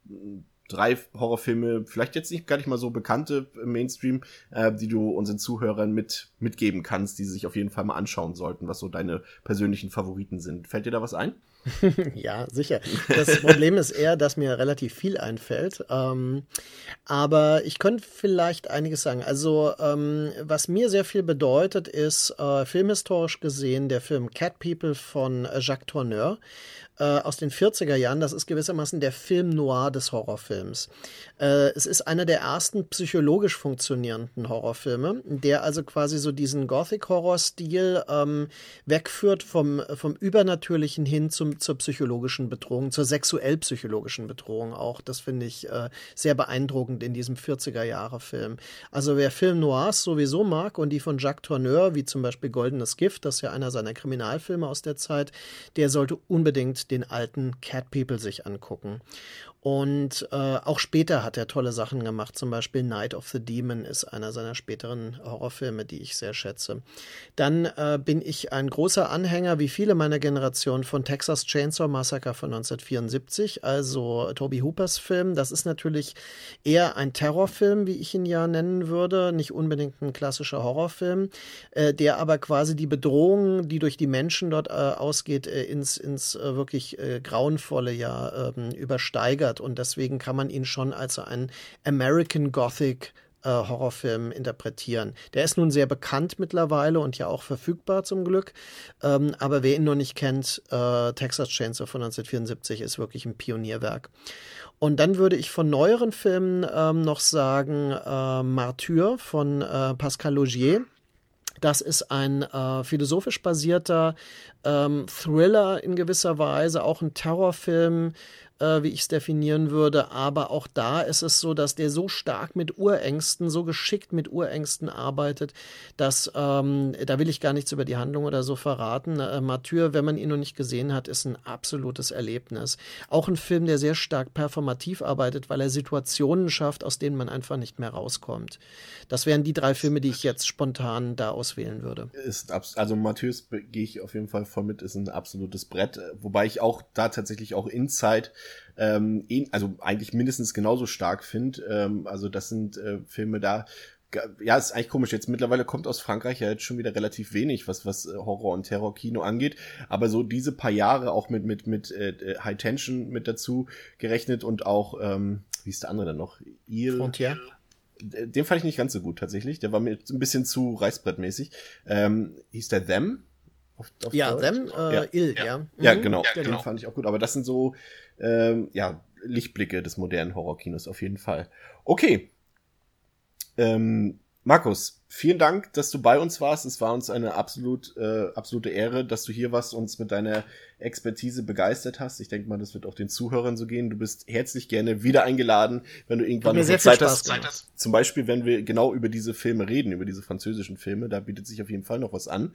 drei Horrorfilme, vielleicht jetzt nicht gar nicht mal so bekannte im Mainstream, äh, die du unseren Zuhörern mit mitgeben kannst, die sie sich auf jeden Fall mal anschauen sollten, was so deine persönlichen Favoriten sind. Fällt dir da was ein? ja, sicher. Das Problem ist eher, dass mir relativ viel einfällt. Ähm, aber ich könnte vielleicht einiges sagen. Also, ähm, was mir sehr viel bedeutet, ist äh, filmhistorisch gesehen der Film Cat People von Jacques Tourneur äh, aus den 40er Jahren. Das ist gewissermaßen der Film noir des Horrorfilms. Äh, es ist einer der ersten psychologisch funktionierenden Horrorfilme, der also quasi so diesen Gothic-Horror-Stil ähm, wegführt vom, vom Übernatürlichen hin zum, zur psychologischen Bedrohung, zur sexuell-psychologischen Bedrohung auch. Das finde ich äh, sehr beeindruckend in diesem 40er-Jahre-Film. Also wer Film Noirs sowieso mag und die von Jacques Tourneur, wie zum Beispiel Goldenes Gift, das ist ja einer seiner Kriminalfilme aus der Zeit, der sollte unbedingt den alten Cat People sich angucken. Und äh, auch später hat er tolle Sachen gemacht. Zum Beispiel Night of the Demon ist einer seiner späteren Horrorfilme, die ich sehr schätze. Dann äh, bin ich ein großer Anhänger, wie viele meiner Generation, von Texas Chainsaw Massacre von 1974, also Toby Hoopers Film. Das ist natürlich eher ein Terrorfilm, wie ich ihn ja nennen würde, nicht unbedingt ein klassischer Horrorfilm, äh, der aber quasi die Bedrohung, die durch die Menschen dort äh, ausgeht, äh, ins, ins äh, wirklich grauenvolle ja ähm, übersteigert hat. Und deswegen kann man ihn schon als einen American Gothic äh, Horrorfilm interpretieren. Der ist nun sehr bekannt mittlerweile und ja auch verfügbar zum Glück. Ähm, aber wer ihn noch nicht kennt, äh, Texas Chainsaw von 1974 ist wirklich ein Pionierwerk. Und dann würde ich von neueren Filmen ähm, noch sagen äh, Martyr von äh, Pascal Logier. Das ist ein äh, philosophisch basierter ähm, Thriller in gewisser Weise, auch ein Terrorfilm, äh, wie ich es definieren würde. Aber auch da ist es so, dass der so stark mit Urängsten, so geschickt mit Urängsten arbeitet, dass ähm, da will ich gar nichts über die Handlung oder so verraten. Äh, Martyr, wenn man ihn noch nicht gesehen hat, ist ein absolutes Erlebnis. Auch ein Film, der sehr stark performativ arbeitet, weil er Situationen schafft, aus denen man einfach nicht mehr rauskommt. Das wären die drei Filme, die ich jetzt spontan da auswählen würde. Ist also Matthäus gehe ich auf jeden Fall voll mit, ist ein absolutes Brett, wobei ich auch da tatsächlich auch Inside ähm, also eigentlich mindestens genauso stark finde. Ähm, also das sind äh, Filme da, ja, ist eigentlich komisch. Jetzt mittlerweile kommt aus Frankreich ja jetzt schon wieder relativ wenig, was, was äh, Horror- und Terror-Kino angeht. Aber so diese paar Jahre auch mit, mit, mit äh, High Tension mit dazu gerechnet und auch, ähm, wie ist der andere dann noch? Il Frontier. Den fand ich nicht ganz so gut tatsächlich. Der war mir ein bisschen zu reißbrettmäßig. Ähm, hieß der Them? Auf, auf ja, Deutsch? Them, äh, ja. Il, ja. Ja, mhm. ja genau. Ja, genau. Den fand ich auch gut. Aber das sind so, ähm, ja, Lichtblicke des modernen Horrorkinos auf jeden Fall. Okay. Ähm, Markus, vielen Dank, dass du bei uns warst. Es war uns eine absolut, äh, absolute Ehre, dass du hier warst, uns mit deiner Expertise begeistert hast. Ich denke mal, das wird auch den Zuhörern so gehen. Du bist herzlich gerne wieder eingeladen, wenn du irgendwann noch Zeit hast. Zeit hast. Zum Beispiel, wenn wir genau über diese Filme reden, über diese französischen Filme, da bietet sich auf jeden Fall noch was an.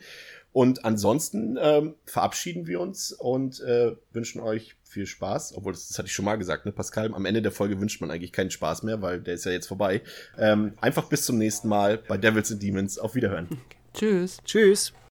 Und ansonsten ähm, verabschieden wir uns und äh, wünschen euch viel Spaß. Obwohl, das, das hatte ich schon mal gesagt, ne, Pascal, am Ende der Folge wünscht man eigentlich keinen Spaß mehr, weil der ist ja jetzt vorbei. Ähm, einfach bis zum nächsten Mal bei Devils and Demons. Auf Wiederhören. Tschüss. Tschüss.